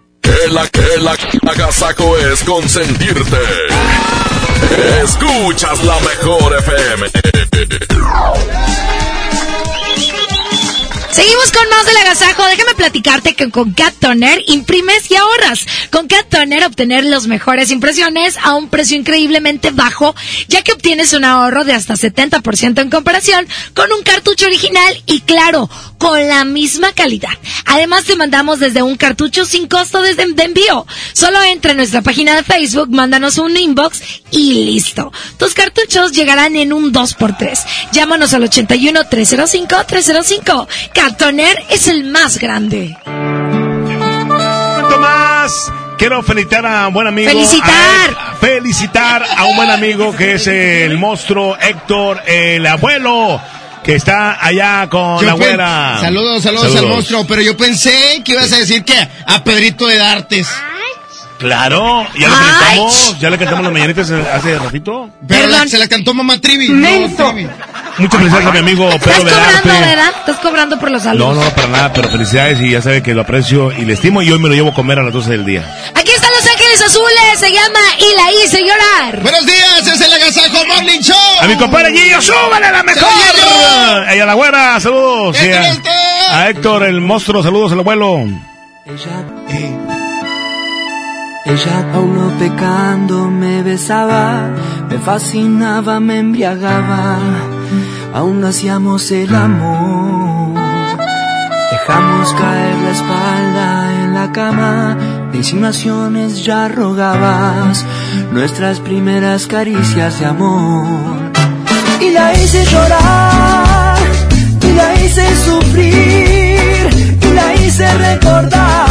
Que la que la agasaco es consentirte. Escuchas la mejor FM. Seguimos con más del agasajo. Déjame platicarte que con Cat Toner imprimes y ahorras. Con Cat Toner obtener las mejores impresiones a un precio increíblemente bajo, ya que obtienes un ahorro de hasta 70% en comparación con un cartucho original y claro, con la misma calidad. Además te mandamos desde un cartucho sin costo desde de envío. Solo entra en nuestra página de Facebook, mándanos un inbox y listo. Tus cartuchos llegarán en un 2x3. Llámanos al 81 305 305. Cat Toner es el más grande. más, quiero felicitar a un buen amigo. ¡Felicitar! a- felicitar a un buen amigo que es el monstruo Héctor, el abuelo, que está allá con Yo la abuela. Saludos, saludos, al monstruo, pero yo pensé que ibas a decir que a Pedrito de Dartes. Claro, ya le Ay. cantamos, ya le cantamos las mañanitas hace ratito. Pero la- se la cantó mamá Trivi. No, Trivi. Muchas felicidades a mi amigo Estás Pedro cobrando, Velarte. ¿verdad? Estás cobrando por los No, saludos. no, para nada, pero felicidades y ya sabe que lo aprecio y le estimo y hoy me lo llevo a comer a las 12 del día. Aquí están Los Ángeles Azules, se llama Y la hice llorar. Buenos días, es el Agasajo Morning Show. A mi compadre Gillo, súbale a la mejor. Y a la güera, saludos. Y a, a Héctor, el monstruo, saludos al abuelo. Ella aún no pecando me besaba, me fascinaba, me embriagaba, aún hacíamos el amor. Dejamos caer la espalda en la cama, de insinuaciones ya rogabas, nuestras primeras caricias de amor. Y la hice llorar, y la hice sufrir, y la hice recordar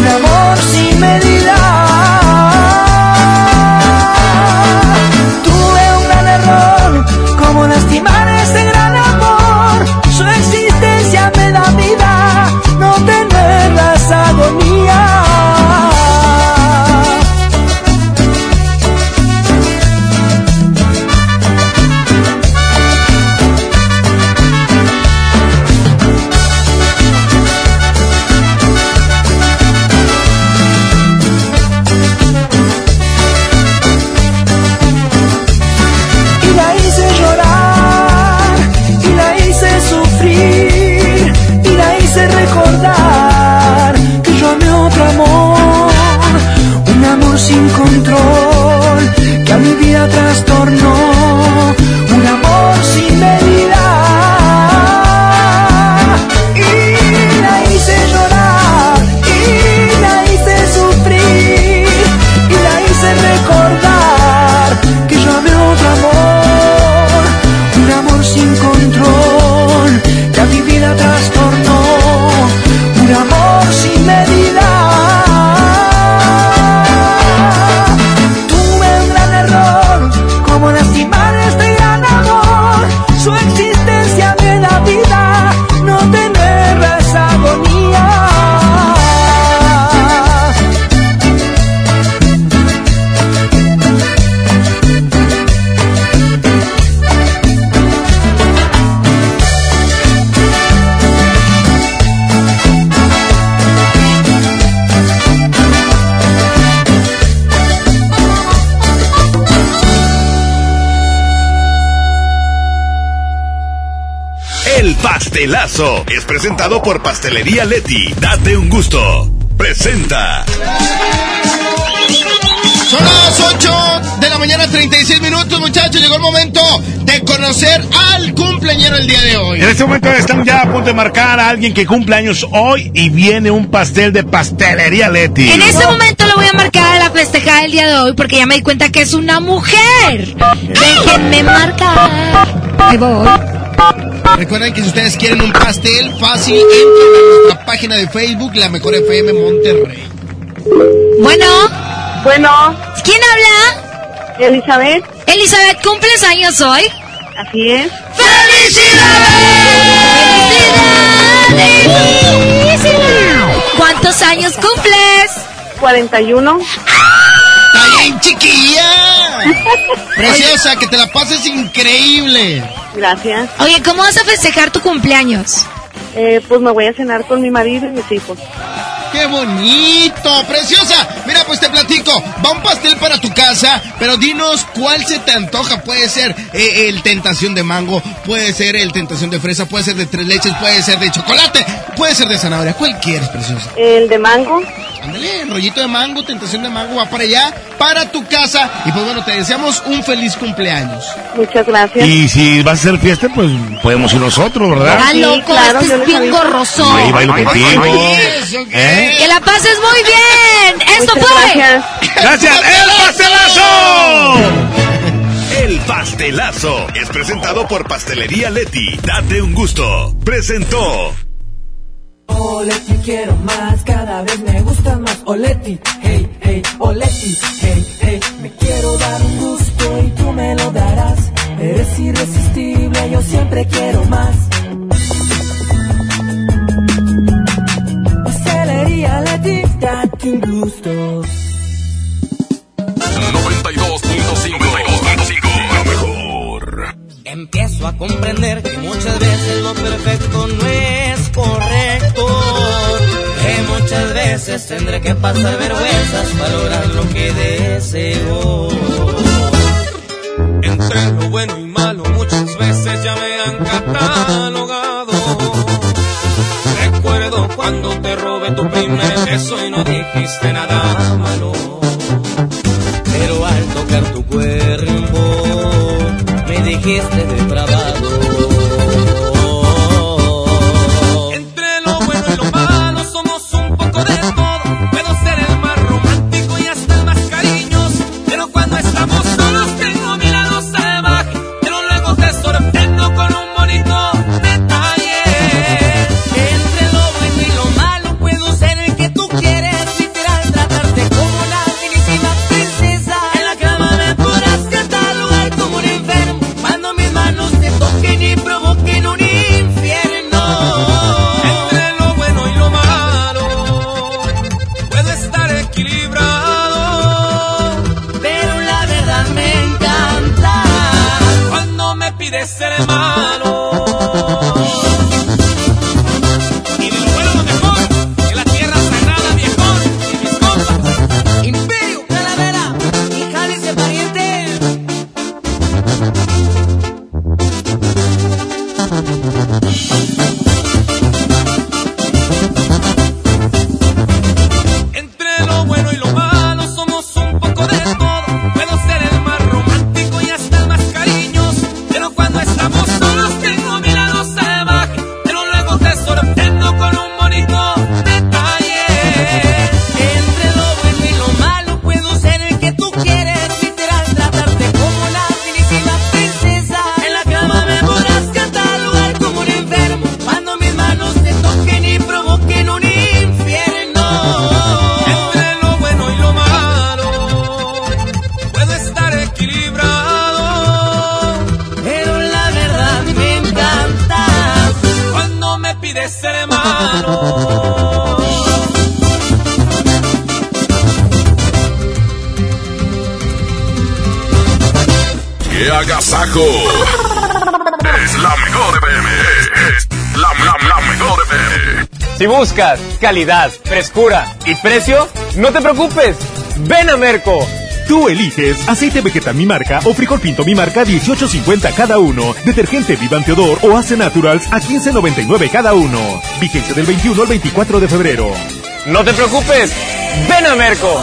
un amor sin medida. Tuve un gran error, como lastimar ese es presentado por Pastelería Leti. Date un gusto. Presenta. Son las 8 de la mañana, 36 minutos, muchachos. Llegó el momento de conocer al cumpleañero el día de hoy. En este momento están ya a punto de marcar a alguien que cumple años hoy y viene un pastel de pastelería Leti. En este momento lo voy a marcar a la festejada del día de hoy porque ya me di cuenta que es una mujer. Déjenme marcar. Ahí voy. Recuerden que si ustedes quieren un pastel fácil, entren a nuestra página de Facebook, La Mejor FM Monterrey. Bueno. Bueno. ¿Quién habla? Elizabeth. Elizabeth, ¿cumples años hoy? Así es. ¿Cuántos años cumples? 41. ¡Está bien, chiquilla! Preciosa, que te la pases increíble. Gracias. Oye, ¿cómo vas a festejar tu cumpleaños? Eh, pues me voy a cenar con mi marido y mis hijos. ¡Qué bonito! ¡Preciosa! Mira, pues te platico. Va un pastel para tu casa, pero dinos cuál se te antoja. Puede ser eh, el tentación de mango, puede ser el tentación de fresa, puede ser de tres leches, puede ser de chocolate, puede ser de zanahoria. ¿Cuál quieres, preciosa? El de mango. Ándale, rollito de mango, tentación de mango va para allá, para tu casa. Y pues bueno, te deseamos un feliz cumpleaños. Muchas gracias. Y si vas a hacer fiesta, pues podemos ir nosotros, ¿verdad? Ah, loco, claro, este es bien gorroso. Ahí bailo contigo. ¿Eh? Que la pases muy bien. Esto Muchas fue. gracias. ¡Gracias! ¡El pastelazo! El pastelazo es presentado por Pastelería Leti. Date un gusto. Presentó. Oleti quiero más, cada vez me gusta más. Oleti, hey, hey, Oleti, hey, hey. Me quiero dar un gusto y tú me lo darás. Eres irresistible, yo siempre quiero más. Pastelería Leti, date un gusto. 92.5. Empiezo a comprender que muchas veces lo perfecto no es correcto. Que muchas veces tendré que pasar vergüenzas para lograr lo que deseo. Entre lo bueno y malo muchas veces ya me han catalogado. Recuerdo cuando te robé tu primer beso y no dijiste nada malo. Me dijiste buscas calidad, frescura y precio, no te preocupes. Ven a Merco. Tú eliges aceite vegetal mi marca o frijol pinto mi marca 18.50 cada uno, detergente Vivan Teodor o Ace Naturals a 15.99 cada uno. Vigencia del 21 al 24 de febrero. No te preocupes. Ven a Merco.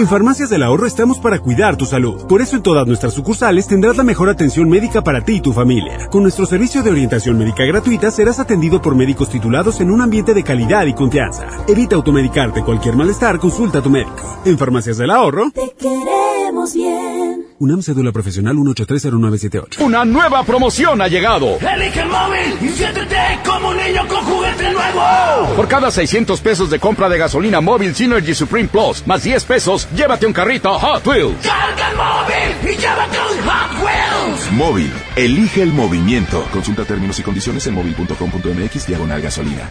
En Farmacias del Ahorro estamos para cuidar tu salud. Por eso en todas nuestras sucursales tendrás la mejor atención médica para ti y tu familia. Con nuestro servicio de orientación médica gratuita serás atendido por médicos titulados en un ambiente de calidad y confianza. Evita automedicarte cualquier malestar, consulta a tu médico. En Farmacias del Ahorro, Te queremos bien. UNAM Cédula Profesional 1830978. Una nueva promoción ha llegado. Elige el móvil y siéntete como un niño con juguete nuevo. Por cada 600 pesos de compra de gasolina móvil Synergy Supreme Plus, más 10 pesos, llévate un carrito Hot Wheels. Carga el móvil y llévate un Hot Wheels. Móvil, elige el movimiento. Consulta términos y condiciones en móvil.com.mx diagonal gasolina.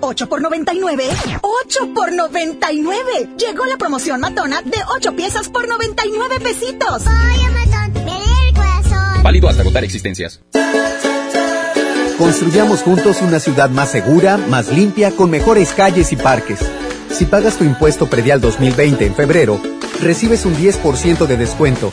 8 por 99. 8 por 99. Llegó la promoción matona de 8 piezas por 99 pesitos. Ay, Amazon, me el corazón. Válido hasta agotar existencias. Construyamos juntos una ciudad más segura, más limpia, con mejores calles y parques. Si pagas tu impuesto predial 2020 en febrero, recibes un 10% de descuento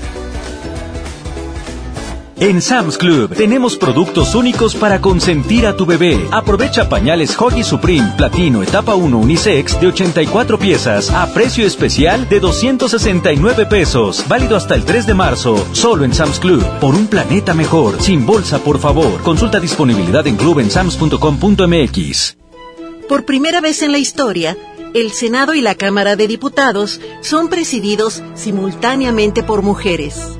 En Sam's Club tenemos productos únicos para consentir a tu bebé. Aprovecha pañales Hoggy Supreme Platino Etapa 1 Unisex de 84 piezas a precio especial de 269 pesos. Válido hasta el 3 de marzo. Solo en Sam's Club. Por un planeta mejor. Sin bolsa, por favor. Consulta disponibilidad en club en sams.com.mx. Por primera vez en la historia, el Senado y la Cámara de Diputados son presididos simultáneamente por mujeres.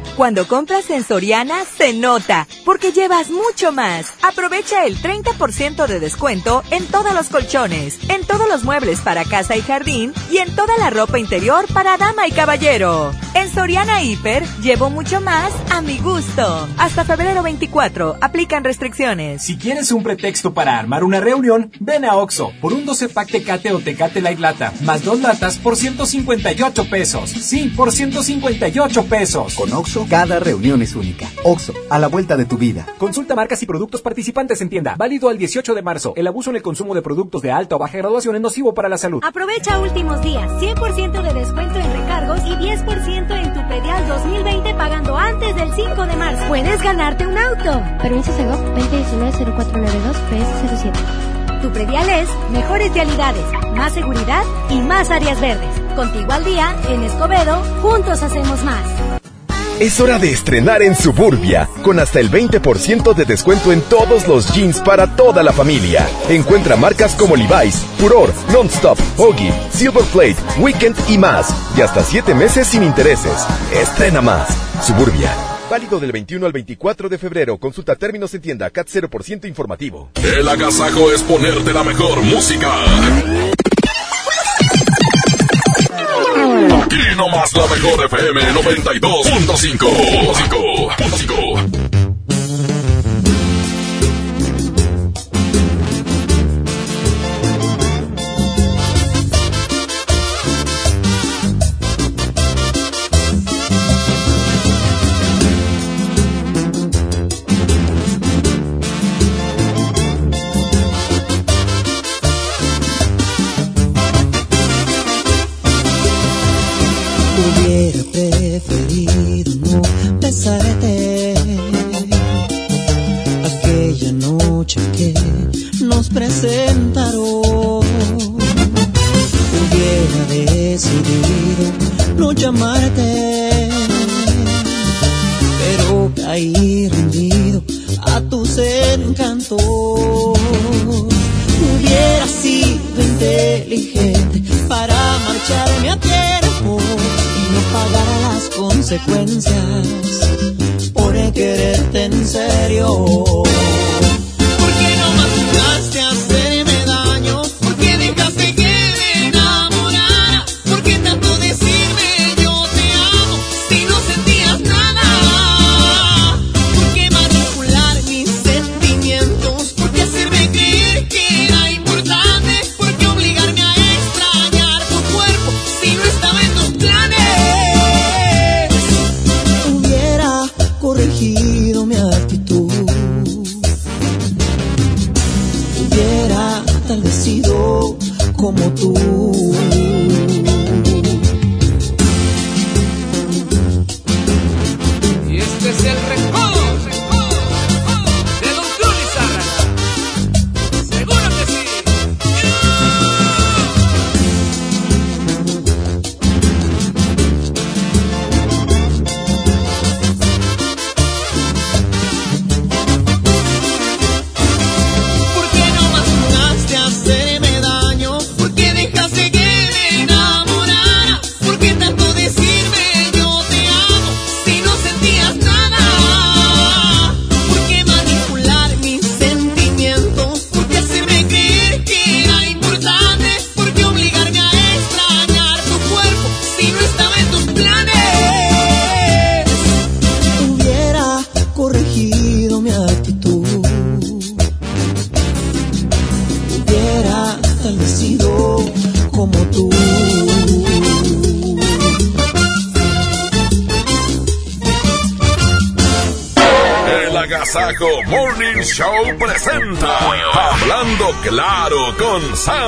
Cuando compras en Soriana, se nota, porque llevas mucho más. Aprovecha el 30% de descuento en todos los colchones, en todos los muebles para casa y jardín y en toda la ropa interior para dama y caballero. En Soriana Hiper, llevo mucho más a mi gusto. Hasta febrero 24, aplican restricciones. Si quieres un pretexto para armar una reunión, ven a Oxo por un 12 pack Tecate o Tecate Light Lata, más dos latas por 158 pesos. Sí, por 158 pesos. Con Oxo cada reunión es única. Oxo, a la vuelta de tu vida. Consulta marcas y productos participantes en tienda. Válido al 18 de marzo. El abuso en el consumo de productos de alta o baja graduación es nocivo para la salud. Aprovecha últimos días. 100% de descuento en recargos y 10% en tu pedial 2020 pagando antes del 5 de marzo. Puedes ganarte un auto. Permiso Segov 2019-0492 PS07. Tu predial es mejores vialidades, más seguridad y más áreas verdes. Contigo al día, en Escobedo, juntos hacemos más. Es hora de estrenar en Suburbia, con hasta el 20% de descuento en todos los jeans para toda la familia. Encuentra marcas como Levi's, Furor, Nonstop, Hoggy, Silver Plate, Weekend y más. Y hasta 7 meses sin intereses. Estrena más. Suburbia. Válido del 21 al 24 de febrero. Consulta términos en tienda CAT 0% informativo. El agasajo es ponerte la mejor música. Aquí nomás la mejor FM 92.5. 5. 5. Nos presentaron. Hubiera decidido no llamarte, pero caí rendido a tus encantos. Hubiera sido inteligente para marcharme a tiempo y no pagar las consecuencias por quererte en serio. ¿Por qué no más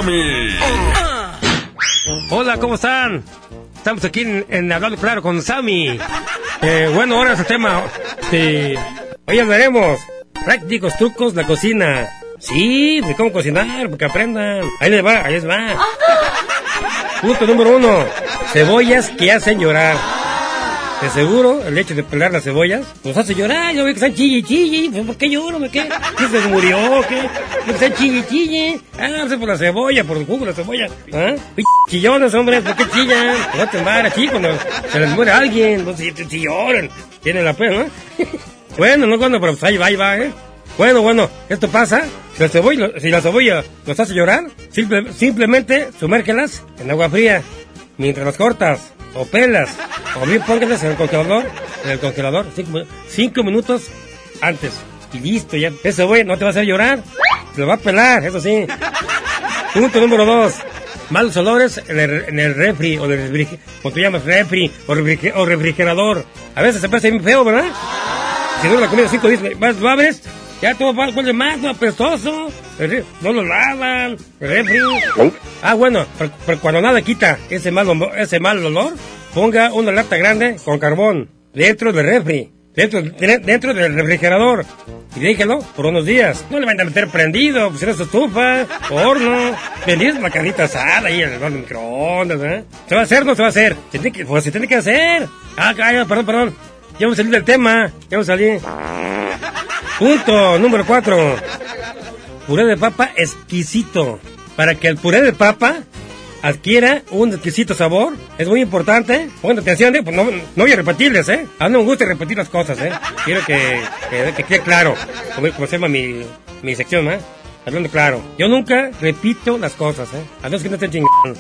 Sammy. Hola, ¿cómo están? Estamos aquí en, en Hablando Claro con Sammy. Eh, bueno, ahora es el tema. Este, hoy hablaremos prácticos trucos de la cocina. Sí, de cómo cocinar, porque aprendan. Ahí les va, ahí les va. Punto número uno. Cebollas que hacen llorar. Seguro, el hecho de pelar las cebollas nos hace llorar. Yo veo que están chille chille. ¿Por qué lloro? ¿Por ¿Qué? ¿Qué se murió? ¿Qué? ¿Por qué están chille chille? Ah, por la cebolla, por el jugo de la cebolla. ¿Ah? Chillones, hombre, ¿por qué chillan? No te embaras, así cuando se les muere alguien. No sé, si lloran. Tienen la pena, ¿no? bueno, no cuando, pero pues ahí va, ahí va, ¿eh? Bueno, bueno, esto pasa. Si la cebolla, si la cebolla los hace llorar, simple- simplemente sumérgelas en agua fría mientras las cortas o pelas o bien póngalas en el congelador, en el congelador cinco, cinco minutos antes y listo ya. Ese cebolla no te va a hacer llorar, te lo va a pelar, eso sí. Punto número dos. Malos olores en el, en el refri o el como tú llamas refri o, refri- o refrigerador. A veces se parece bien feo, ¿verdad? Si dura la comida cinco días, vas, lo abres, ya todo va- huele más, apestoso, no lo lavan, refri. Ah, bueno, pero, pero cuando nada quita ese mal, olor- ese mal olor, ponga una lata grande con carbón dentro del refri, dentro, de- dentro del refrigerador. Y déjelo por unos días. No le van a meter prendido, pues era su estufa, horno, venir la carnita asada ahí en el microondas, ¿eh? ¿Se va a hacer o no se va a hacer? Se tiene que, pues se tiene que hacer. Ah, calla, perdón, perdón. Ya vamos a salir del tema. Ya vamos a salir. Punto número cuatro. Puré de papa exquisito. Para que el puré de papa adquiera un exquisito sabor, es muy importante. Pongan atención, ¿eh? Pues no, voy a repetirles, ¿eh? A mí me gusta repetir las cosas, ¿eh? Quiero que, que, que quede claro. Como, se llama mi, sección, ¿eh? Hablando claro. Yo nunca repito las cosas, ¿eh? A menos que no estén chingando.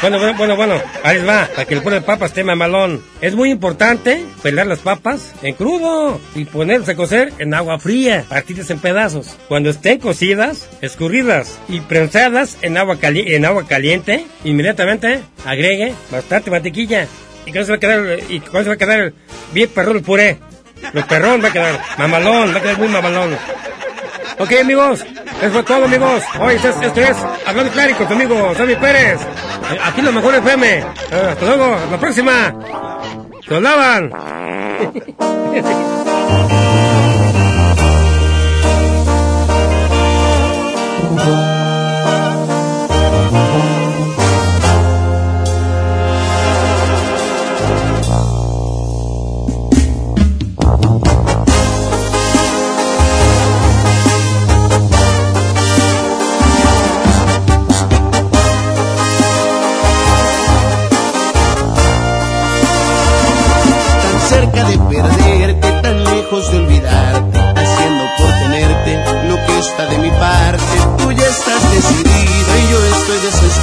Bueno, bueno, bueno, bueno, ahí va, para que el puré de papas esté mamalón. Es muy importante pelar las papas en crudo y ponerse a cocer en agua fría, partirlas en pedazos. Cuando estén cocidas, escurridas y prensadas en agua, cali- en agua caliente, inmediatamente agregue bastante mantequilla. Y con eso va a quedar, y eso va a quedar bien perrón el puré. Lo perrón va a quedar mamalón, va a quedar muy mamalón. Ok, amigos, eso fue todo, amigos. Hoy esto es, esto es Hablando Claro con tu amigo Sammy Pérez. Eh, Aquí lo mejor FM. Eh, hasta luego, la próxima. Se lo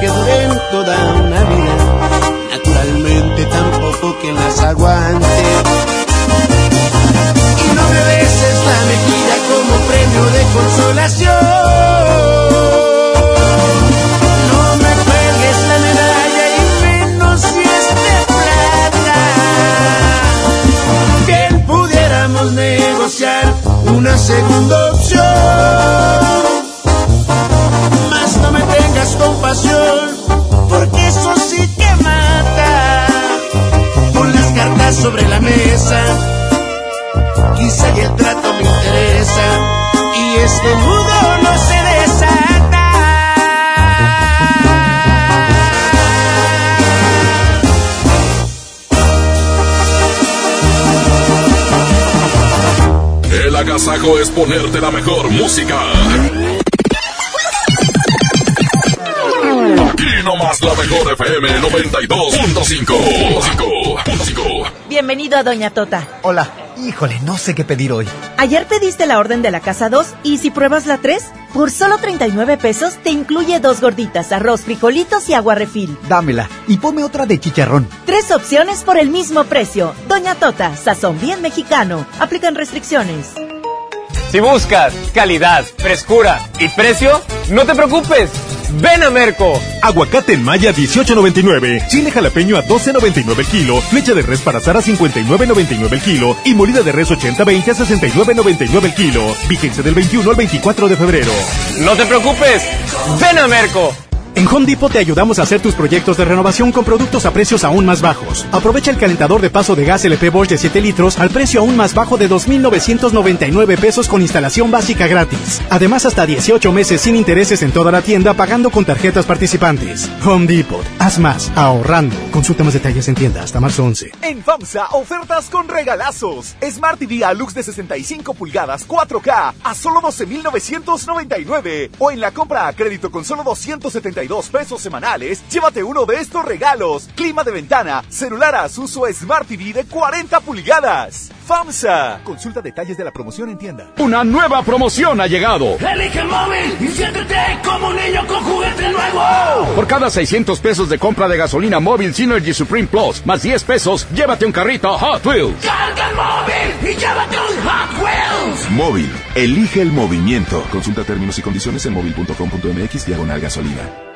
Que duren toda una vida. Es ponerte la mejor música. Aquí nomás la mejor FM 92.5. Bienvenido a Doña Tota. Hola. Híjole, no sé qué pedir hoy. Ayer pediste la orden de la casa 2 y si pruebas la 3, por solo 39 pesos te incluye dos gorditas, arroz, frijolitos y agua refil. Dámela y ponme otra de chicharrón. Tres opciones por el mismo precio. Doña Tota, sazón bien mexicano. Aplican restricciones. Si buscas calidad, frescura y precio, no te preocupes. Ven a Merco. Aguacate en Maya 18.99, chile jalapeño a 12.99 el kilo, flecha de res para asar a 59.99 el kilo y molida de res 80-20 a 69.99 el kilo. Vigencia del 21 al 24 de febrero. No te preocupes. Ven a Merco. En Home Depot te ayudamos a hacer tus proyectos de renovación con productos a precios aún más bajos. Aprovecha el calentador de paso de gas LP Bosch de 7 litros al precio aún más bajo de 2.999 pesos con instalación básica gratis. Además, hasta 18 meses sin intereses en toda la tienda pagando con tarjetas participantes. Home Depot. Haz más, ahorrando. Consulta más detalles en tienda hasta marzo 11. En FAMSA, ofertas con regalazos. Smart TV Alux de 65 pulgadas 4K a solo 12.999. O en la compra a crédito con solo 272 pesos semanales, llévate uno de estos regalos. Clima de ventana, celular Asus o Smart TV de 40 pulgadas. FAMSA. Consulta detalles de la promoción en tienda. Una nueva promoción ha llegado. Elige el móvil y siéntete como un niño con juguete nuevo. Por cada 600 pesos de compra de gasolina móvil Synergy Supreme Plus, más 10 pesos, llévate un carrito Hot Wheels. Carga el móvil y llévate un Hot Wheels. Móvil. Elige el movimiento. Consulta términos y condiciones en móvil.com.mx diagonal gasolina.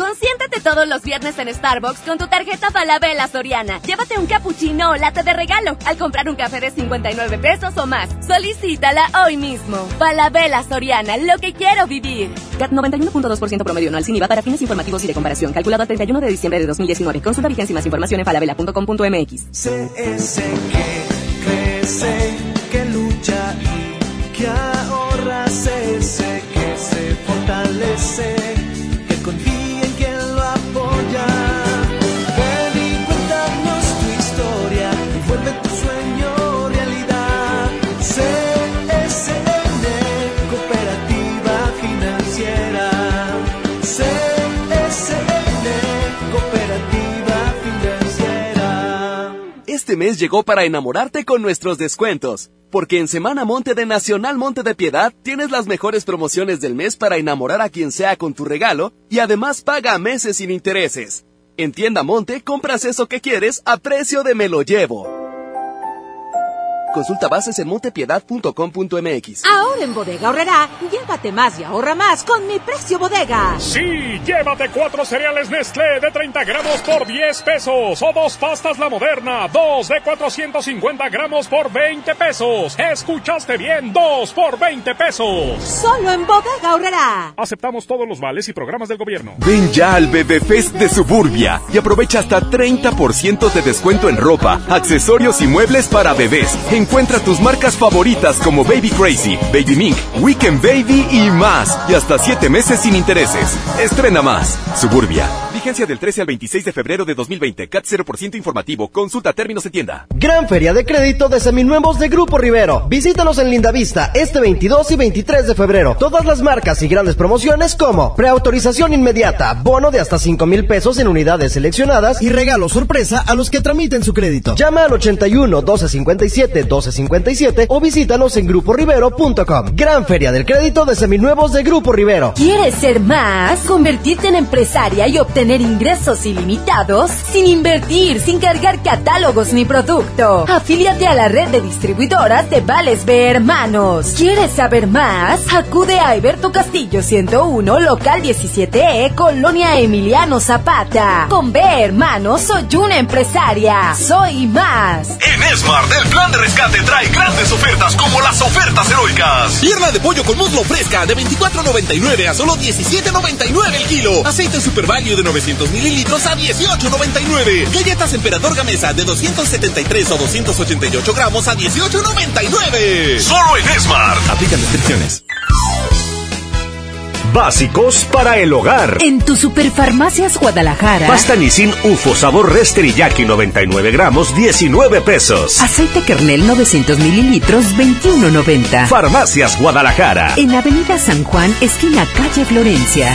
Consiéntete todos los viernes en Starbucks con tu tarjeta Falabella Soriana. Llévate un cappuccino o latte de regalo al comprar un café de 59 pesos o más. Solicítala hoy mismo. Falabella Soriana, lo que quiero vivir. CAT 91.2% promedio anual sin IVA para fines informativos y de comparación. Calculado al 31 de diciembre de 2019. Consulta vigencia y más información en falabella.com.mx. CS que crece, que lucha y que ahorra. CS que se fortalece, Este mes llegó para enamorarte con nuestros descuentos. Porque en Semana Monte de Nacional Monte de Piedad tienes las mejores promociones del mes para enamorar a quien sea con tu regalo y además paga meses sin intereses. En Tienda Monte compras eso que quieres a precio de me lo llevo. Consulta bases en montepiedad.com.mx. Ahora en Bodega Horrera, llévate más y ahorra más con mi precio bodega. Sí, llévate cuatro cereales Nestlé de 30 gramos por 10 pesos o dos pastas La Moderna, dos de 450 gramos por 20 pesos. Escuchaste bien, dos por 20 pesos. Solo en Bodega Horrera. Aceptamos todos los vales y programas del gobierno. Ven ya al Bebé Fest de Suburbia y aprovecha hasta 30% de descuento en ropa, accesorios y muebles para bebés. Encuentra tus marcas favoritas como Baby Crazy, Baby Mink, Weekend Baby y más. Y hasta 7 meses sin intereses. Estrena más. Suburbia. Vigencia del 13 al 26 de febrero de 2020. CAT 0% informativo. Consulta términos en tienda. Gran Feria de Crédito de Seminuevos de Grupo Rivero. Visítanos en Lindavista este 22 y 23 de febrero. Todas las marcas y grandes promociones como preautorización inmediata, bono de hasta 5 mil pesos en unidades seleccionadas y regalo sorpresa a los que tramiten su crédito. Llama al 81 1257 1257 o visítanos en gruporivero.com. Gran Feria del Crédito de Seminuevos de Grupo Rivero. ¿Quieres ser más? Convertirte en empresaria y obtener ingresos ilimitados sin invertir, sin cargar catálogos ni producto. Afíliate a la red de distribuidoras de Vales B Hermanos. ¿Quieres saber más? Acude a Alberto Castillo 101, local 17E, Colonia Emiliano Zapata. Con B Hermanos soy una empresaria. Soy más. En Smart, el plan de rescate trae grandes ofertas como las ofertas heroicas. Pierna de pollo con muslo fresca de 24.99 a solo 17.99 el kilo. Aceite Super Value de 900 mililitros a 18.99. Galletas Emperador Gamesa de 273 o 288 gramos a 18.99. Solo en Smart. Aplican descripciones. Básicos para el hogar. En tu Superfarmacias Guadalajara. Pasta Nissin UFO sabor res teriyaki 99 gramos 19 pesos. Aceite Kernel 900 mililitros 21.90. Farmacias Guadalajara. En Avenida San Juan, esquina calle Florencia.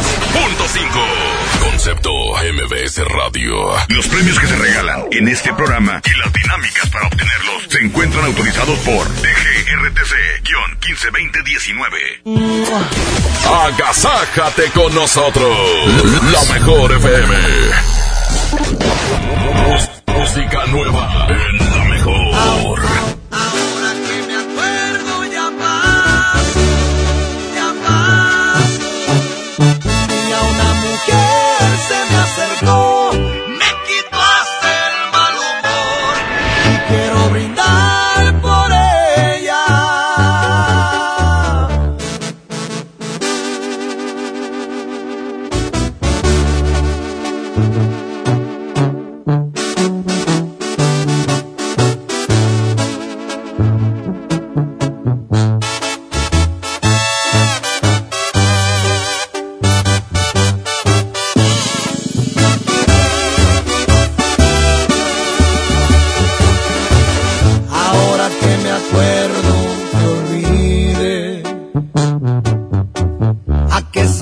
Concepto MBS Radio. Los premios que se regalan en este programa y las dinámicas para obtenerlos se encuentran autorizados por DGRTC-152019. Agasájate con nosotros. La mejor FM. Música nueva en la mejor.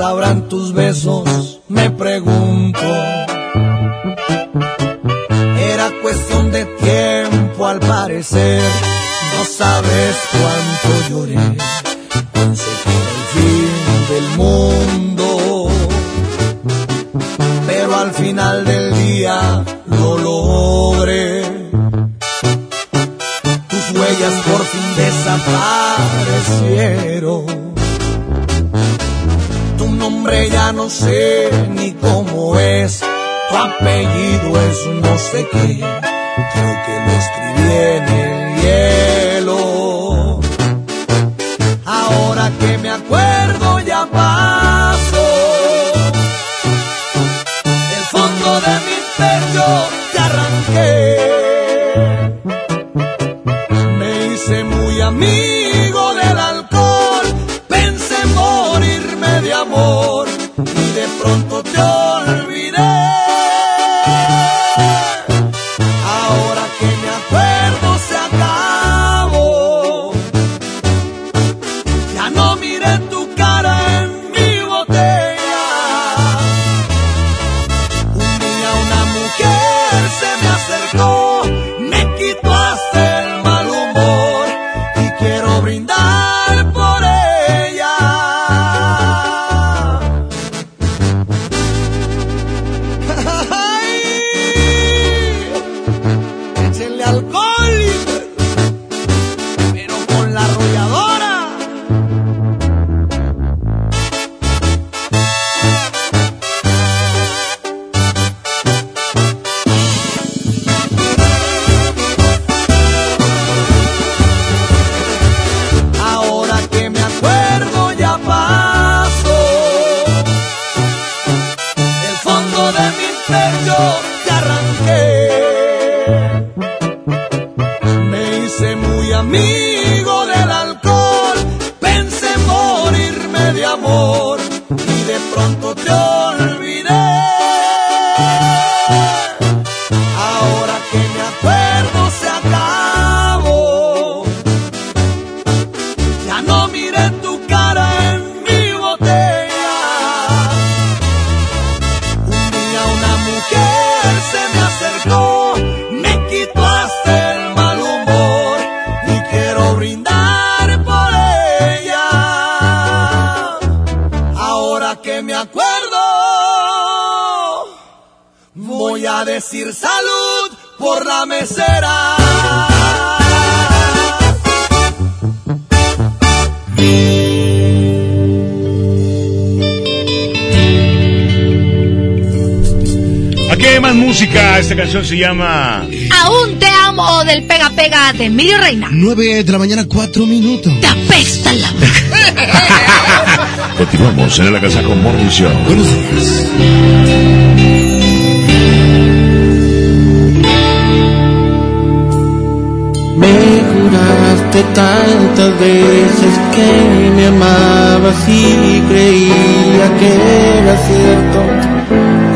Sabrán tus besos? Me pregunto Era cuestión de tiempo al parecer No sabes cuánto lloré Pensé que el fin del mundo Pero al final del día lo logré tus huellas por fin desaparecieron. No sé ni cómo es, tu apellido es no sé qué, creo que lo escribí en el se llama. Aún te amo del pega pega de Emilio Reina. 9 de la mañana, 4 minutos. Te apesta la Continuamos en el Agasajo Morning Show. Buenos días. Me juraste tantas veces que me amabas y creía que era cierto.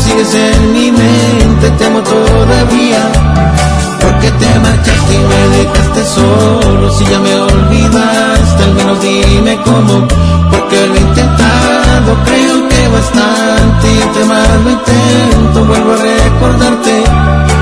sigues en mi mente, te amo todavía. Porque te marchaste y me dejaste solo, si ya me olvidaste, al menos dime cómo, porque lo he intentado, creo que bastante, y entre más lo intento, vuelvo a recordarte.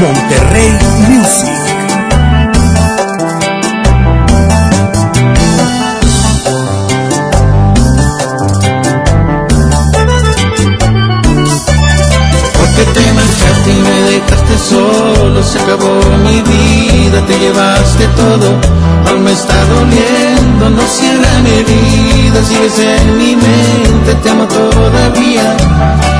Monterrey Music. Porque te marchaste y me dejaste solo, se acabó mi vida, te llevaste todo, aún me está doliendo, no cierra mi herida, sigues en mi mente, te amo todavía.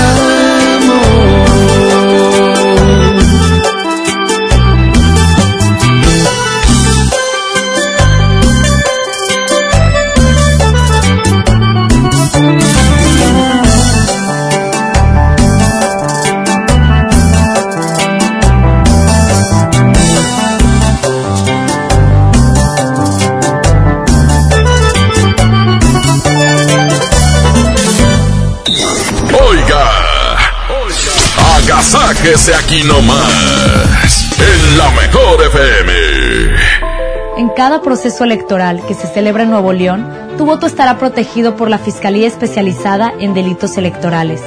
Relájese aquí nomás. En la mejor FM. En cada proceso electoral que se celebra en Nuevo León, tu voto estará protegido por la Fiscalía Especializada en Delitos Electorales.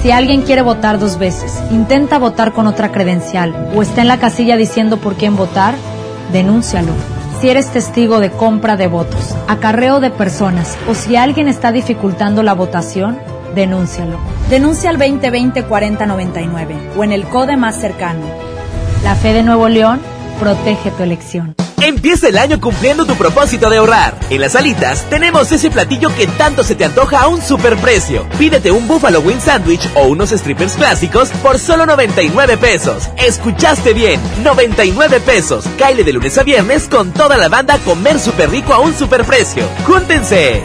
Si alguien quiere votar dos veces, intenta votar con otra credencial o está en la casilla diciendo por quién votar, denúncialo. Si eres testigo de compra de votos, acarreo de personas o si alguien está dificultando la votación, denúncialo. Denuncia al 2020-4099 o en el CODE más cercano. La fe de Nuevo León protege tu elección. Empieza el año cumpliendo tu propósito de ahorrar. En las alitas tenemos ese platillo que tanto se te antoja a un superprecio. Pídete un Buffalo Wing Sandwich o unos strippers clásicos por solo 99 pesos. Escuchaste bien, 99 pesos. Caile de lunes a viernes con toda la banda comer súper rico a un superprecio. ¡Júntense!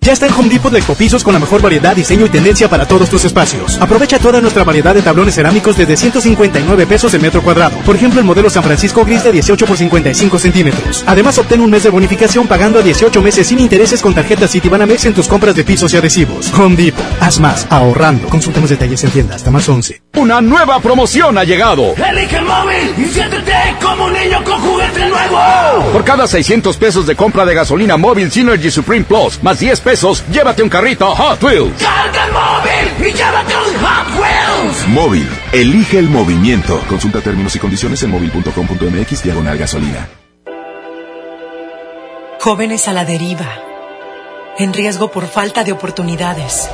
Ya está en Home Depot de Ecopisos con la mejor variedad, diseño y tendencia para todos tus espacios. Aprovecha toda nuestra variedad de tablones cerámicos desde 159 pesos el metro cuadrado. Por ejemplo, el modelo San Francisco Gris de 18 por 55 centímetros. Además, obtén un mes de bonificación pagando a 18 meses sin intereses con tarjetas Citibanamex en tus compras de pisos y adhesivos. Home Depot. Haz más, ahorrando. Consulta más detalles en tienda hasta más 11. Una nueva promoción ha llegado. Elige el móvil y siéntete como un niño con juguete nuevo. Por cada 600 pesos de compra de gasolina móvil Synergy Supreme Plus, más 10 pesos, llévate un carrito Hot Wheels. Carga el móvil y llévate un Hot Wheels. Móvil, elige el movimiento. Consulta términos y condiciones en móvil.com.mx diagonal gasolina. Jóvenes a la deriva, en riesgo por falta de oportunidades.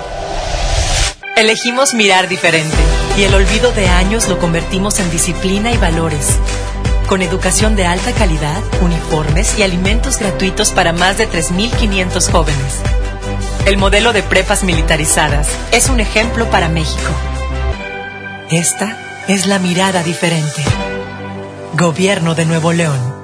Elegimos mirar diferente y el olvido de años lo convertimos en disciplina y valores. Con educación de alta calidad, uniformes y alimentos gratuitos para más de 3.500 jóvenes. El modelo de prepas militarizadas es un ejemplo para México. Esta es la mirada diferente. Gobierno de Nuevo León.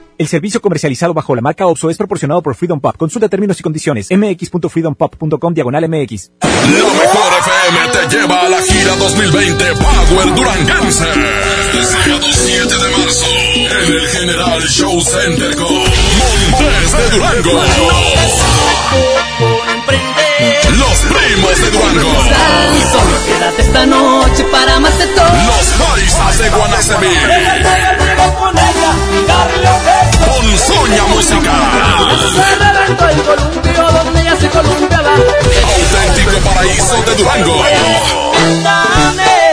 El servicio comercializado bajo la marca OXO es proporcionado por Freedom Pop. Consulta términos y condiciones. mx.freedompop.com diagonal mx. La mejor FM te lleva a la gira 2020 Power Duranguense. El sábado 7 de marzo en el General Show Center con Montes de Durango. Los primos de Durango. Quédate esta noche para más de todo. Los paisas de Guanacemí. Con Soña Musical. Auténtico paraíso de Durango.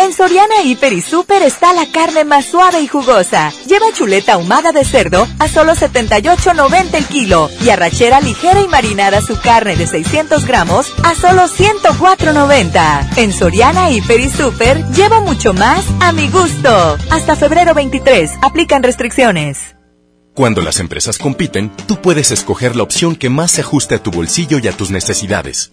En Soriana Hiper y Super está la carne más suave y jugosa. Lleva chuleta ahumada de cerdo a solo 78.90 el kilo y arrachera ligera y marinada su carne de 600 gramos a solo 104.90. En Soriana Hiper y Super llevo mucho más a mi gusto. Hasta febrero 23. Aplican restricciones. Cuando las empresas compiten, tú puedes escoger la opción que más se ajuste a tu bolsillo y a tus necesidades.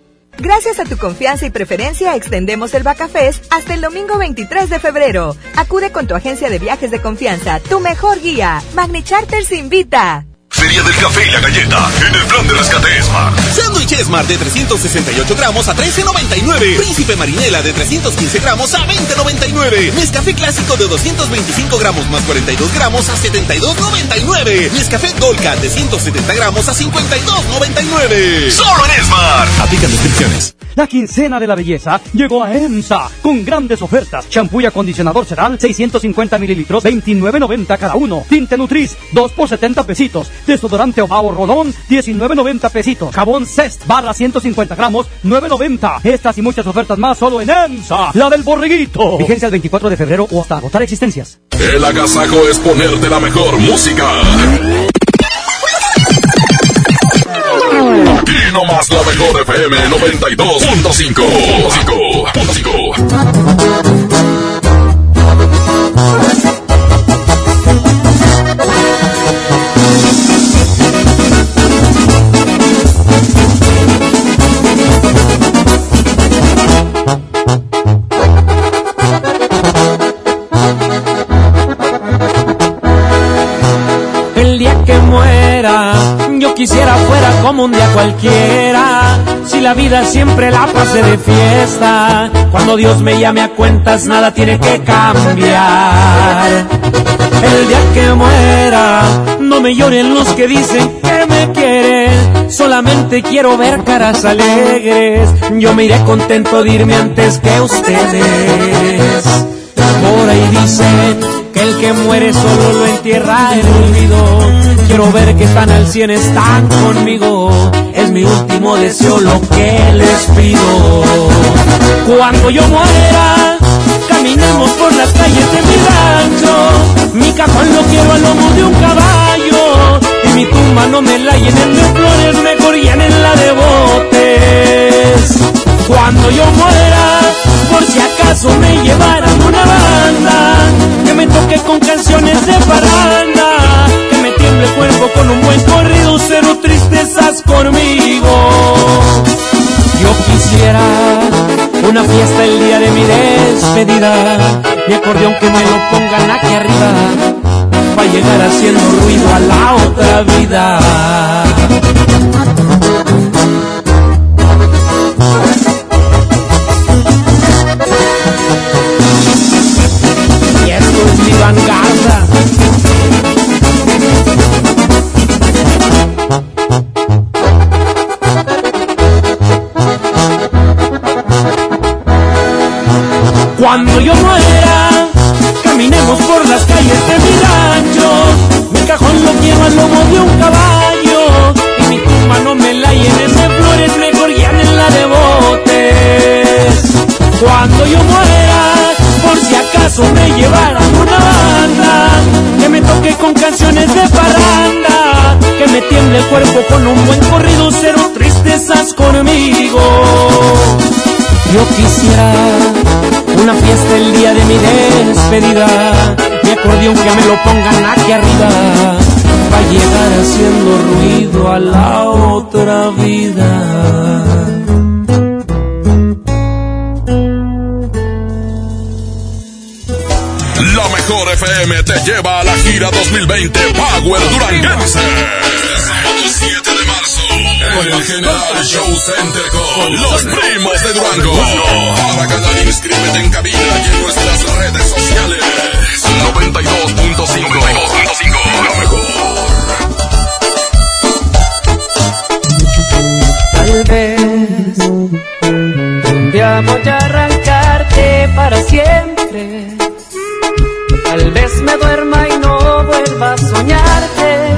Gracias a tu confianza y preferencia extendemos el Bacafest hasta el domingo 23 de febrero. Acude con tu agencia de viajes de confianza, tu mejor guía. Magni Charters invita. Feria del café y la galleta en el plan de rescate Esmar. Sándwich Esmar de 368 gramos a 13.99. Príncipe Marinela de 315 gramos a 20.99. Nescafé clásico de 225 gramos más 42 gramos a 72.99. Nescafé Dolca de 170 gramos a 52.99. Solo en Esmar. Aplican descripciones. La quincena de la belleza llegó a EMSA con grandes ofertas. Champú y acondicionador Ceral 650 mililitros 29.90 cada uno. Tinte Nutris 2 por 70 pesitos. Desodorante Obao Rolón, 19.90 pesitos. Jabón Cest, barra 150 gramos, 9.90. Estas y muchas ofertas más solo en EMSA, la del borreguito. Vigencia el 24 de febrero o hasta agotar existencias. El agasajo es ponerte la mejor música. Aquí nomás la mejor FM 92.5. quisiera fuera como un día cualquiera. Si la vida siempre la pasé de fiesta, cuando Dios me llame a cuentas nada tiene que cambiar. El día que muera, no me lloren los que dicen que me quieren. Solamente quiero ver caras alegres. Yo me iré contento de irme antes que ustedes. Por ahí dicen que el que muere solo lo entierra el olvido. Quiero ver que están al cien, están conmigo. Es mi último deseo lo que les pido. Cuando yo muera, caminemos por las calles de mi rancho. Mi cajón lo quiero al lomo de un caballo. Y mi tumba no me la llenen de flores, mejor llenenla de botes. Cuando yo muera, por si acaso me llevaran una banda que me toque con canciones de parranda, que me tiemble el cuerpo con un buen corrido, cero tristezas conmigo. Yo quisiera una fiesta el día de mi despedida, mi acordeón que me lo pongan aquí arriba, va a llegar haciendo ruido a la otra vida. Vanguardia. Cuando yo muera, caminemos por las calles de mi rancho. Mi cajón lo quiero al lomo de un caballo. Y mi tumba no me la llenen de flores, mejor llenenla de botes. Cuando yo muera, por si acaso me llevaran de parranda, que me tiemble el cuerpo con un buen corrido, cero tristezas conmigo. Yo quisiera una fiesta el día de mi despedida, mi acordeón que me lo pongan aquí arriba, va a llegar haciendo ruido a la otra vida. Mejor FM te lleva a la gira 2020 Power Duranguense. Sábado 7 de marzo. En el General Show Center con los primos de Durango. Para ganar inscríbete en cabina y en nuestras redes sociales. 92.5. 92.5. La mejor. Tal vez un día voy a arrancarte para siempre. Tal vez me duerma y no vuelva a soñarte.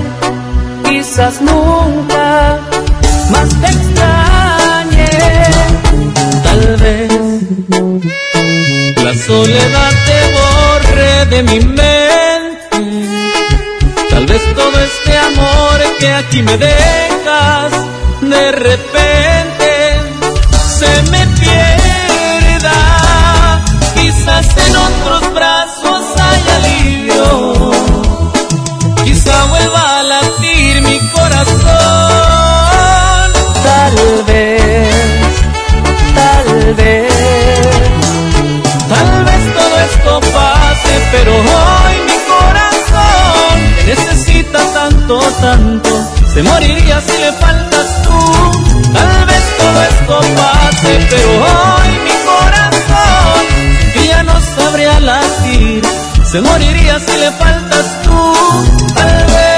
Quizás nunca más te extrañe. Tal vez la soledad te borre de mi mente. Tal vez todo este amor que aquí me dejas de repente se me pierda. Quizás en otros vuelva a latir mi corazón. Tal vez, tal vez, tal vez todo esto pase, pero hoy mi corazón necesita tanto, tanto, se moriría si le faltas tú. Tal vez todo esto pase, pero hoy mi corazón que ya no sabría latir, se moriría si le faltas tú. Tal vez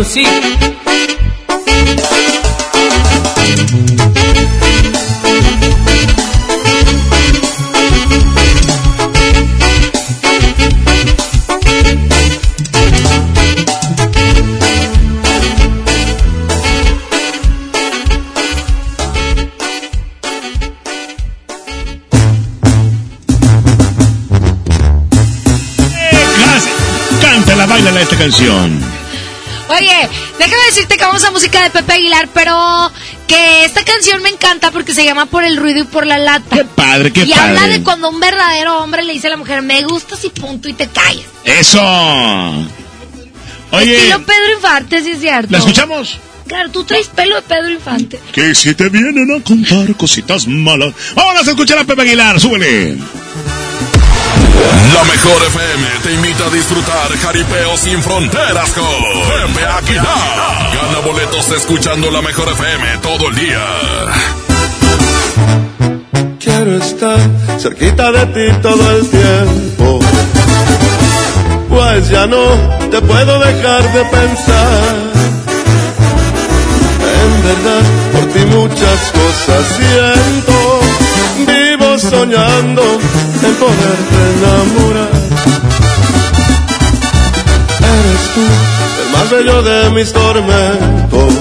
Music. Cántala, bailala esta canción. Oye, déjame decirte que vamos a música de Pepe Aguilar, pero que esta canción me encanta porque se llama Por el ruido y por la lata. Qué padre, qué y padre. habla de cuando un verdadero hombre le dice a la mujer, me gustas y punto y te callas. Eso. Oye, Estilo Pedro Infante, sí es cierto. ¿la escuchamos? Claro, tú traes pelo de Pedro Infante. Que si te vienen a contar cositas malas. Vámonos a escuchar a Pepe Aguilar, súbele. La mejor FM te invita a disfrutar Jaripeo sin fronteras con Pepe Aguilar. Gana boletos escuchando la mejor FM todo el día. Quiero estar cerquita de ti todo el tiempo. Pues ya no te puedo dejar de pensar. En verdad, por ti muchas cosas siento. Vivo soñando en poderte enamorar. Bello de mis tormentos.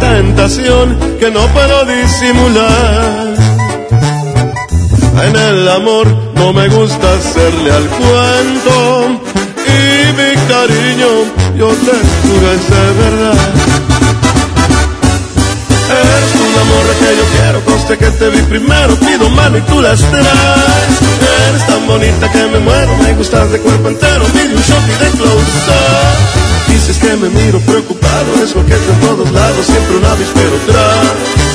Tentación que no puedo disimular. En el amor no me gusta hacerle al cuento. Y mi cariño, yo te juro es de verdad. Una morra que yo quiero, conste que te vi primero, pido mano y tú las traes. Eres tan bonita que me muero, me gustas de cuerpo entero, pide un shot y de close up. Dices que me miro preocupado, es coqueto en todos lados, siempre un avispero traes.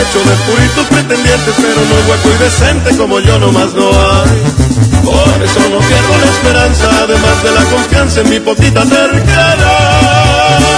Hecho de puritos pretendientes, pero no hueco y decente como yo nomás no hay. Por eso no pierdo la esperanza, además de la confianza en mi poquita cercanía.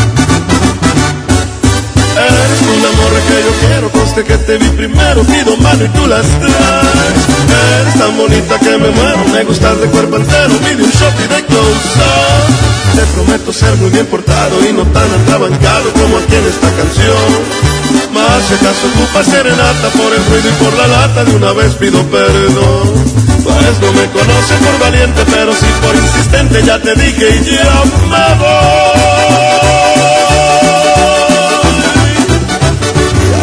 Eres una morra que yo quiero, conste que te vi primero, pido mano y tú las traes. Eres tan bonita que me muero, me gustas de cuerpo entero, pide un shot y de close up. Te prometo ser muy bien portado y no tan atrabancado como aquí en esta canción. Más si acaso ocupa serenata por el ruido y por la lata, de una vez pido perdón. Pues no me conoce por valiente, pero sí por insistente, ya te dije y ya me voy.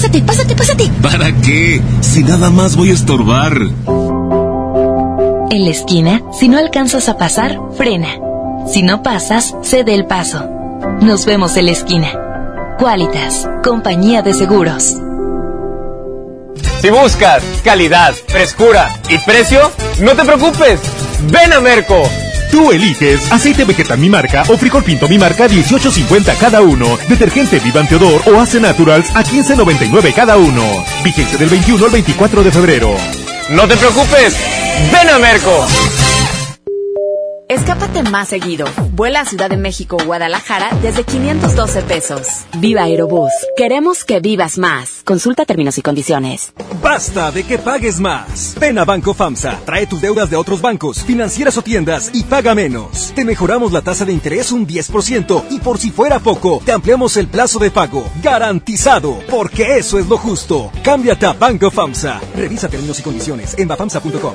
Pásate, pásate, pásate. ¿Para qué? Si nada más voy a estorbar. En la esquina, si no alcanzas a pasar, frena. Si no pasas, cede el paso. Nos vemos en la esquina. Qualitas, compañía de seguros. Si buscas calidad, frescura y precio, no te preocupes. Ven a Merco. Tú eliges aceite vegetal mi marca o frijol pinto mi marca 18.50 cada uno, detergente Vivante Odor o Ace Naturals a 15.99 cada uno. Vigencia del 21 al 24 de febrero. No te preocupes. Ven a Merco. Escápate más seguido. Vuela a Ciudad de México o Guadalajara desde 512 pesos. Viva Aerobús. Queremos que vivas más. Consulta términos y condiciones. Basta de que pagues más. Ven a Banco FAMSA. Trae tus deudas de otros bancos, financieras o tiendas y paga menos. Te mejoramos la tasa de interés un 10% y por si fuera poco, te ampliamos el plazo de pago. Garantizado. Porque eso es lo justo. Cámbiate a Banco FAMSA. Revisa términos y condiciones en bafamsa.com.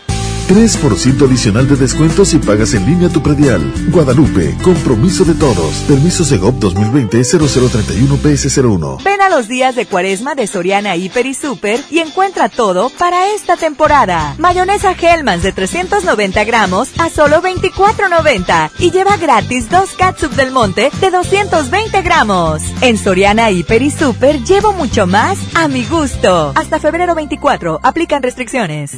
3% adicional de descuento si pagas en línea tu predial. Guadalupe, compromiso de todos. Permiso Segov 2020-0031-PS01. Ven a los días de cuaresma de Soriana Hiper y Super y encuentra todo para esta temporada. Mayonesa Hellmann's de 390 gramos a solo 24.90 y lleva gratis dos catsup del monte de 220 gramos. En Soriana Hiper y Super llevo mucho más a mi gusto. Hasta febrero 24, aplican restricciones.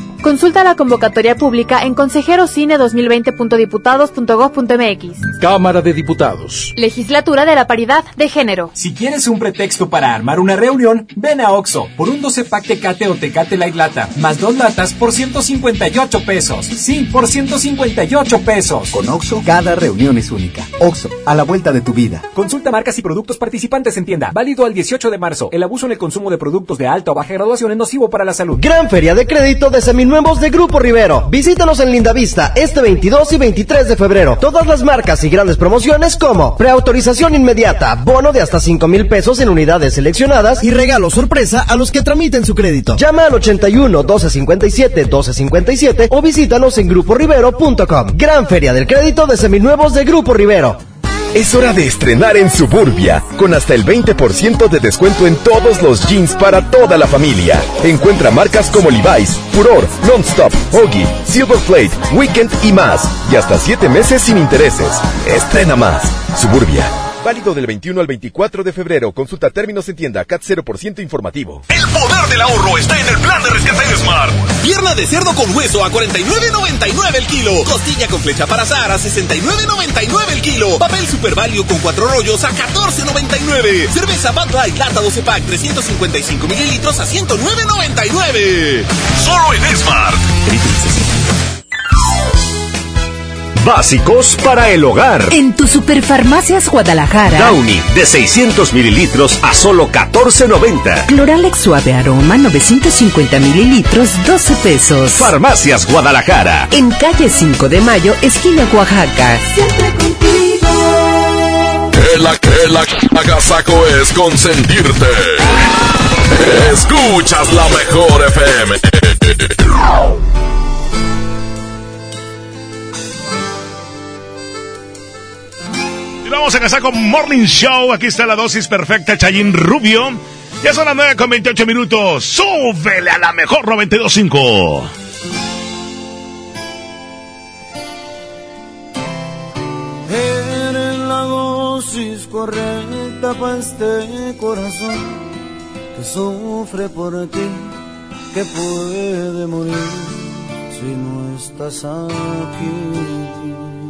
Consulta la convocatoria pública en consejerocine2020.diputados.gov.mx. Cámara de Diputados. Legislatura de la Paridad de Género. Si quieres un pretexto para armar una reunión, ven a Oxo por un 12 pack Tecate o Tecate Light Lata, más dos latas por 158 pesos. Sí, por 158 pesos. Con Oxo, cada reunión es única. Oxo, a la vuelta de tu vida. Consulta marcas y productos participantes en tienda. Válido al 18 de marzo. El abuso en el consumo de productos de alta o baja graduación es nocivo para la salud. Gran Feria de Crédito de Semin nuevos de Grupo Rivero. Visítanos en Lindavista este 22 y 23 de febrero. Todas las marcas y grandes promociones como preautorización inmediata, bono de hasta 5 mil pesos en unidades seleccionadas y regalo sorpresa a los que tramiten su crédito. Llama al 81 1257 1257 o visítanos en gruporivero.com. Gran Feria del Crédito de Seminuevos de Grupo Rivero. Es hora de estrenar en Suburbia, con hasta el 20% de descuento en todos los jeans para toda la familia. Encuentra marcas como Levi's, Furor, Nonstop, Hoggy, Silver Plate, Weekend y más. Y hasta 7 meses sin intereses. Estrena más. Suburbia, Válido del 21 al 24 de febrero. Consulta términos en tienda CAT 0% informativo. El poder del ahorro está en el plan de rescate de Smart. Pierna de cerdo con hueso a 49.99 el kilo. Costilla con flecha para azar a 69.99 el kilo. Papel Super Value con cuatro rollos a 14.99. Cerveza Bud Light lata 12 pack 355 mililitros a 109.99. Solo en Smart. Básicos para el hogar. En tu Superfarmacias Guadalajara. Downy de 600 mililitros a solo 14.90. Cloralex Suave Aroma 950 mililitros 12 pesos. Farmacias Guadalajara. En calle 5 de Mayo, esquina Oaxaca. Siempre contigo. El, el agasaco es consentirte. Escuchas la mejor FM. Vamos a casar con Morning Show. Aquí está la dosis perfecta, Chayín Rubio. Ya son las 9 con 28 minutos. Súbele a la mejor 92.5. Eres la dosis correcta para este corazón que sufre por ti, que puede morir si no estás aquí.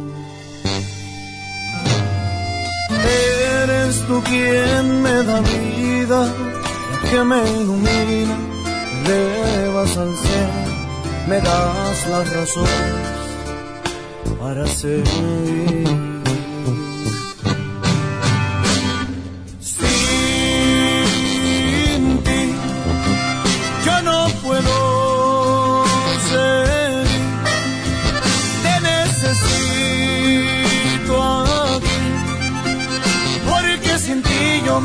Eres tú quien me da vida, que me ilumina, me elevas al cielo, me das las razones para seguir.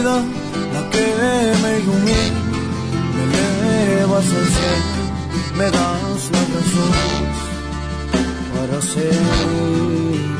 Vida, la que me ilumina, me elevas al cielo, me das la razón para seguir.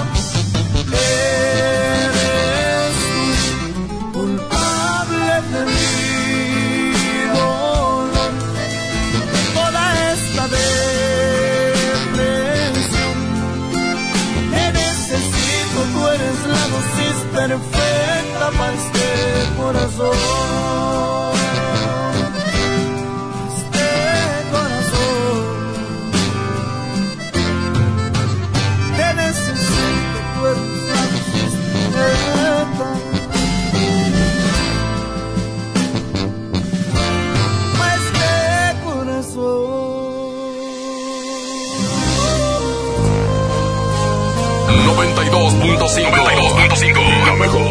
Para este corazón. Este corazón. Te necesito, corazón. 92.5 92.5 La mejor.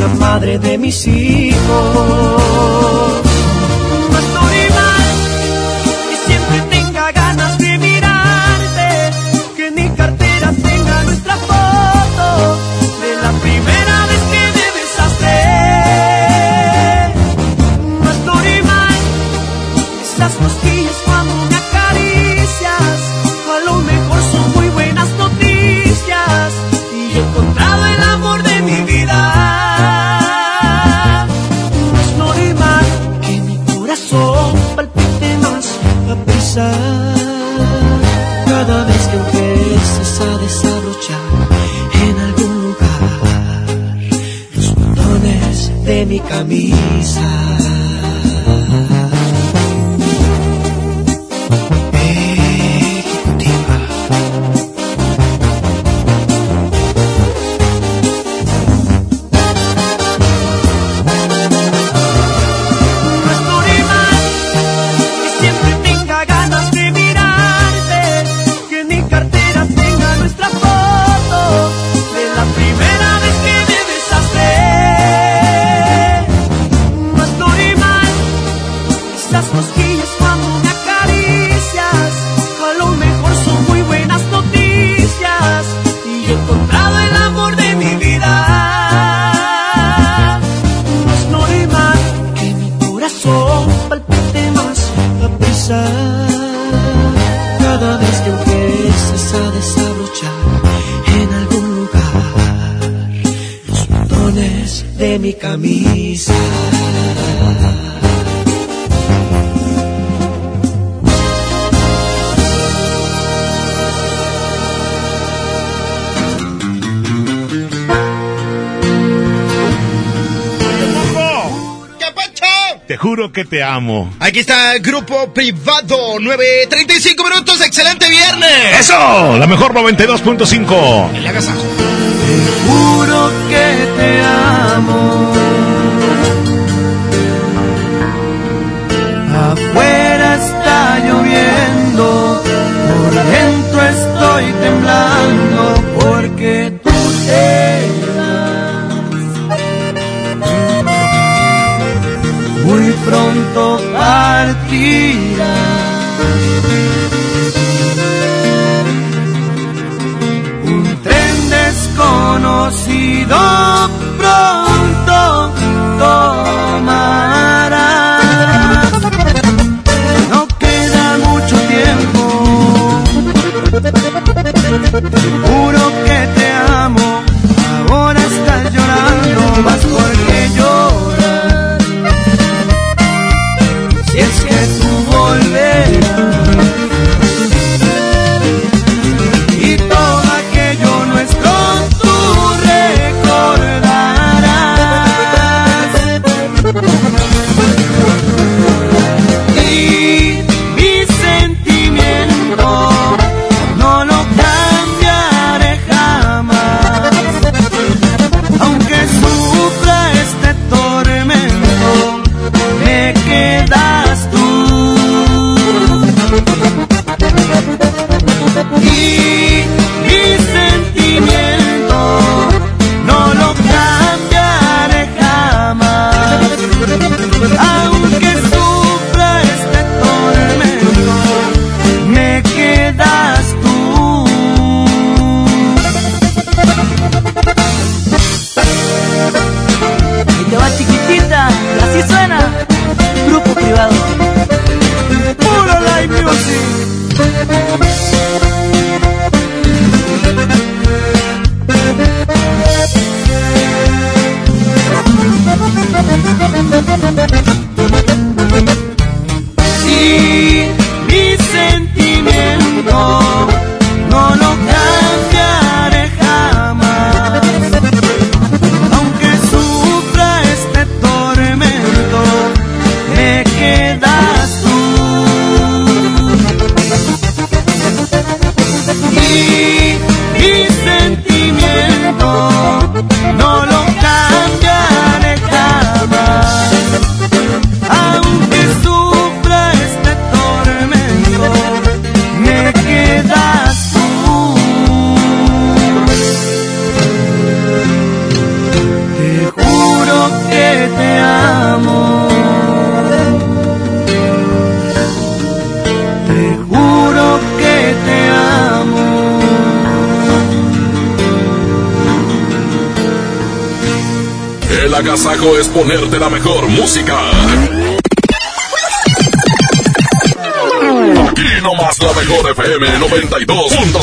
la madre de mis hijos. Mi te amo. Aquí está el grupo privado, 9.35 minutos, excelente viernes. Eso, la mejor 92.5. El agasajo. Te juro que te amo. Un tren desconocido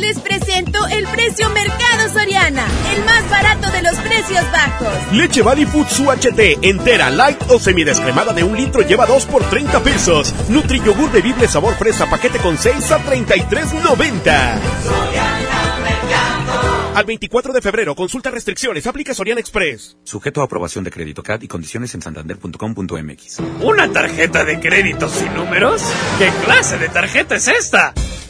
Les presento el precio Mercado Soriana, el más barato de los precios bajos. Leche Body Foods UHT, entera, light o semidescremada de un litro lleva 2 por 30 pesos. Nutri yogur bebible sabor fresa, paquete con 6 a 33.90. Al 24 de febrero, consulta restricciones, aplica Soriana Express. Sujeto a aprobación de crédito CAD y condiciones en santander.com.mx. ¿Una tarjeta de crédito sin números? ¿Qué clase de tarjeta es esta?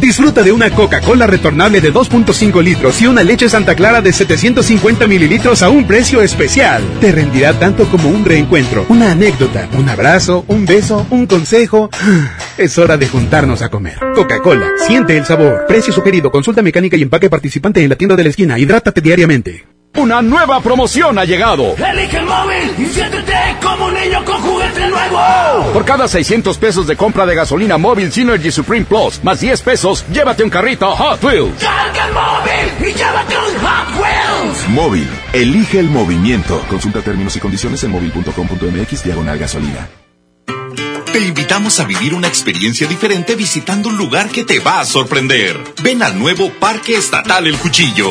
Disfruta de una Coca-Cola retornable de 2.5 litros y una leche Santa Clara de 750 mililitros a un precio especial. Te rendirá tanto como un reencuentro, una anécdota, un abrazo, un beso, un consejo. Es hora de juntarnos a comer. Coca-Cola, siente el sabor. Precio sugerido, consulta mecánica y empaque participante en la tienda de la esquina. Hidrátate diariamente. Una nueva promoción ha llegado. Elige el móvil y siéntete como un niño con juguete nuevo. Por cada 600 pesos de compra de gasolina móvil Synergy Supreme Plus, más 10 pesos, llévate un carrito Hot Wheels. Carga el móvil y llévate un Hot Wheels. Móvil, elige el movimiento. Consulta términos y condiciones en móvil.com.mx diagonal gasolina. Te invitamos a vivir una experiencia diferente visitando un lugar que te va a sorprender. Ven al nuevo Parque Estatal El Cuchillo.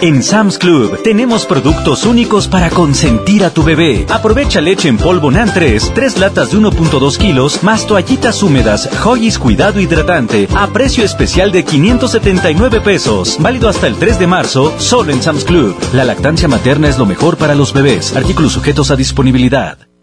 En Sam's Club tenemos productos únicos para consentir a tu bebé. Aprovecha leche en polvo NAN 3, 3 latas de 1.2 kilos, más toallitas húmedas, Joyis Cuidado Hidratante, a precio especial de 579 pesos. Válido hasta el 3 de marzo, solo en Sam's Club. La lactancia materna es lo mejor para los bebés. Artículos sujetos a disponibilidad.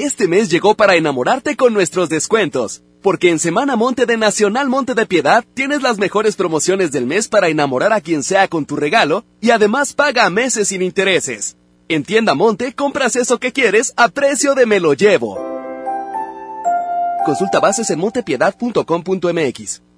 Este mes llegó para enamorarte con nuestros descuentos. Porque en Semana Monte de Nacional Monte de Piedad tienes las mejores promociones del mes para enamorar a quien sea con tu regalo y además paga a meses sin intereses. En Tienda Monte compras eso que quieres a precio de me lo llevo. Consulta bases en montepiedad.com.mx.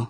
Chicago.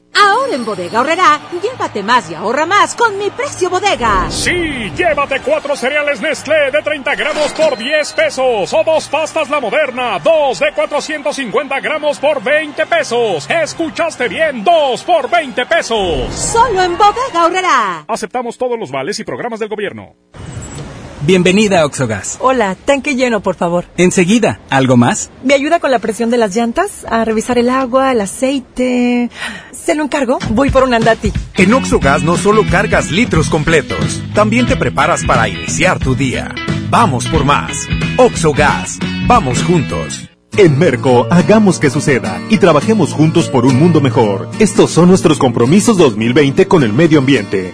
Ahora en Bodega Horrera, llévate más y ahorra más con mi precio bodega. Sí, llévate cuatro cereales Nestlé de 30 gramos por 10 pesos o dos pastas La Moderna, dos de 450 gramos por 20 pesos. Escuchaste bien, dos por 20 pesos. Solo en Bodega Horrera. Aceptamos todos los vales y programas del gobierno. Bienvenida a Oxogas. Hola, tanque lleno, por favor. Enseguida, ¿algo más? ¿Me ayuda con la presión de las llantas? A revisar el agua, el aceite. ¿Se lo encargo? Voy por un andati. En Oxogas no solo cargas litros completos, también te preparas para iniciar tu día. Vamos por más. Oxogas. Vamos juntos. En Merco, hagamos que suceda y trabajemos juntos por un mundo mejor. Estos son nuestros compromisos 2020 con el medio ambiente.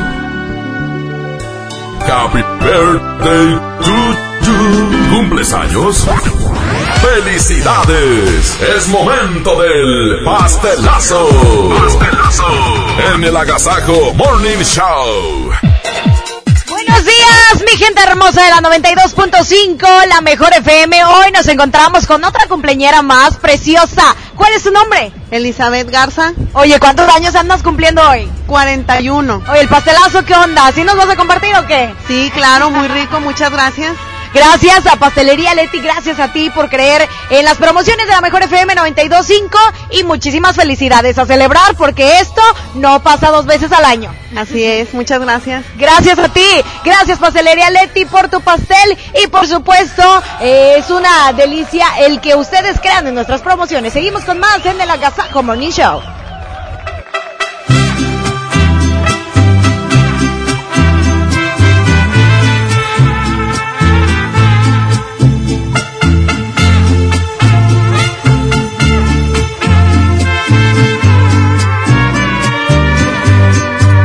Happy birthday to you. ¿Cumples años? ¡Felicidades! Es momento del pastelazo. Pastelazo. En el Agasajo Morning Show. Días, mi gente hermosa de la 92.5, la mejor FM. Hoy nos encontramos con otra cumpleañera más preciosa. ¿Cuál es su nombre? Elizabeth Garza. Oye, ¿cuántos años andas cumpliendo hoy? 41. Oye, el pastelazo, ¿qué onda? ¿Sí nos vas a compartir o qué? Sí, claro, muy rico, muchas gracias. Gracias a Pastelería Leti, gracias a ti por creer en las promociones de la Mejor FM 92.5 y muchísimas felicidades a celebrar porque esto no pasa dos veces al año. Así es, muchas gracias. Gracias a ti, gracias Pastelería Leti por tu pastel y por supuesto eh, es una delicia el que ustedes crean en nuestras promociones. Seguimos con más en el Agasajo Morning Show.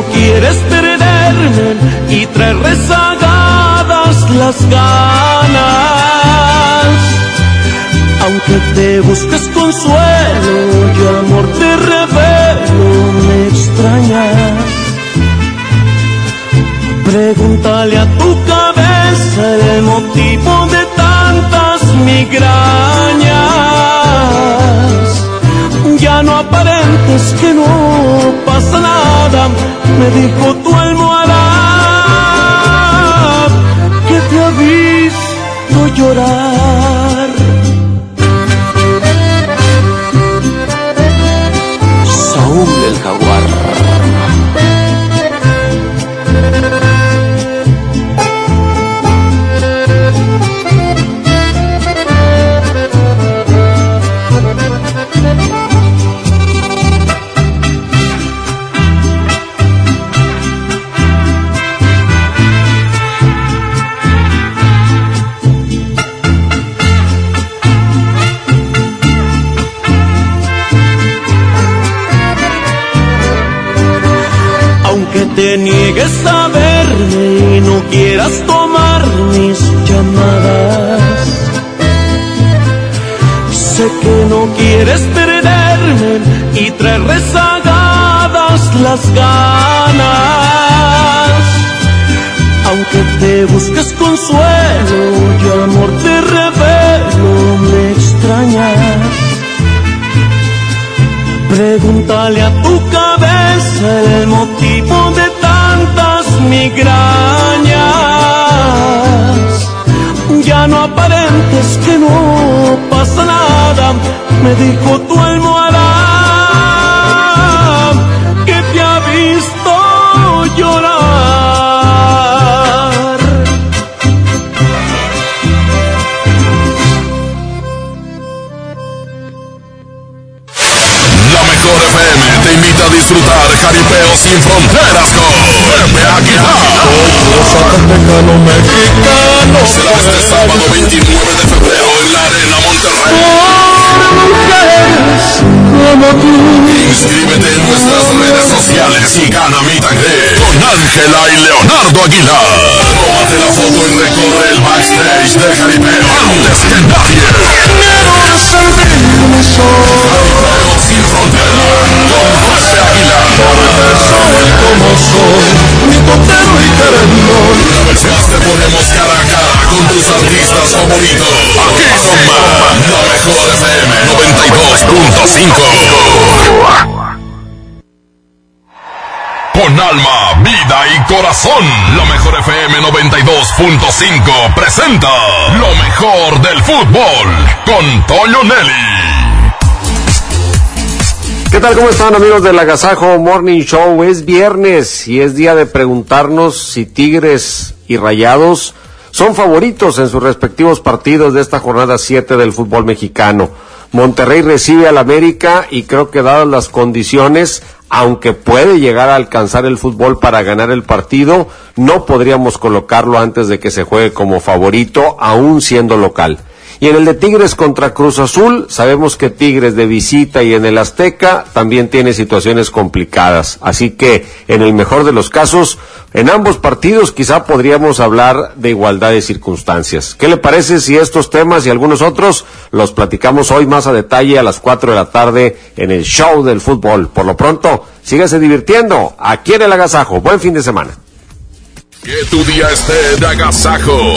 no quieres perderme y traer rezagadas las ganas. Aunque te busques consuelo y amor te revelo, me extrañas. Pregúntale a tu cabeza el motivo de tantas migrañas. Ya no aparentes que no me dijo tu almohada que te ha visto llorar. Te niegues a verme y no quieras tomar mis llamadas. Sé que no quieres perderme y traer rezagadas las ganas. que buscas consuelo y amor te revelo, me extrañas. Pregúntale a migrañas. Ya no aparentes que no pasa nada, me dijo tu almohada sin fronteras con Pepe Aguilar. Mexicano. Será este sábado 29 de febrero en la Arena Monterrey. como tú. Inscríbete en nuestras redes sociales y gana mi tangre con Ángela y Leonardo Aguilar. Tómate la foto y recorre el backstage de Jaripeo antes que nadie. Jaripeo sin fronteras. Soy como soy, mi totero y querendón. Más te ponemos cara a cara con tus artistas favoritos. Aquí nomás, la mejor FM 92.5. Con alma, vida y corazón, la mejor FM 92.5 presenta lo mejor del fútbol con Toño Nelly. ¿Qué tal? ¿Cómo están amigos del Agasajo Morning Show? Es viernes y es día de preguntarnos si Tigres y Rayados son favoritos en sus respectivos partidos de esta jornada 7 del fútbol mexicano. Monterrey recibe al América y creo que dadas las condiciones, aunque puede llegar a alcanzar el fútbol para ganar el partido, no podríamos colocarlo antes de que se juegue como favorito, aún siendo local. Y en el de Tigres contra Cruz Azul, sabemos que Tigres de visita y en el Azteca también tiene situaciones complicadas. Así que, en el mejor de los casos, en ambos partidos quizá podríamos hablar de igualdad de circunstancias. ¿Qué le parece si estos temas y algunos otros los platicamos hoy más a detalle a las 4 de la tarde en el show del fútbol? Por lo pronto, sígase divirtiendo aquí en el Agasajo. Buen fin de semana. Que tu día esté de agasajo.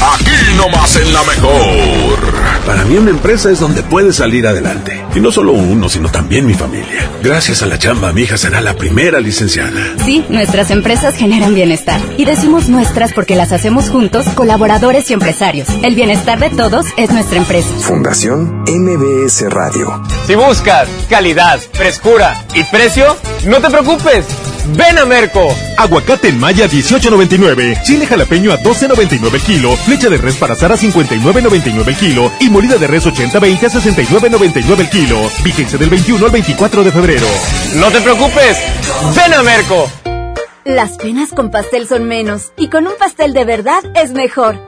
Aquí nomás en la mejor. Para mí una empresa es donde puedes salir adelante. Y no solo uno, sino también mi familia. Gracias a la chamba, mi hija será la primera licenciada. Sí, nuestras empresas generan bienestar. Y decimos nuestras porque las hacemos juntos, colaboradores y empresarios. El bienestar de todos es nuestra empresa. Fundación MBS Radio. Si buscas calidad, frescura y precio, no te preocupes. Ven a Merco. Aguacate en Maya 18.99, chile jalapeño a 12.99 el kilo, flecha de res para asar a 59.99 el kilo y molida de res 80-20 a 69.99 el kilo. Vigencia del 21 al 24 de febrero. No te preocupes. Ven a Merco. Las penas con pastel son menos y con un pastel de verdad es mejor.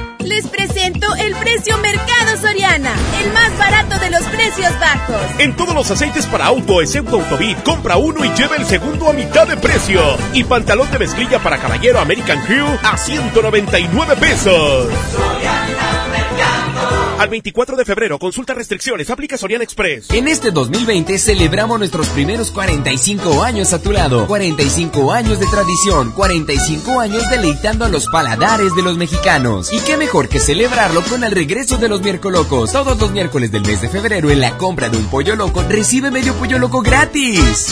Les presento el precio Mercado Soriana, el más barato de los precios bajos. En todos los aceites para auto, excepto Autobit, compra uno y lleva el segundo a mitad de precio. Y pantalón de mezclilla para caballero American Crew a 199 pesos. Al 24 de febrero, consulta restricciones, aplica Soriana Express. En este 2020 celebramos nuestros primeros 45 años a tu lado. 45 años de tradición, 45 años deleitando a los paladares de los mexicanos. Y qué mejor que celebrarlo con el regreso de los miércolocos. Todos los miércoles del mes de febrero en la compra de un pollo loco recibe medio pollo loco gratis.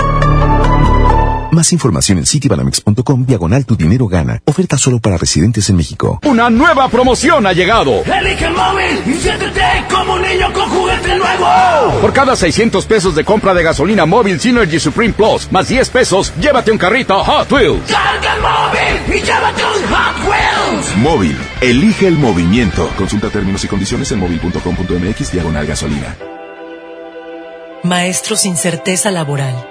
Más información en citibanamex.com diagonal tu dinero gana. Oferta solo para residentes en México. Una nueva promoción ha llegado. Elige el móvil y siéntete como un niño con juguete nuevo. Por cada 600 pesos de compra de gasolina móvil Synergy Supreme Plus, más 10 pesos, llévate un carrito Hot Wheels. Carga el móvil y llévate un Hot Wheels. Móvil. Elige el movimiento. Consulta términos y condiciones en móvil.com.mx diagonal gasolina. Maestros sin certeza laboral.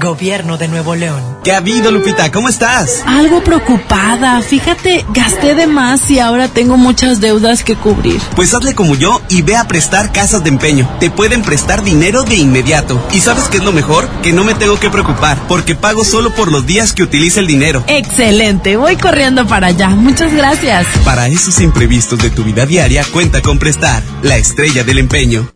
Gobierno de Nuevo León. ¿Qué ha habido, Lupita? ¿Cómo estás? Algo preocupada. Fíjate, gasté de más y ahora tengo muchas deudas que cubrir. Pues hazle como yo y ve a prestar casas de empeño. Te pueden prestar dinero de inmediato. ¿Y sabes qué es lo mejor? Que no me tengo que preocupar, porque pago solo por los días que utilice el dinero. Excelente, voy corriendo para allá. Muchas gracias. Para esos imprevistos de tu vida diaria, cuenta con prestar. La estrella del empeño.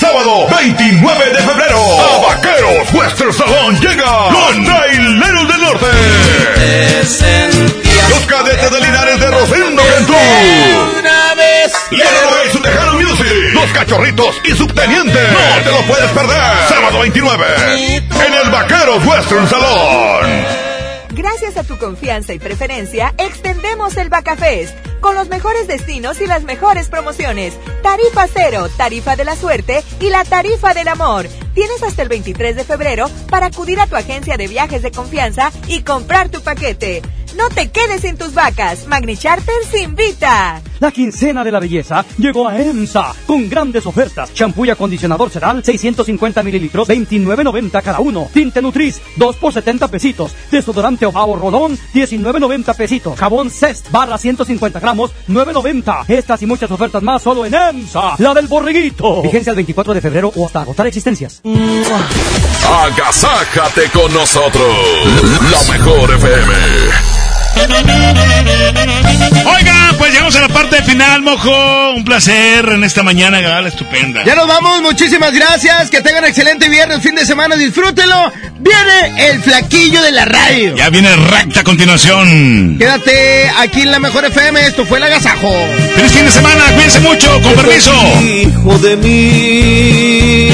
Sábado 29 de febrero, a Vaqueros Western Salón llega los Traileros del Norte. Los cadetes de Linares de Rosendo Cantú. Leonardo y su Tejano Music. Los cachorritos y subteniente. No te lo puedes perder. Sábado 29 en el Vaqueros Western Salón. Gracias a tu confianza y preferencia, extendemos el Bacafest con los mejores destinos y las mejores promociones. Tarifa cero, tarifa de la suerte y la tarifa del amor. Tienes hasta el 23 de febrero para acudir a tu agencia de viajes de confianza y comprar tu paquete. No te quedes sin tus vacas. Magni Charters invita. La quincena de la belleza llegó a EMSA con grandes ofertas. Champú y acondicionador Sedal, 650 mililitros, 29.90 cada uno. Tinte Nutris, 2 por 70 pesitos. Desodorante Ovao Rolón, 19.90 pesitos. Jabón Cest, barra 150 gramos, 9.90. Estas y muchas ofertas más solo en EMSA. La del borriguito. Vigencia el 24 de febrero o hasta agotar existencias. Agasájate con nosotros. La mejor FM. Oiga, pues llegamos a la parte final, mojo. Un placer en esta mañana, gala estupenda. Ya nos vamos, muchísimas gracias. Que tengan excelente viernes, fin de semana, disfrútenlo. Viene el flaquillo de la radio. Ya viene recta a continuación. Quédate aquí en la mejor FM, esto fue el agasajo. Feliz fin de semana, cuídense mucho, con permiso. Hijo de mí,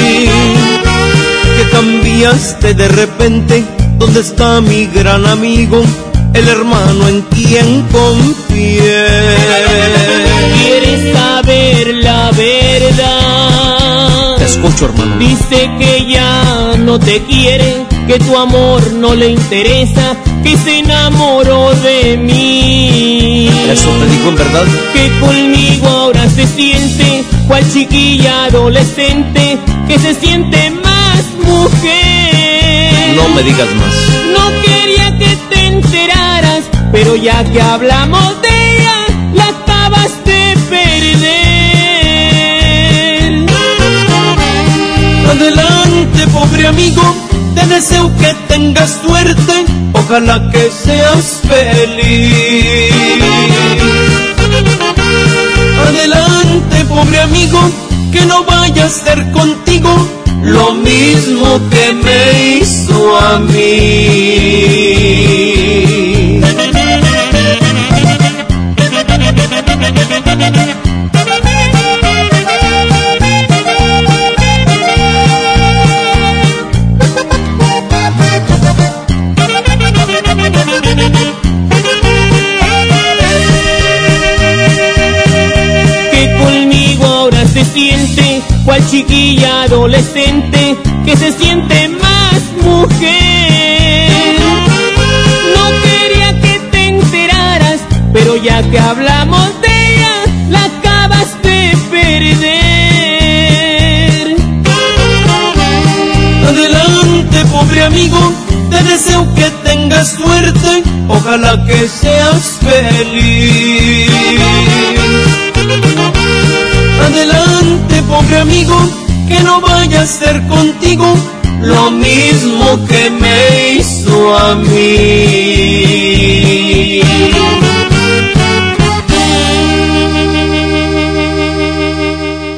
que cambiaste de repente, ¿dónde está mi gran amigo? El hermano en quien confié. ¿Quieres saber la verdad? Te escucho, hermano. Dice que ya no te quiere, que tu amor no le interesa, que se enamoró de mí. ¿Eso te dijo en verdad? Que conmigo ahora se siente, cual chiquilla adolescente, que se siente más mujer. No me digas más. No quería que te enteraras, pero ya que hablamos de ella, la acabas de perder. Adelante, pobre amigo, te deseo que tengas suerte, ojalá que seas feliz. Adelante, pobre amigo, que no vaya a ser contigo lo mismo que me hizo a mí. Cual chiquilla adolescente que se siente más mujer. No quería que te enteraras, pero ya que hablamos de la acabas de perder. Adelante, pobre amigo, te deseo que tengas suerte, ojalá que seas feliz. Adelante, pobre amigo, que no vaya a ser contigo lo mismo que me hizo a mí.